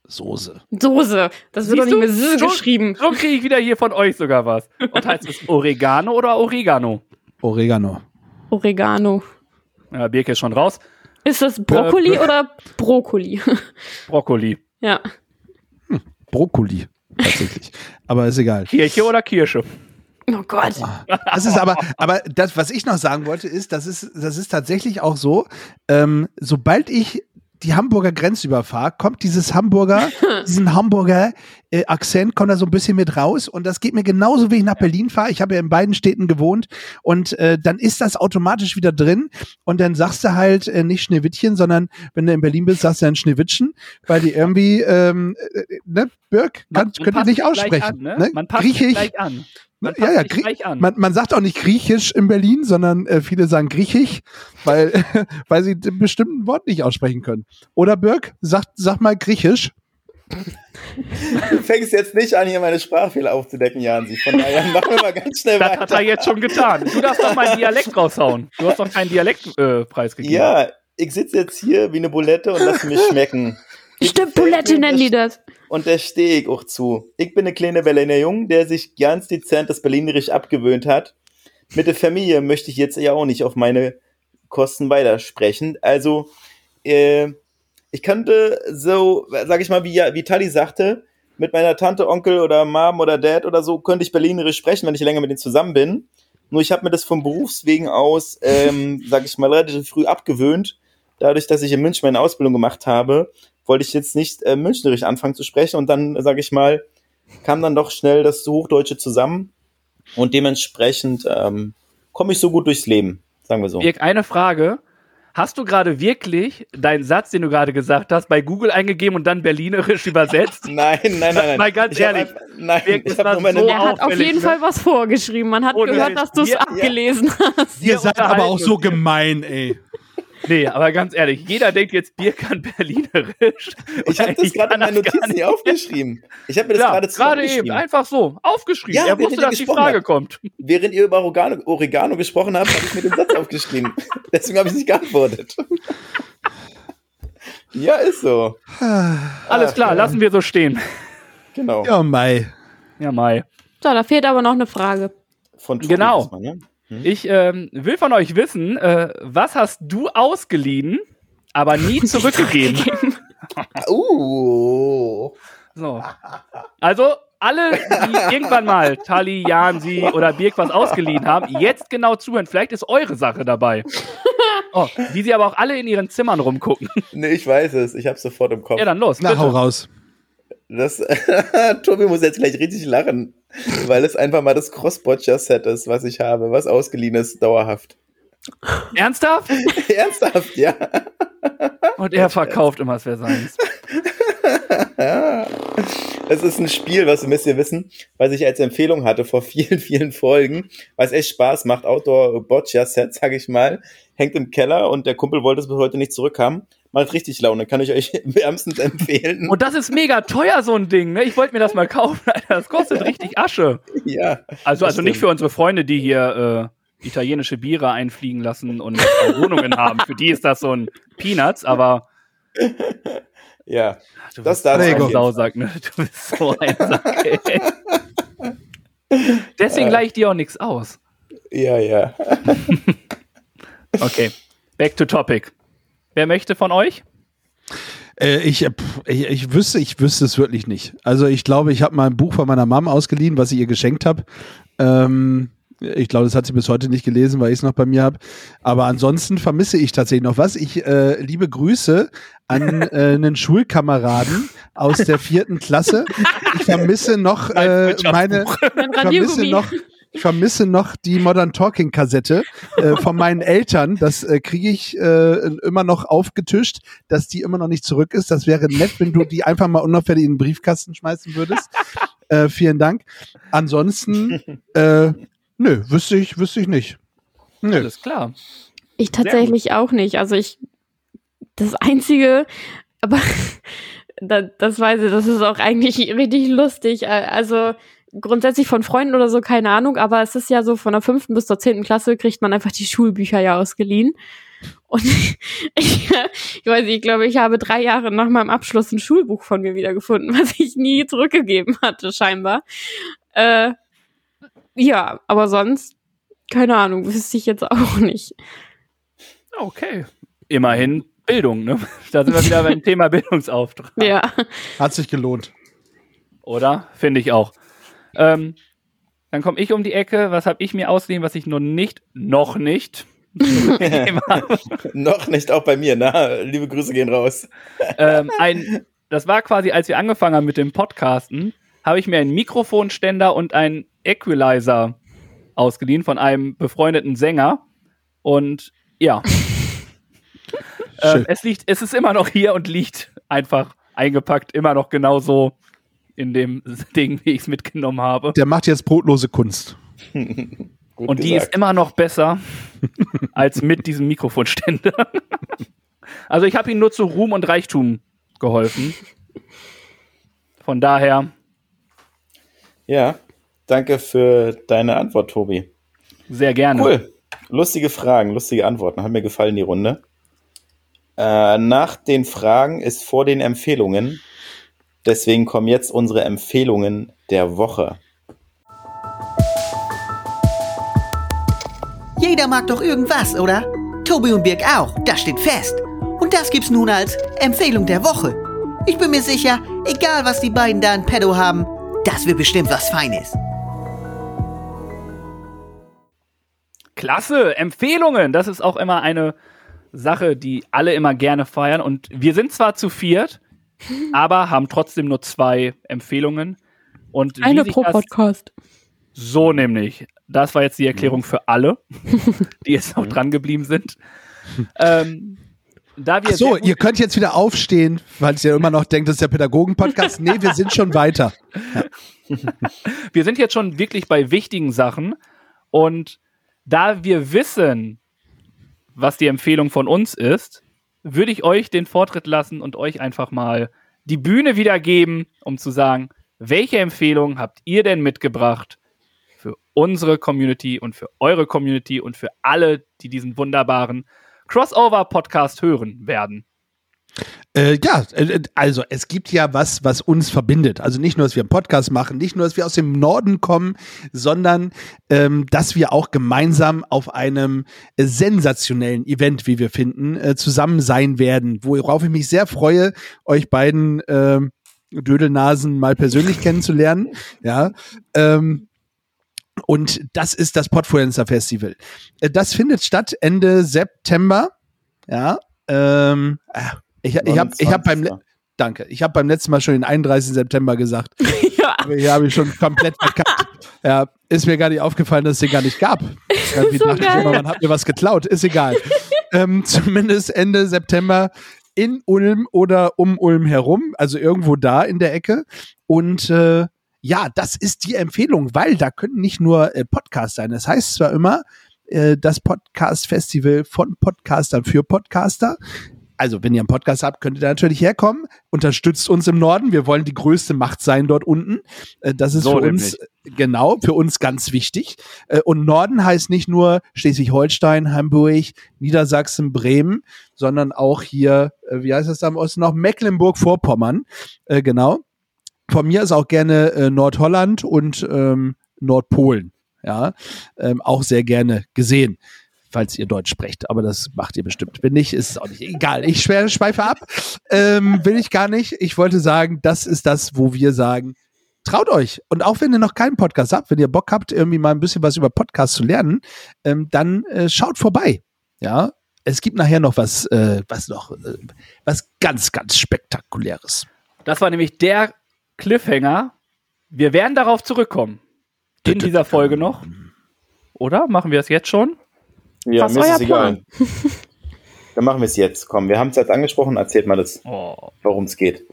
[SPEAKER 5] Soße.
[SPEAKER 4] Soße. Das wird doch
[SPEAKER 3] Siehst
[SPEAKER 4] nicht
[SPEAKER 3] du?
[SPEAKER 4] mit S
[SPEAKER 3] So-
[SPEAKER 4] geschrieben.
[SPEAKER 3] So kriege ich wieder hier von euch sogar was. Und heißt es Oregano oder Oregano?
[SPEAKER 5] Oregano.
[SPEAKER 4] Oregano.
[SPEAKER 3] Ja, Birke ist schon raus.
[SPEAKER 4] Ist das Brokkoli
[SPEAKER 3] Äh,
[SPEAKER 4] oder Brokkoli?
[SPEAKER 3] Brokkoli.
[SPEAKER 4] ja.
[SPEAKER 5] Brokkoli. Tatsächlich. aber ist egal.
[SPEAKER 3] Kirche oder Kirsche?
[SPEAKER 4] Oh Gott.
[SPEAKER 5] Das ist aber, aber das, was ich noch sagen wollte, ist, das ist, das ist tatsächlich auch so, ähm, sobald ich die Hamburger Grenze überfahre, kommt dieses Hamburger diesen Hamburger äh, Akzent kommt da so ein bisschen mit raus und das geht mir genauso, wie ich nach Berlin fahre. Ich habe ja in beiden Städten gewohnt und äh, dann ist das automatisch wieder drin und dann sagst du halt äh, nicht Schneewittchen, sondern wenn du in Berlin bist, sagst du dann Schneewittchen, weil die irgendwie, ähm, äh, ne, Birk, kann, könnt ihr nicht aussprechen. An, ne?
[SPEAKER 3] Ne? Man passt Griechisch, gleich an.
[SPEAKER 5] Man ja, ja, an. Man, man sagt auch nicht Griechisch in Berlin, sondern äh, viele sagen Griechisch, weil, weil sie den bestimmten Wort nicht aussprechen können. Oder Birk, sag, sag mal Griechisch.
[SPEAKER 2] Du fängst jetzt nicht an, hier meine Sprachfehler aufzudecken, Jansi. Von daher machen wir mal ganz schnell
[SPEAKER 3] das weiter. Das hat er jetzt schon getan. Du darfst doch mal einen Dialekt raushauen. Du hast doch keinen Dialektpreis äh, gegeben.
[SPEAKER 2] Ja, ich sitze jetzt hier wie eine Bulette und lasse mich schmecken.
[SPEAKER 4] Stimmt, Bulette nennen die das.
[SPEAKER 2] Und da stehe ich auch zu. Ich bin eine kleine Berliner Jung, der sich ganz dezent das Berlinerisch abgewöhnt hat. Mit der Familie möchte ich jetzt ja auch nicht auf meine Kosten weitersprechen. Also, äh, ich könnte so, sag ich mal, wie, wie Tali sagte, mit meiner Tante, Onkel oder Mom oder Dad oder so, könnte ich Berlinerisch sprechen, wenn ich länger mit denen zusammen bin. Nur ich habe mir das vom Berufswegen aus, ähm, sag ich mal, relativ früh abgewöhnt. Dadurch, dass ich in München meine Ausbildung gemacht habe, wollte ich jetzt nicht äh, Münchnerisch anfangen zu sprechen und dann, sage ich mal, kam dann doch schnell das Hochdeutsche zusammen und dementsprechend ähm, komme ich so gut durchs Leben, sagen wir so.
[SPEAKER 3] Dirk, eine Frage. Hast du gerade wirklich deinen Satz, den du gerade gesagt hast, bei Google eingegeben und dann Berlinerisch übersetzt?
[SPEAKER 2] nein, nein, nein, nein.
[SPEAKER 3] Mal ganz
[SPEAKER 2] ich
[SPEAKER 3] ehrlich.
[SPEAKER 2] Einfach, nein,
[SPEAKER 3] Dirk,
[SPEAKER 2] ich
[SPEAKER 3] war
[SPEAKER 4] so er hat auf jeden ne? Fall was vorgeschrieben. Man hat
[SPEAKER 3] Ohne
[SPEAKER 4] gehört, dass du es abgelesen hast.
[SPEAKER 5] Ihr seid aber auch so gemein, ey.
[SPEAKER 3] Nee, aber ganz ehrlich, jeder denkt jetzt, Bier kann Berlinerisch.
[SPEAKER 2] Ich habe das gerade in meinen Notizen hier aufgeschrieben. Ich habe mir das
[SPEAKER 3] Ja,
[SPEAKER 2] gerade
[SPEAKER 3] gerade eben, einfach so, aufgeschrieben.
[SPEAKER 2] Ja,
[SPEAKER 3] er
[SPEAKER 2] während
[SPEAKER 3] wusste, dass die Frage
[SPEAKER 2] habt.
[SPEAKER 3] kommt.
[SPEAKER 2] Während ihr über Oregano, Oregano gesprochen habt, habe ich mir den Satz aufgeschrieben. Deswegen habe ich nicht geantwortet. ja, ist so.
[SPEAKER 3] Alles klar, lassen wir so stehen.
[SPEAKER 2] Genau.
[SPEAKER 5] Ja, Mai.
[SPEAKER 3] Ja, Mai.
[SPEAKER 4] So, da fehlt aber noch eine Frage.
[SPEAKER 2] Von Tobi
[SPEAKER 3] Genau.
[SPEAKER 2] diesmal, ne?
[SPEAKER 3] Ich ähm, will von euch wissen, äh, was hast du ausgeliehen, aber nie zurückgegeben?
[SPEAKER 2] Uh.
[SPEAKER 3] So. Also, alle, die irgendwann mal Tali, Jansi oder Birk was ausgeliehen haben, jetzt genau zuhören. Vielleicht ist eure Sache dabei. Oh, die sie aber auch alle in ihren Zimmern rumgucken.
[SPEAKER 2] Nee, ich weiß es. Ich habe sofort im Kopf.
[SPEAKER 3] Ja, dann los.
[SPEAKER 5] Na,
[SPEAKER 3] bitte.
[SPEAKER 5] hau raus.
[SPEAKER 2] Das, Tobi muss jetzt gleich richtig lachen, weil es einfach mal das Cross-Botcher-Set ist, was ich habe, was ausgeliehen ist, dauerhaft.
[SPEAKER 3] Ernsthaft?
[SPEAKER 2] Ernsthaft, ja.
[SPEAKER 3] Und er verkauft immer, es wäre seins.
[SPEAKER 2] Es ist ein Spiel, was müsst ihr wissen, was ich als Empfehlung hatte vor vielen, vielen Folgen, was echt Spaß macht. Outdoor-Boccia-Set, sag ich mal, hängt im Keller und der Kumpel wollte es bis heute nicht zurückhaben. Macht richtig Laune, kann ich euch wärmstens empfehlen.
[SPEAKER 3] Und das ist mega teuer, so ein Ding, ne? Ich wollte mir das mal kaufen. Das kostet richtig Asche.
[SPEAKER 2] ja.
[SPEAKER 3] Also, also nicht für unsere Freunde, die hier äh, italienische Biere einfliegen lassen und äh, Wohnungen haben. Für die ist das so ein Peanuts, aber
[SPEAKER 2] Ja.
[SPEAKER 3] du
[SPEAKER 2] Das
[SPEAKER 3] bist
[SPEAKER 2] darf
[SPEAKER 3] so ein. Sausack, ne? Du bist so ein Sack, ey. Deswegen leih ich dir auch nichts aus.
[SPEAKER 2] Ja, ja.
[SPEAKER 3] Okay, back to topic. Wer möchte von euch?
[SPEAKER 5] Äh, ich, äh, pff, ich, ich wüsste, ich wüsste es wirklich nicht. Also ich glaube, ich habe mal ein Buch von meiner Mom ausgeliehen, was ich ihr geschenkt habe. Ähm, ich glaube, das hat sie bis heute nicht gelesen, weil ich es noch bei mir habe. Aber ansonsten vermisse ich tatsächlich noch was. Ich äh, liebe Grüße an äh, einen Schulkameraden aus der vierten Klasse. Ich vermisse noch äh, meine, vermisse noch, ich vermisse noch die Modern Talking Kassette äh, von meinen Eltern. Das äh, kriege ich äh, immer noch aufgetischt, dass die immer noch nicht zurück ist. Das wäre nett, wenn du die einfach mal unauffällig in den Briefkasten schmeißen würdest. Äh, vielen Dank. Ansonsten, äh, nö, wüsste ich, wüsste ich nicht. Nö.
[SPEAKER 3] Alles klar.
[SPEAKER 4] Ich tatsächlich auch nicht. Also ich, das Einzige, aber da, das weiß ich, das ist auch eigentlich richtig lustig. Äh, Also grundsätzlich von Freunden oder so, keine Ahnung, aber es ist ja so, von der fünften bis zur zehnten Klasse kriegt man einfach die Schulbücher ja ausgeliehen. Und ich, ich weiß nicht, ich glaube, ich habe drei Jahre nach meinem Abschluss ein Schulbuch von mir wiedergefunden, was ich nie zurückgegeben hatte, scheinbar. Äh, ja, aber sonst, keine Ahnung, wüsste ich jetzt auch nicht.
[SPEAKER 3] Okay. Immerhin Bildung, ne? Da sind wir wieder beim Thema Bildungsauftrag.
[SPEAKER 4] Ja.
[SPEAKER 5] Hat sich gelohnt.
[SPEAKER 3] Oder? Finde ich auch. Ähm, dann komme ich um die Ecke. Was habe ich mir ausgeliehen, was ich noch nicht, noch nicht?
[SPEAKER 2] Noch nicht, auch bei mir, na, liebe Grüße gehen raus.
[SPEAKER 3] ähm, ein das war quasi, als wir angefangen haben mit dem Podcasten, habe ich mir einen Mikrofonständer und einen Equalizer ausgeliehen von einem befreundeten Sänger. Und ja. ähm, es liegt, es ist immer noch hier und liegt einfach eingepackt, immer noch genauso in dem Ding, wie ich es mitgenommen habe.
[SPEAKER 5] Der macht jetzt brotlose Kunst.
[SPEAKER 3] und die ist immer noch besser als mit diesem Mikrofonständer. also ich habe ihm nur zu Ruhm und Reichtum geholfen. Von daher.
[SPEAKER 2] Ja, danke für deine Antwort, Tobi.
[SPEAKER 3] Sehr gerne.
[SPEAKER 2] Cool. Lustige Fragen, lustige Antworten. Hat mir gefallen, die Runde. Äh, nach den Fragen ist vor den Empfehlungen. Deswegen kommen jetzt unsere Empfehlungen der Woche.
[SPEAKER 1] Jeder mag doch irgendwas, oder? Tobi und Birg auch, das steht fest. Und das gibt's nun als Empfehlung der Woche. Ich bin mir sicher, egal was die beiden da in Pedo haben, das wird bestimmt was Feines.
[SPEAKER 3] Klasse, Empfehlungen. Das ist auch immer eine Sache, die alle immer gerne feiern. Und wir sind zwar zu viert, aber haben trotzdem nur zwei Empfehlungen. Und
[SPEAKER 4] eine pro Podcast.
[SPEAKER 3] So nämlich. Das war jetzt die Erklärung für alle, die jetzt noch dran geblieben sind. Ähm,
[SPEAKER 5] da wir Ach so, ihr könnt jetzt wieder aufstehen, weil ihr immer noch denkt, das ist der Pädagogen-Podcast. Nee, wir sind schon weiter.
[SPEAKER 3] Ja. Wir sind jetzt schon wirklich bei wichtigen Sachen. Und da wir wissen, was die Empfehlung von uns ist, würde ich euch den Vortritt lassen und euch einfach mal die Bühne wiedergeben, um zu sagen, welche Empfehlung habt ihr denn mitgebracht für unsere Community und für eure Community und für alle, die diesen wunderbaren Crossover-Podcast hören werden?
[SPEAKER 5] Äh, ja, äh, also es gibt ja was, was uns verbindet. Also nicht nur, dass wir einen Podcast machen, nicht nur, dass wir aus dem Norden kommen, sondern ähm, dass wir auch gemeinsam auf einem äh, sensationellen Event, wie wir finden, äh, zusammen sein werden, worauf ich mich sehr freue, euch beiden äh, Dödelnasen mal persönlich kennenzulernen. Ja. Ähm, und das ist das Podfluencer Festival. Äh, das findet statt Ende September. Ja. Ähm, ah, ich, ich habe ich hab beim Danke. Ich habe beim letzten Mal schon den 31. September gesagt. ja. Hier habe ich schon komplett verkackt. Ja, ist mir gar nicht aufgefallen, dass es den gar nicht gab. Irgendwie so dachte geil. ich immer, man hat mir was geklaut. Ist egal. ähm, zumindest Ende September in Ulm oder um Ulm herum, also irgendwo da in der Ecke. Und äh, ja, das ist die Empfehlung, weil da können nicht nur äh, Podcasts sein. Das heißt zwar immer, äh, das Podcast-Festival von Podcastern für Podcaster also wenn ihr einen Podcast habt, könnt ihr da natürlich herkommen. Unterstützt uns im Norden. Wir wollen die größte Macht sein dort unten. Äh, das ist so für uns, äh, genau, für uns ganz wichtig. Äh, und Norden heißt nicht nur Schleswig-Holstein, Hamburg, Niedersachsen, Bremen, sondern auch hier, wie heißt das da im Osten noch? Mecklenburg-Vorpommern. Genau. Von mir ist auch gerne Nordholland und ähm, Nordpolen. Ja, ähm, auch sehr gerne gesehen falls ihr Deutsch sprecht. Aber das macht ihr bestimmt. Wenn nicht, ist es auch nicht. Egal. Ich schweife ab. Ähm, will ich gar nicht. Ich wollte sagen, das ist das, wo wir sagen, traut euch. Und auch wenn ihr noch keinen Podcast habt, wenn ihr Bock habt, irgendwie mal ein bisschen was über Podcasts zu lernen, ähm, dann äh, schaut vorbei. Ja, es gibt nachher noch was, äh, was noch, äh, was ganz, ganz spektakuläres.
[SPEAKER 3] Das war nämlich der Cliffhanger. Wir werden darauf zurückkommen. In dieser Folge noch. Oder? Machen wir es jetzt schon?
[SPEAKER 2] Ja, Was mir ist es egal. Dann machen wir es jetzt. Komm, wir haben es jetzt angesprochen. Erzählt mal das, oh. worum es geht.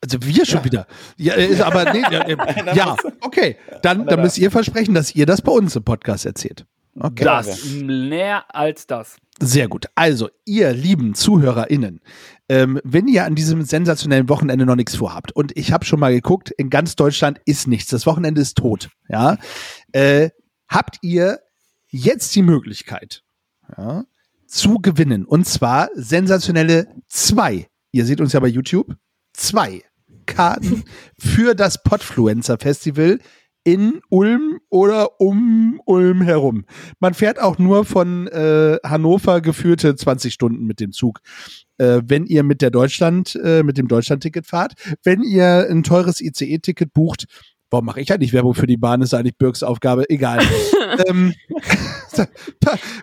[SPEAKER 5] Also wir schon ja. wieder. Ja, ist aber nee, ja, ja, okay. Dann, dann müsst ihr versprechen, dass ihr das bei uns im Podcast erzählt. Okay.
[SPEAKER 3] Das mehr als das.
[SPEAKER 5] Sehr gut. Also, ihr lieben ZuhörerInnen, ähm, wenn ihr an diesem sensationellen Wochenende noch nichts vorhabt, und ich habe schon mal geguckt, in ganz Deutschland ist nichts. Das Wochenende ist tot. Ja, äh, habt ihr jetzt die Möglichkeit ja, zu gewinnen. Und zwar sensationelle zwei. Ihr seht uns ja bei YouTube. Zwei Karten für das Podfluencer Festival in Ulm oder um Ulm herum. Man fährt auch nur von äh, Hannover geführte 20 Stunden mit dem Zug. Äh, wenn ihr mit der Deutschland, äh, mit dem Deutschland-Ticket fahrt, wenn ihr ein teures ICE-Ticket bucht, Warum mache ich eigentlich Werbung für die Bahn? Ist eigentlich Birks Aufgabe. Egal. ähm,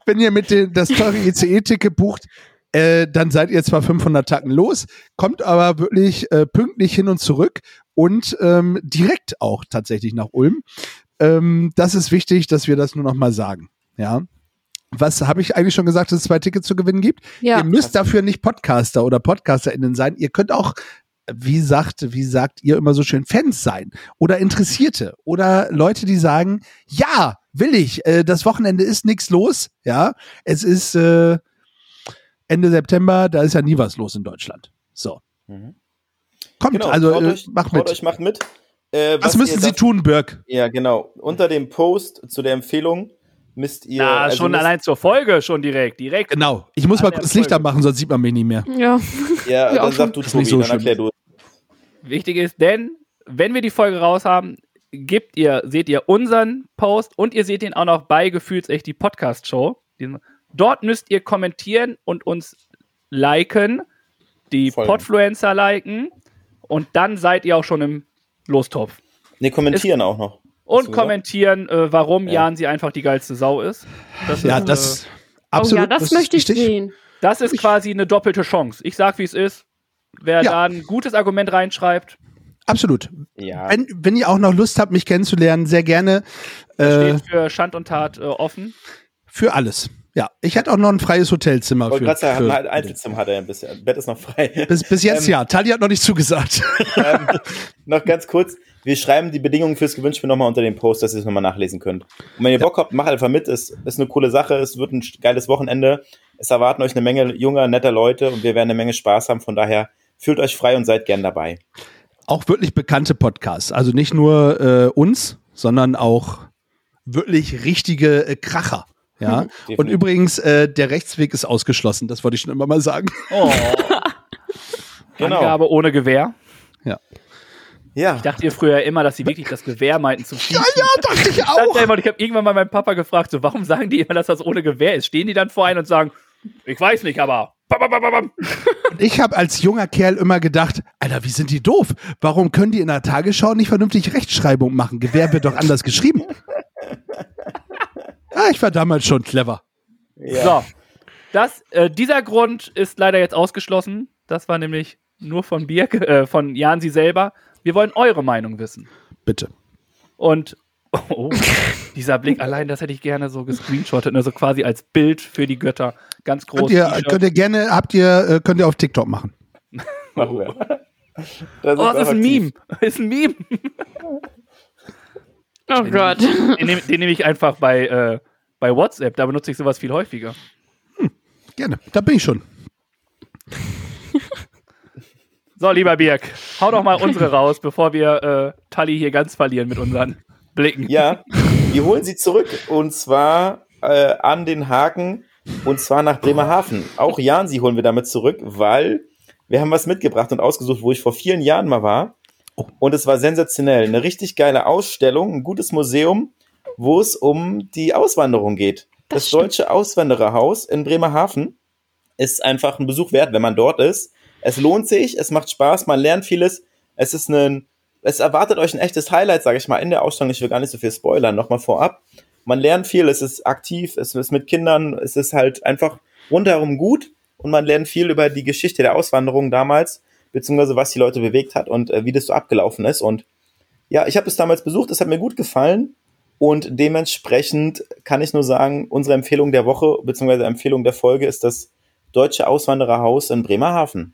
[SPEAKER 5] wenn ihr mit den, das teure ICE-Ticket bucht, äh, dann seid ihr zwar 500 Tacken los, kommt aber wirklich äh, pünktlich hin und zurück und ähm, direkt auch tatsächlich nach Ulm. Ähm, das ist wichtig, dass wir das nur noch mal sagen. Ja. Was habe ich eigentlich schon gesagt, dass es zwei Tickets zu gewinnen gibt?
[SPEAKER 4] Ja.
[SPEAKER 5] Ihr müsst dafür nicht Podcaster oder PodcasterInnen sein. Ihr könnt auch, wie sagt, wie sagt ihr immer so schön, Fans sein oder Interessierte oder Leute, die sagen, ja, will ich. Äh, das Wochenende ist nichts los. Ja, es ist äh, Ende September, da ist ja nie was los in Deutschland. So.
[SPEAKER 2] Mhm.
[SPEAKER 5] Kommt,
[SPEAKER 2] Genau,
[SPEAKER 5] also äh,
[SPEAKER 2] euch,
[SPEAKER 5] macht mit.
[SPEAKER 2] euch, macht mit. Äh,
[SPEAKER 5] Was müssen Sie tun, Birk?
[SPEAKER 2] Ja, genau. Unter dem Post zu der Empfehlung müsst ihr.
[SPEAKER 3] Na,
[SPEAKER 2] also
[SPEAKER 3] schon
[SPEAKER 2] müsst,
[SPEAKER 3] allein zur Folge, schon direkt. Direkt.
[SPEAKER 5] Genau. Ich muss mal kurz das Licht anmachen, sonst sieht man mich nicht mehr.
[SPEAKER 4] Ja.
[SPEAKER 2] Ja,
[SPEAKER 4] Ja,
[SPEAKER 2] dann
[SPEAKER 4] auch
[SPEAKER 2] sag du,
[SPEAKER 5] ist
[SPEAKER 2] Tobi,
[SPEAKER 5] nicht so
[SPEAKER 2] dann erklär du.
[SPEAKER 3] Wichtig ist, denn wenn wir die Folge raus haben, gebt ihr, seht ihr unseren Post und ihr seht ihn auch noch bei Gefühlsecht die Podcast-Show. Dort müsst ihr kommentieren und uns liken, die
[SPEAKER 2] Folgen.
[SPEAKER 3] Podfluencer liken und dann seid ihr auch schon im Lostopf.
[SPEAKER 2] Ne, kommentieren auch noch.
[SPEAKER 3] Und
[SPEAKER 2] gesagt?
[SPEAKER 3] kommentieren, äh, warum
[SPEAKER 2] Ja.
[SPEAKER 3] Jan sie einfach die geilste Sau ist. Das
[SPEAKER 5] Ja,
[SPEAKER 3] ist,
[SPEAKER 5] das
[SPEAKER 3] Äh,
[SPEAKER 5] absolut.
[SPEAKER 4] oh ja, das,
[SPEAKER 5] ist
[SPEAKER 4] möchte ich sehen.
[SPEAKER 3] das ist quasi eine doppelte Chance. Ich sag, wie es ist. Wer
[SPEAKER 5] Ja.
[SPEAKER 3] da ein gutes Argument reinschreibt,
[SPEAKER 5] Absolut.
[SPEAKER 2] Ja.
[SPEAKER 5] Wenn, wenn ihr auch noch Lust habt, mich kennenzulernen, sehr gerne äh,
[SPEAKER 3] steht für Schand und Tat äh, offen.
[SPEAKER 5] für alles. Ja, ich hätte auch noch ein freies Hotelzimmer
[SPEAKER 2] wollte
[SPEAKER 5] für,
[SPEAKER 2] gerade sagen, ein Einzelzimmer hat er ein bisschen. Bett ist noch frei.
[SPEAKER 5] bis, bis jetzt
[SPEAKER 2] Ähm,
[SPEAKER 5] ja. Tali hat noch nicht zugesagt.
[SPEAKER 2] ähm, noch ganz kurz. Wir schreiben die Bedingungen fürs Gewinnspiel nochmal unter dem Post, dass ihr es nochmal nachlesen könnt. Und wenn ihr Bock habt, macht einfach mit. Es ist eine coole Sache. Es wird ein geiles Wochenende. Es erwarten euch eine Menge junger, netter Leute und wir werden eine Menge Spaß haben. Von daher fühlt euch frei und seid gern dabei.
[SPEAKER 5] auch wirklich bekannte Podcasts. Also nicht nur äh, uns, sondern auch wirklich richtige äh, Kracher. Ja. Und
[SPEAKER 2] Definitiv.
[SPEAKER 5] übrigens, äh, der Rechtsweg ist ausgeschlossen. Das wollte ich schon immer mal sagen.
[SPEAKER 3] Oh.
[SPEAKER 2] Genau.
[SPEAKER 3] Angabe ohne Gewehr.
[SPEAKER 2] Ja.
[SPEAKER 3] Ich dachte ihr früher immer, dass sie wirklich das Gewehr meinten zum Schießen.
[SPEAKER 5] Ja, dachte ich
[SPEAKER 3] Ich
[SPEAKER 5] auch.
[SPEAKER 3] immer, und ich habe irgendwann mal meinen Papa gefragt, so, warum sagen die immer, dass das ohne Gewehr ist? Stehen die dann vor einem und sagen, ich weiß nicht, aber. Bam, bam, bam.
[SPEAKER 5] Und ich habe als junger Kerl immer gedacht, Alter, wie sind die doof? Warum können die in der Tagesschau nicht vernünftig Rechtschreibung machen? Gewehr wird doch anders geschrieben. ah, ich war damals schon clever.
[SPEAKER 2] ja.
[SPEAKER 3] So. Das, äh, dieser Grund ist leider jetzt ausgeschlossen. Das war nämlich nur von Birk, äh, von Jansi selber. Wir wollen eure Meinung wissen.
[SPEAKER 5] Bitte.
[SPEAKER 3] Und oh, dieser Blick allein, das hätte ich gerne so gescreenshottet, ne? so quasi als Bild für die Götter. Ganz groß.
[SPEAKER 5] Könnt ihr, könnt ihr gerne, habt ihr, äh, könnt ihr auf TikTok machen.
[SPEAKER 2] Machen wir. Das
[SPEAKER 3] oh, das ist ein. Meme. ist ein Meme.
[SPEAKER 4] Oh Gott.
[SPEAKER 3] Den nehme den nehm ich einfach bei, äh, bei WhatsApp. Da benutze ich sowas viel häufiger.
[SPEAKER 5] Gerne. Da bin ich schon.
[SPEAKER 3] So, lieber Birk, hau doch mal unsere raus, bevor wir äh, Tully hier ganz verlieren mit unseren Blicken.
[SPEAKER 2] Ja, wir holen sie zurück und zwar äh, an den Haken und zwar nach Bremerhaven. Auch Jan, sie holen wir damit zurück, weil wir haben was mitgebracht und ausgesucht, wo ich vor vielen Jahren mal war. Und es war sensationell. Eine richtig geile Ausstellung, ein gutes Museum, wo es um die Auswanderung geht. Das,
[SPEAKER 4] Das.
[SPEAKER 2] Deutsche Auswandererhaus in Bremerhaven ist einfach ein Besuch wert, wenn man dort ist. Es lohnt sich, es macht Spaß, man lernt vieles. Es ist ein, es erwartet euch ein echtes Highlight, sage ich mal, in der Ausstellung. Ich will gar nicht so viel spoilern, nochmal vorab. Man lernt viel, es ist aktiv, es ist mit Kindern, es ist halt einfach rundherum gut und man lernt viel über die Geschichte der Auswanderung damals, beziehungsweise was die Leute bewegt hat und äh, wie das so abgelaufen ist. Und ja, ich habe es damals besucht, es hat mir gut gefallen und dementsprechend kann ich nur sagen, unsere Empfehlung der Woche, beziehungsweise Empfehlung der Folge ist das Deutsche Auswandererhaus in Bremerhaven.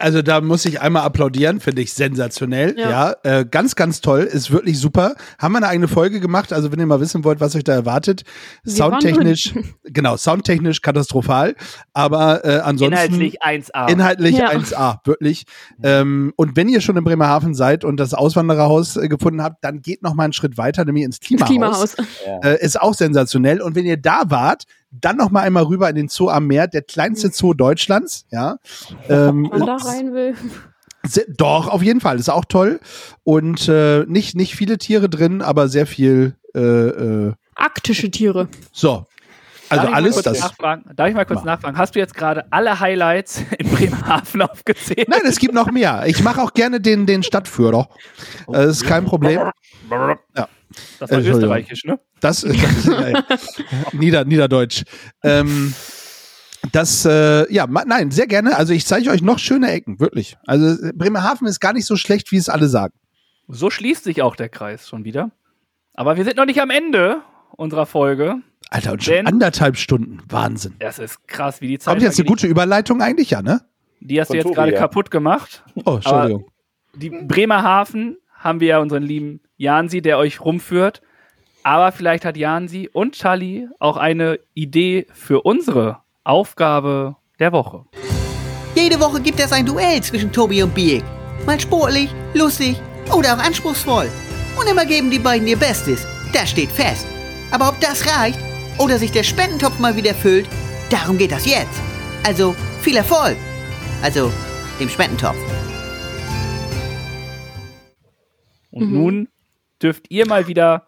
[SPEAKER 5] also da muss ich einmal applaudieren, finde ich sensationell. Ja,
[SPEAKER 4] Ja.
[SPEAKER 5] äh, ganz, ganz toll, ist wirklich super. Haben wir eine eigene Folge gemacht, also wenn ihr mal wissen wollt, was euch da erwartet,
[SPEAKER 4] Wir waren
[SPEAKER 5] soundtechnisch, genau, soundtechnisch katastrophal, aber äh, ansonsten
[SPEAKER 3] Inhaltlich 1A.
[SPEAKER 5] Inhaltlich
[SPEAKER 4] Ja.
[SPEAKER 5] 1A, wirklich. Ähm, und wenn ihr schon in Bremerhaven seid und das Auswandererhaus äh, gefunden habt, dann geht noch mal einen Schritt weiter, nämlich ins
[SPEAKER 4] Ins
[SPEAKER 5] Klimahaus.
[SPEAKER 4] Klimahaus.
[SPEAKER 5] Äh, ist auch sensationell. Und wenn ihr da wart, dann noch mal einmal rüber in den Zoo am Meer, der kleinste Zoo Deutschlands, ja. Ähm,
[SPEAKER 4] man da rein will.
[SPEAKER 5] Doch, auf jeden Fall. Ist auch toll. Und äh, nicht, nicht viele Tiere drin, aber sehr viel. Äh, äh,
[SPEAKER 4] Arktische Tiere.
[SPEAKER 5] so.
[SPEAKER 3] Darf
[SPEAKER 5] Also
[SPEAKER 3] mal
[SPEAKER 5] alles das.
[SPEAKER 3] Nachfragen? Darf ich mal kurz
[SPEAKER 5] Mach.
[SPEAKER 3] nachfragen? Hast du jetzt gerade alle Highlights in Bremerhaven aufgezählt?
[SPEAKER 5] Nein, es gibt noch mehr. Ich mache auch gerne den, den Stadtführer. Äh, Das ist kein Problem. Ja.
[SPEAKER 3] Das war
[SPEAKER 5] Entschuldigung.
[SPEAKER 3] österreichisch, ne?
[SPEAKER 5] Das, das ist ja, ja. Nieder, Niederdeutsch. Ähm, Das, äh, ja, nein, sehr gerne. Also ich zeige euch noch schöne Ecken, wirklich. Also Bremerhaven ist gar nicht so schlecht, wie es alle sagen.
[SPEAKER 3] So schließt sich auch der Kreis schon wieder. Aber wir sind noch nicht am Ende unserer Folge.
[SPEAKER 5] Alter, und schon anderthalb Stunden. Wahnsinn.
[SPEAKER 3] Das ist krass, wie die Zeit.
[SPEAKER 5] Kommt jetzt eine gute Überleitung eigentlich, ja, ne?
[SPEAKER 3] Die hast Von du jetzt gerade kaputt gemacht.
[SPEAKER 5] Oh, Entschuldigung.
[SPEAKER 3] Aber die Bremerhaven haben wir ja unseren lieben Jansi, der euch rumführt. Aber vielleicht hat Jansi und Charlie auch eine Idee für unsere Aufgabe der Woche.
[SPEAKER 1] Jede Woche gibt es ein Duell zwischen Tobi und Biek. Mal sportlich, lustig oder auch anspruchsvoll. Und immer geben die beiden ihr Bestes. Das steht fest. Aber ob das reicht oder sich der Spendentopf mal wieder füllt, darum geht das jetzt. Also viel Erfolg. Also dem Spendentopf.
[SPEAKER 3] Und mhm. nun dürft ihr mal wieder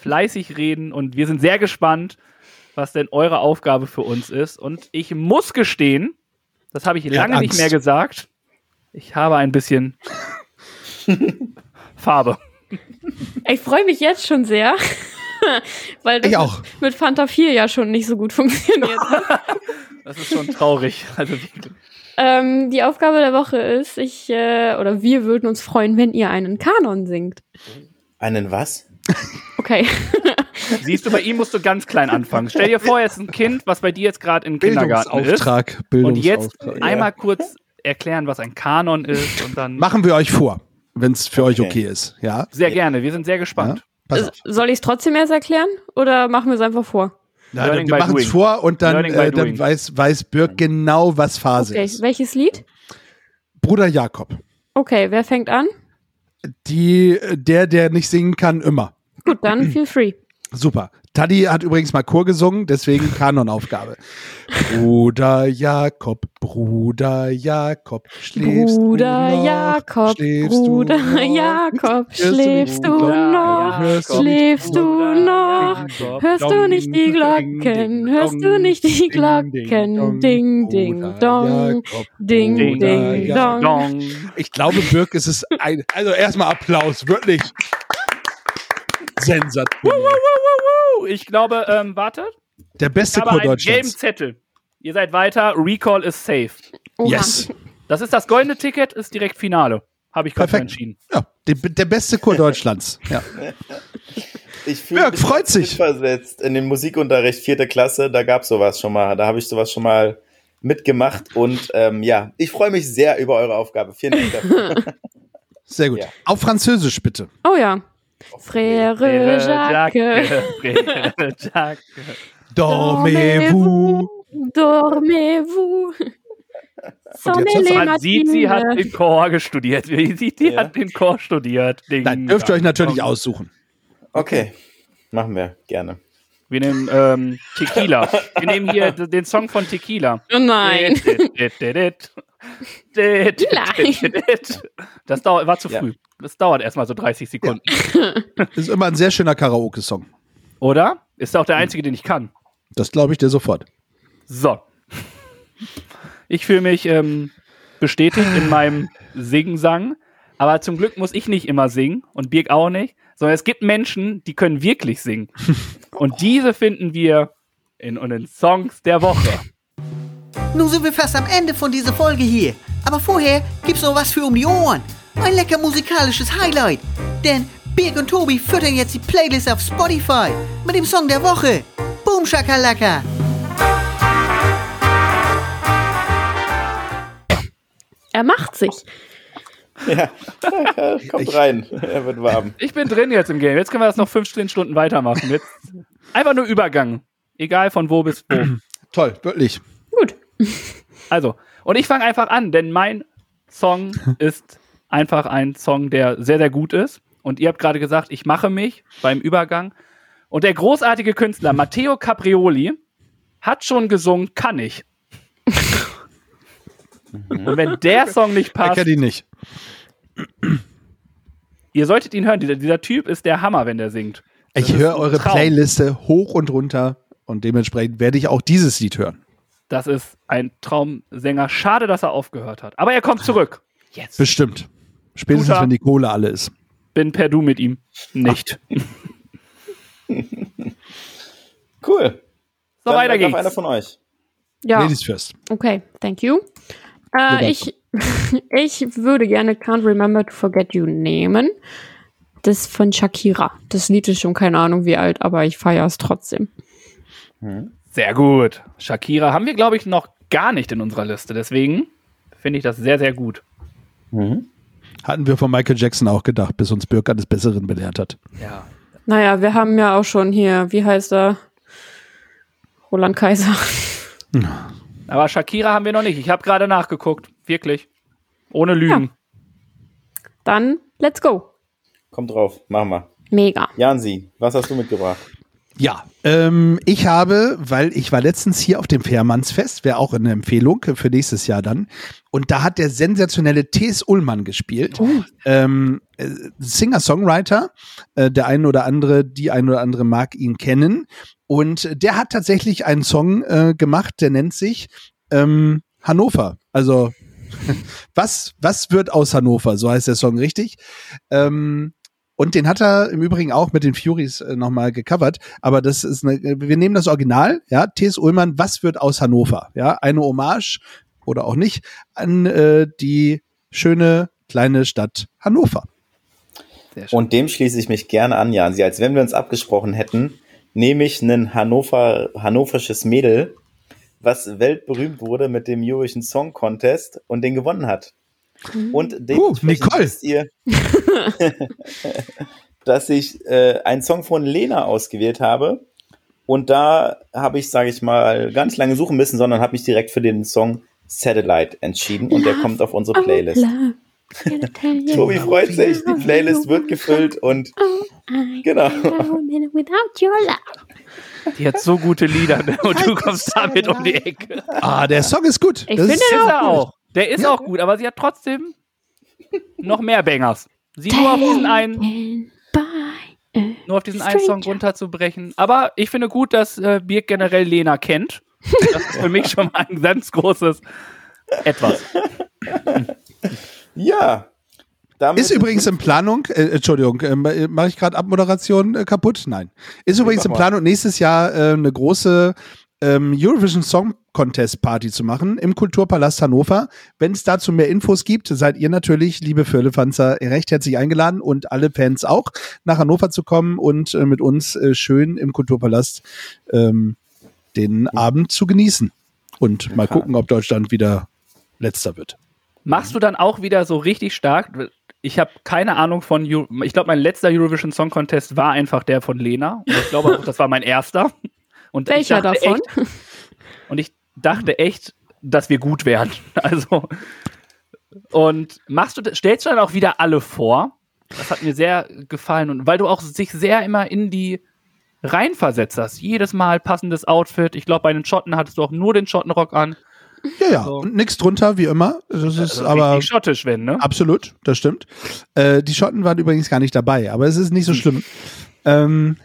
[SPEAKER 3] fleißig reden und wir sind sehr gespannt, was denn eure Aufgabe für uns ist. Und ich muss gestehen, das habe ich lange nicht mehr gesagt. Ich habe ein bisschen Farbe.
[SPEAKER 4] Ich freue mich jetzt schon sehr, weil das
[SPEAKER 5] ich auch.
[SPEAKER 4] mit Fanta 4 ja schon nicht so gut funktioniert hat.
[SPEAKER 3] das ist schon traurig. Also
[SPEAKER 4] ähm, die Aufgabe der Woche ist, ich äh, oder wir würden uns freuen, wenn ihr einen Kanon singt.
[SPEAKER 2] Einen was?
[SPEAKER 4] Okay.
[SPEAKER 3] Siehst du, bei ihm musst du ganz klein anfangen. Stell dir vor, jetzt ein Kind, was bei dir jetzt gerade im Kindergarten ist. Und jetzt einmal kurz erklären, was ein Kanon ist und dann.
[SPEAKER 5] Machen wir euch vor, wenn es für okay. euch okay ist. Ja.
[SPEAKER 3] Sehr gerne. Wir sind sehr gespannt.
[SPEAKER 4] Ja? Soll ich es trotzdem erst erklären oder machen wir es einfach vor?
[SPEAKER 5] Ja, wir machen es vor und dann, äh, dann weiß, weiß Birk genau, was Phase okay. ist.
[SPEAKER 4] Welches Lied?
[SPEAKER 5] Bruder Jakob.
[SPEAKER 4] Okay, wer fängt an?
[SPEAKER 5] Die, der, der nicht singen kann, immer.
[SPEAKER 4] Gut, dann feel free.
[SPEAKER 5] Super. Taddy hat übrigens mal Chor gesungen, deswegen Kanonaufgabe. Bruder Jakob, Bruder Jakob, schläfst
[SPEAKER 4] Bruder
[SPEAKER 5] du noch?
[SPEAKER 4] Jakob, schläfst Bruder du noch? Jakob, schläfst du noch? Schläfst du noch? Hörst du nicht die Glocken? Hörst du nicht die Glocken? Ding, ding, dong. Ding, ding, dong.
[SPEAKER 5] Ich glaube, Birk ist es ein, also erstmal Applaus, wirklich. Sensationell.
[SPEAKER 3] Ich glaube, ähm, warte.
[SPEAKER 5] Der beste Chor Deutschlands. gelben
[SPEAKER 3] Zettel. Ihr seid weiter. Recall is safe.
[SPEAKER 5] Oha. Yes.
[SPEAKER 3] Das ist das goldene Ticket, ist direkt Finale. Habe ich gerade entschieden.
[SPEAKER 5] Ja, der, der beste Chor Deutschlands. Ja.
[SPEAKER 2] Ich fühle mich
[SPEAKER 5] freut sich.
[SPEAKER 2] versetzt in den Musikunterricht vierte Klasse. Da gab es sowas schon mal. Da habe ich sowas schon mal mitgemacht. Und ähm, ja, ich freue mich sehr über eure Aufgabe. Vielen Dank dafür.
[SPEAKER 5] Sehr gut. Ja. Auf Französisch bitte.
[SPEAKER 4] Oh ja. Frère, Jacques.
[SPEAKER 5] Frère Jacques. Dormez-vous.
[SPEAKER 4] Dormez-vous.
[SPEAKER 3] Man sieht, sie hat den Chor studiert. Sie sieht, sie ja. hat den Chor studiert.
[SPEAKER 5] Ding Nein, dürft ihr euch natürlich aussuchen.
[SPEAKER 2] Okay, machen wir gerne.
[SPEAKER 3] Wir nehmen ähm, Tequila. Wir nehmen hier den Song von Tequila.
[SPEAKER 4] Oh nein.
[SPEAKER 3] Das dauert, war zu früh. Das dauert erstmal so 30 Sekunden.
[SPEAKER 5] Ja. Das ist immer ein sehr schöner Karaoke-Song.
[SPEAKER 3] Oder? Ist auch der einzige, den ich kann.
[SPEAKER 5] Das glaube ich dir sofort.
[SPEAKER 3] So. Ich fühle mich ähm, bestätigt in meinem Singen-Sang. Aber zum Glück muss ich nicht immer singen und Birk auch nicht, sondern es gibt Menschen, die können wirklich singen. Und diese finden wir in, in den Songs der Woche.
[SPEAKER 1] Nun sind wir fast am Ende von dieser Folge hier. Aber vorher gibt's noch was für um die Ohren. Ein lecker musikalisches Highlight. Denn Birg und Tobi füttern jetzt die Playlist auf Spotify mit dem Song der Woche. Boom Shakalaka.
[SPEAKER 4] Er macht sich.
[SPEAKER 2] Ja, kommt rein. Er wird warm.
[SPEAKER 3] Ich bin drin jetzt im Game. Jetzt können wir das noch 15 Stunden weitermachen. Jetzt einfach nur Übergang. Egal von wo bis wo.
[SPEAKER 5] Toll, wirklich.
[SPEAKER 4] Gut.
[SPEAKER 3] Also, und ich fange einfach an, denn mein Song ist einfach ein Song, der sehr, sehr gut ist. Und ihr habt gerade gesagt, ich mache mich beim Übergang. Und der großartige Künstler Matteo Caprioli hat schon gesungen, kann ich. Und wenn der Song nicht passt.
[SPEAKER 5] Ich kenne ihn nicht.
[SPEAKER 3] Ihr solltet ihn hören. Dieser, dieser Typ ist der Hammer, wenn der singt.
[SPEAKER 5] Das ich höre eure. Playliste hoch und runter und dementsprechend werde ich auch dieses Lied hören.
[SPEAKER 3] Das ist ein Traumsänger. Schade, dass er aufgehört hat. Aber er kommt zurück.
[SPEAKER 5] Jetzt. Bestimmt. Spätestens, Guter. wenn die Kohle alle ist.
[SPEAKER 3] Bin per Du mit ihm. Nicht.
[SPEAKER 2] cool.
[SPEAKER 3] So, Dann weiter geht's.
[SPEAKER 2] einer von euch.
[SPEAKER 4] Ja.
[SPEAKER 5] Ladies first.
[SPEAKER 4] Okay, thank you. Äh, ich, ich würde gerne Can't Remember to Forget You nehmen. Das von Shakira. Das Lied ist schon keine Ahnung wie alt, aber ich feiere es trotzdem.
[SPEAKER 3] Sehr gut. Shakira haben wir, glaube ich, noch gar nicht in unserer Liste. Deswegen finde ich das sehr, sehr gut.
[SPEAKER 2] Mhm.
[SPEAKER 5] Hatten wir von Michael Jackson auch gedacht, bis uns Birka des Besseren belehrt hat.
[SPEAKER 3] Ja.
[SPEAKER 4] Naja, wir haben ja auch schon hier, wie heißt er? Roland Kaiser.
[SPEAKER 3] Aber Shakira haben wir noch nicht. Ich habe gerade nachgeguckt. Wirklich. Ohne Lügen.
[SPEAKER 4] Dann, let's go.
[SPEAKER 2] Kommt drauf, machen wir.
[SPEAKER 4] Mega.
[SPEAKER 2] Jansi, was hast du mitgebracht?
[SPEAKER 5] Ja, ähm, ich habe, weil ich war letztens hier auf dem Fährmannsfest, wäre auch eine Empfehlung für nächstes Jahr dann. Und da hat der sensationelle T.S. Ullmann gespielt. Ähm, äh, Singer-Songwriter. Äh, der eine oder andere, die ein oder andere mag ihn kennen. Und der hat tatsächlich einen Song äh, gemacht, der nennt sich ähm, Hannover. Also was, was wird aus Hannover? So heißt der Song richtig. Ähm, und den hat er im Übrigen auch mit den Furies äh, nochmal gecovert. Aber das ist eine, wir nehmen das Original, ja, T.S. Ullmann, was wird aus Hannover? Ja, eine Hommage oder auch nicht an äh, die schöne kleine Stadt Hannover.
[SPEAKER 3] Sehr schön.
[SPEAKER 2] Und dem schließe ich mich gerne an, Jansi. Als wenn wir uns abgesprochen hätten, nehme ich ein Hannover, hannoversches Mädel, was weltberühmt wurde mit dem Eurovision Song Contest und den gewonnen hat. Und dementsprechend
[SPEAKER 5] Nicole.
[SPEAKER 2] wisst ihr, dass ich äh, einen Song von Lena ausgewählt habe. Und da habe ich, sage ich mal, gar nicht lange suchen müssen, sondern habe mich direkt für den Song Satellite entschieden und der kommt auf unsere Playlist. Tobi freut sich, die Playlist wird gefüllt und genau.
[SPEAKER 3] Die hat so gute Lieder ne? und du kommst damit um die Ecke.
[SPEAKER 5] Ah, der Song ist gut.
[SPEAKER 4] Ich
[SPEAKER 5] Das
[SPEAKER 4] finde
[SPEAKER 5] ist,
[SPEAKER 3] er auch. Der ist auch gut, aber sie hat trotzdem noch mehr Bangers. Sie nur auf diesen einen, nur auf diesen einen Song runterzubrechen. Aber ich finde gut, dass äh, Birk generell Lena kennt. Das ist für mich schon mal ein ganz großes Etwas.
[SPEAKER 2] Ja. Damit
[SPEAKER 5] ist übrigens in Planung, äh, Entschuldigung, äh, mache ich gerade Abmoderation äh, kaputt? Nein. Ist übrigens in. Planung, nächstes Jahr äh, eine große ähm, Eurovision Song Contest Party zu machen im Kulturpalast Hannover. Wenn es dazu mehr Infos gibt, seid ihr natürlich, liebe Firlefanzer, recht herzlich eingeladen und alle Fans auch, nach Hannover zu kommen und äh, mit uns äh, schön im Kulturpalast ähm, den Abend zu genießen. Und mal gucken, ob Deutschland wieder letzter wird.
[SPEAKER 3] Machst du dann auch wieder so richtig stark? Ich habe keine Ahnung von, Eu ich glaube, mein letzter Eurovision Song Contest war einfach der von Lena. Und ich glaube auch, das war mein erster. Und ich
[SPEAKER 4] Welcher
[SPEAKER 3] dachte
[SPEAKER 4] davon?
[SPEAKER 3] Echt, und ich dachte echt, dass wir gut wären. Also, und machst du, stellst du dann auch wieder alle vor? Das hat mir sehr gefallen und weil du auch sich sehr immer in die reinversetzt hast. Jedes Mal passendes Outfit. Ich glaube, bei den Schotten hattest du auch nur den Schottenrock an.
[SPEAKER 5] Ja, ja.
[SPEAKER 3] So.
[SPEAKER 5] Und nichts drunter, wie immer. Das ist
[SPEAKER 3] Also
[SPEAKER 5] aber.
[SPEAKER 3] schottisch, wenn, ne?
[SPEAKER 5] Absolut, das stimmt. Äh, die Schotten waren übrigens gar nicht dabei, aber es ist nicht so schlimm. Ähm,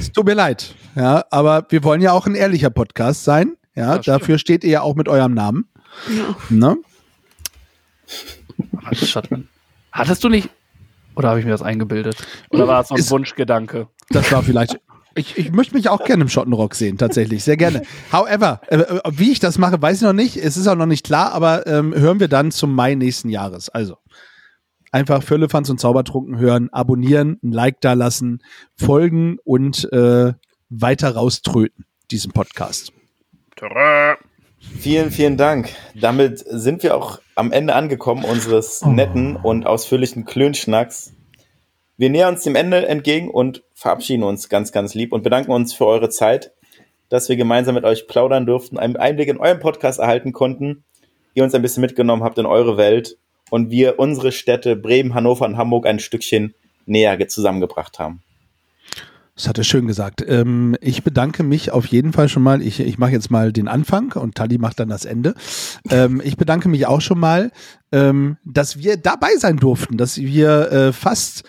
[SPEAKER 5] es, tut mir leid, ja, aber wir wollen ja auch ein ehrlicher Podcast sein. Ja,
[SPEAKER 3] stimmt.
[SPEAKER 5] dafür steht ihr ja auch mit eurem Namen.
[SPEAKER 4] Ja.
[SPEAKER 5] Ne?
[SPEAKER 3] Hattest du nicht. Oder habe ich mir das eingebildet? Oder war es so ein
[SPEAKER 5] Ist-
[SPEAKER 3] Wunschgedanke?
[SPEAKER 5] Das war vielleicht. Ich, ich möchte mich auch gerne im Schottenrock sehen, tatsächlich, sehr gerne. However, äh, wie ich das mache, weiß ich noch nicht. Es ist auch noch nicht klar, aber ähm, hören wir dann zum Mai nächsten Jahres. Also einfach Völlefanz und Zaubertrunken hören, abonnieren, ein Like da lassen, folgen und äh, weiter rauströten, diesen Podcast.
[SPEAKER 2] Vielen, vielen Dank. Damit sind wir auch am Ende angekommen unseres netten und ausführlichen Klönschnacks. Wir nähern uns dem Ende entgegen und verabschieden uns ganz, ganz lieb und bedanken uns für eure Zeit, dass wir gemeinsam mit euch plaudern durften, einen Einblick in euren Podcast erhalten konnten, ihr uns ein bisschen mitgenommen habt in eure Welt und wir unsere Städte Bremen, Hannover und Hamburg ein Stückchen näher ge- zusammengebracht haben.
[SPEAKER 5] Das hat er schön gesagt. Ähm, ich bedanke mich auf jeden Fall schon mal. Ich, ich mache jetzt mal den Anfang und Tali macht dann das Ende. Ähm, ich bedanke mich auch schon mal, ähm, dass wir dabei sein durften, dass wir äh, fast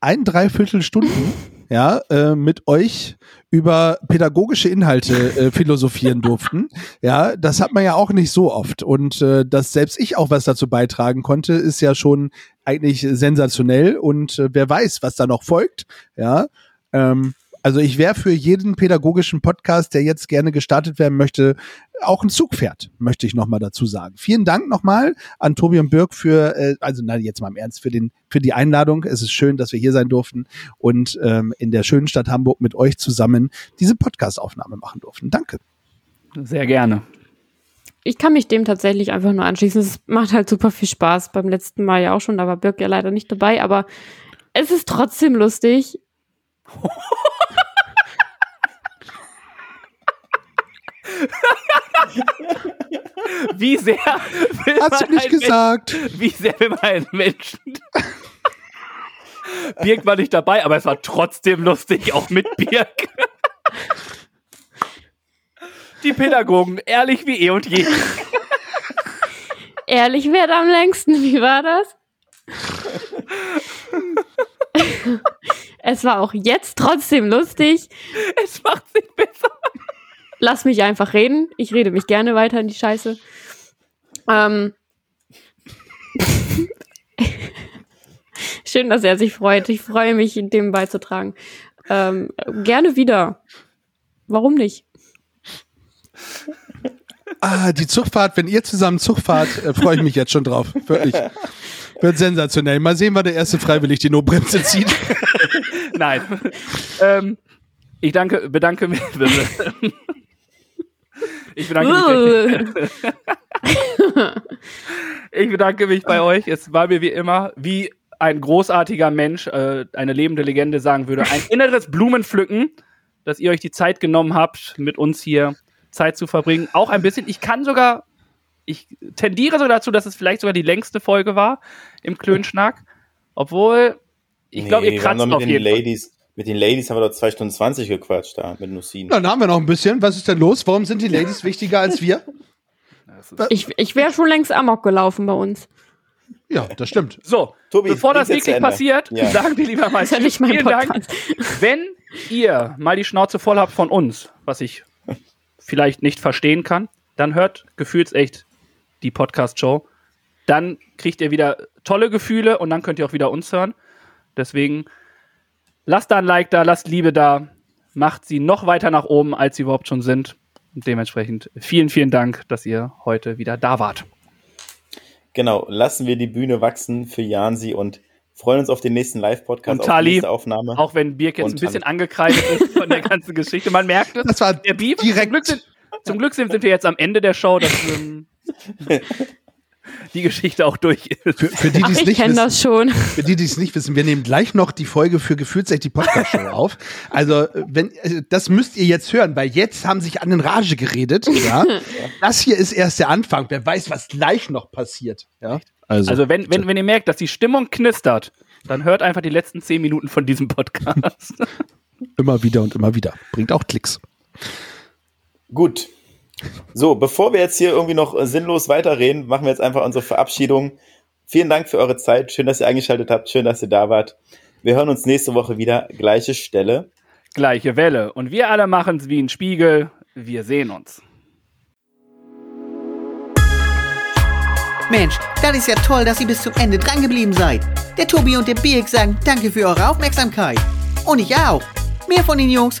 [SPEAKER 5] ein Dreiviertel Stunden ja, äh, mit euch über pädagogische Inhalte äh, philosophieren durften. Ja, das hat man ja auch nicht so oft. Und äh, dass selbst ich auch was dazu beitragen konnte, ist ja schon eigentlich sensationell. Und äh, wer weiß, was da noch folgt. Ja, ähm, Also ich wäre für jeden pädagogischen Podcast, der jetzt gerne gestartet werden möchte, auch ein Zugpferd, möchte ich nochmal dazu sagen. Vielen Dank nochmal an Tobi und Birk für, äh, also nein, jetzt mal im Ernst, für, den, für die Einladung. Es ist schön, dass wir hier sein durften und ähm, in der schönen Stadt Hamburg mit euch zusammen diese Podcast-Aufnahme machen durften. Danke.
[SPEAKER 3] Sehr gerne.
[SPEAKER 4] Ich kann mich dem tatsächlich einfach nur anschließen. Es macht halt super viel Spaß. Beim letzten Mal ja auch schon, da war Birk ja leider nicht dabei, aber es ist trotzdem lustig.
[SPEAKER 3] Wie sehr will
[SPEAKER 5] Hast du nicht gesagt?
[SPEAKER 3] Menschen, wie sehr will man einen Menschen? Birk war nicht dabei, aber es war trotzdem lustig, auch mit Birk. Die Pädagogen, ehrlich wie eh und je.
[SPEAKER 4] Ehrlich wird am längsten. Wie war das? es war auch jetzt trotzdem lustig.
[SPEAKER 3] Es macht sich besser.
[SPEAKER 4] Lass mich einfach reden. Ich rede mich gerne weiter in die Scheiße. Ähm. Schön, dass er sich freut. Ich freue mich, dem beizutragen. Ähm, gerne wieder. Warum nicht?
[SPEAKER 5] Ah, die Zugfahrt, wenn ihr zusammen Zug fahrt, äh, freue ich mich jetzt schon drauf. Wirklich. Wird sensationell. Mal sehen, wann der erste freiwillig die Notbremse zieht.
[SPEAKER 3] Nein. ähm, ich danke, bedanke mich. Ich bedanke mich. ich bedanke mich bei euch. Es war mir wie immer, wie ein großartiger Mensch, äh, eine lebende Legende sagen würde, ein inneres Blumenpflücken, dass ihr euch die Zeit genommen habt, mit uns hier Zeit zu verbringen. Auch ein bisschen. Ich kann sogar, ich tendiere so dazu, dass es vielleicht sogar die längste Folge war im Klönschnack. Obwohl, ich
[SPEAKER 2] Nee,
[SPEAKER 3] glaube, ihr kratzt auf
[SPEAKER 2] den
[SPEAKER 3] jeden Fall.
[SPEAKER 2] Mit den Ladies haben wir doch 2 Stunden 20 gequatscht da mit Nussin.
[SPEAKER 5] Dann haben wir noch ein bisschen. Was ist denn los? Warum sind die Ladies wichtiger als wir?
[SPEAKER 4] Ich, ich wäre schon längst Amok gelaufen bei uns.
[SPEAKER 5] Ja, das stimmt.
[SPEAKER 3] So,
[SPEAKER 2] Tobi,
[SPEAKER 3] bevor das wirklich passiert,
[SPEAKER 2] Ja.
[SPEAKER 3] sagen wir lieber mal vielen Dank. Wenn ihr mal die Schnauze voll habt von uns, was ich vielleicht nicht verstehen kann, dann hört gefühlsecht die Podcast-Show. Dann kriegt ihr wieder tolle Gefühle und dann könnt ihr auch wieder uns hören. Deswegen lasst da ein Like da, lasst Liebe da, macht sie noch weiter nach oben, als sie überhaupt schon sind. Und dementsprechend vielen, vielen Dank, dass ihr heute wieder da wart.
[SPEAKER 2] Genau, lassen wir die Bühne wachsen für Jansi und freuen uns auf den nächsten Live-Podcast,
[SPEAKER 3] Und
[SPEAKER 2] auf
[SPEAKER 3] Tali,
[SPEAKER 2] die nächste Aufnahme.
[SPEAKER 3] Auch wenn Birk jetzt
[SPEAKER 2] Und
[SPEAKER 3] ein bisschen
[SPEAKER 2] Hand.
[SPEAKER 3] angekreidet ist von der ganzen Geschichte. Man merkt es.
[SPEAKER 5] Das war
[SPEAKER 3] Der. Zum
[SPEAKER 5] direkt.
[SPEAKER 3] Glück, sind, zum Glück sind, sind wir jetzt am Ende der Show, dass ähm, die Geschichte auch durch ist.
[SPEAKER 5] Für, für die, die
[SPEAKER 4] Ach,
[SPEAKER 5] es
[SPEAKER 4] ich
[SPEAKER 5] nicht
[SPEAKER 4] kenne
[SPEAKER 5] wissen,
[SPEAKER 4] das schon.
[SPEAKER 5] Für die, die es nicht wissen, wir nehmen gleich noch die Folge für Gefühlsecht die Podcast-Show auf. Also, wenn, äh, das müsst ihr jetzt hören, weil jetzt haben sich an den Rage geredet. Ja? Das hier ist erst der Anfang. Wer weiß, was gleich noch passiert. Ja? Also,
[SPEAKER 3] Also wenn, wenn, wenn ihr merkt, dass die Stimmung knistert, dann hört einfach die letzten zehn Minuten von diesem Podcast.
[SPEAKER 5] immer wieder und immer wieder. Bringt auch Klicks.
[SPEAKER 2] Gut. So, bevor wir jetzt hier irgendwie noch äh, sinnlos weiterreden, machen wir jetzt einfach unsere Verabschiedung. Vielen Dank für eure Zeit. Schön, dass ihr eingeschaltet habt. Schön, dass ihr da wart. Wir hören uns nächste Woche wieder. Gleiche Stelle.
[SPEAKER 3] Gleiche Welle. Und wir alle machen es wie ein Spiegel. Wir sehen uns.
[SPEAKER 1] Mensch, das ist ja toll, dass ihr bis zum Ende dran geblieben seid. Der Tobi und der Birk sagen danke für eure Aufmerksamkeit. Und ich auch. Mehr von den Jungs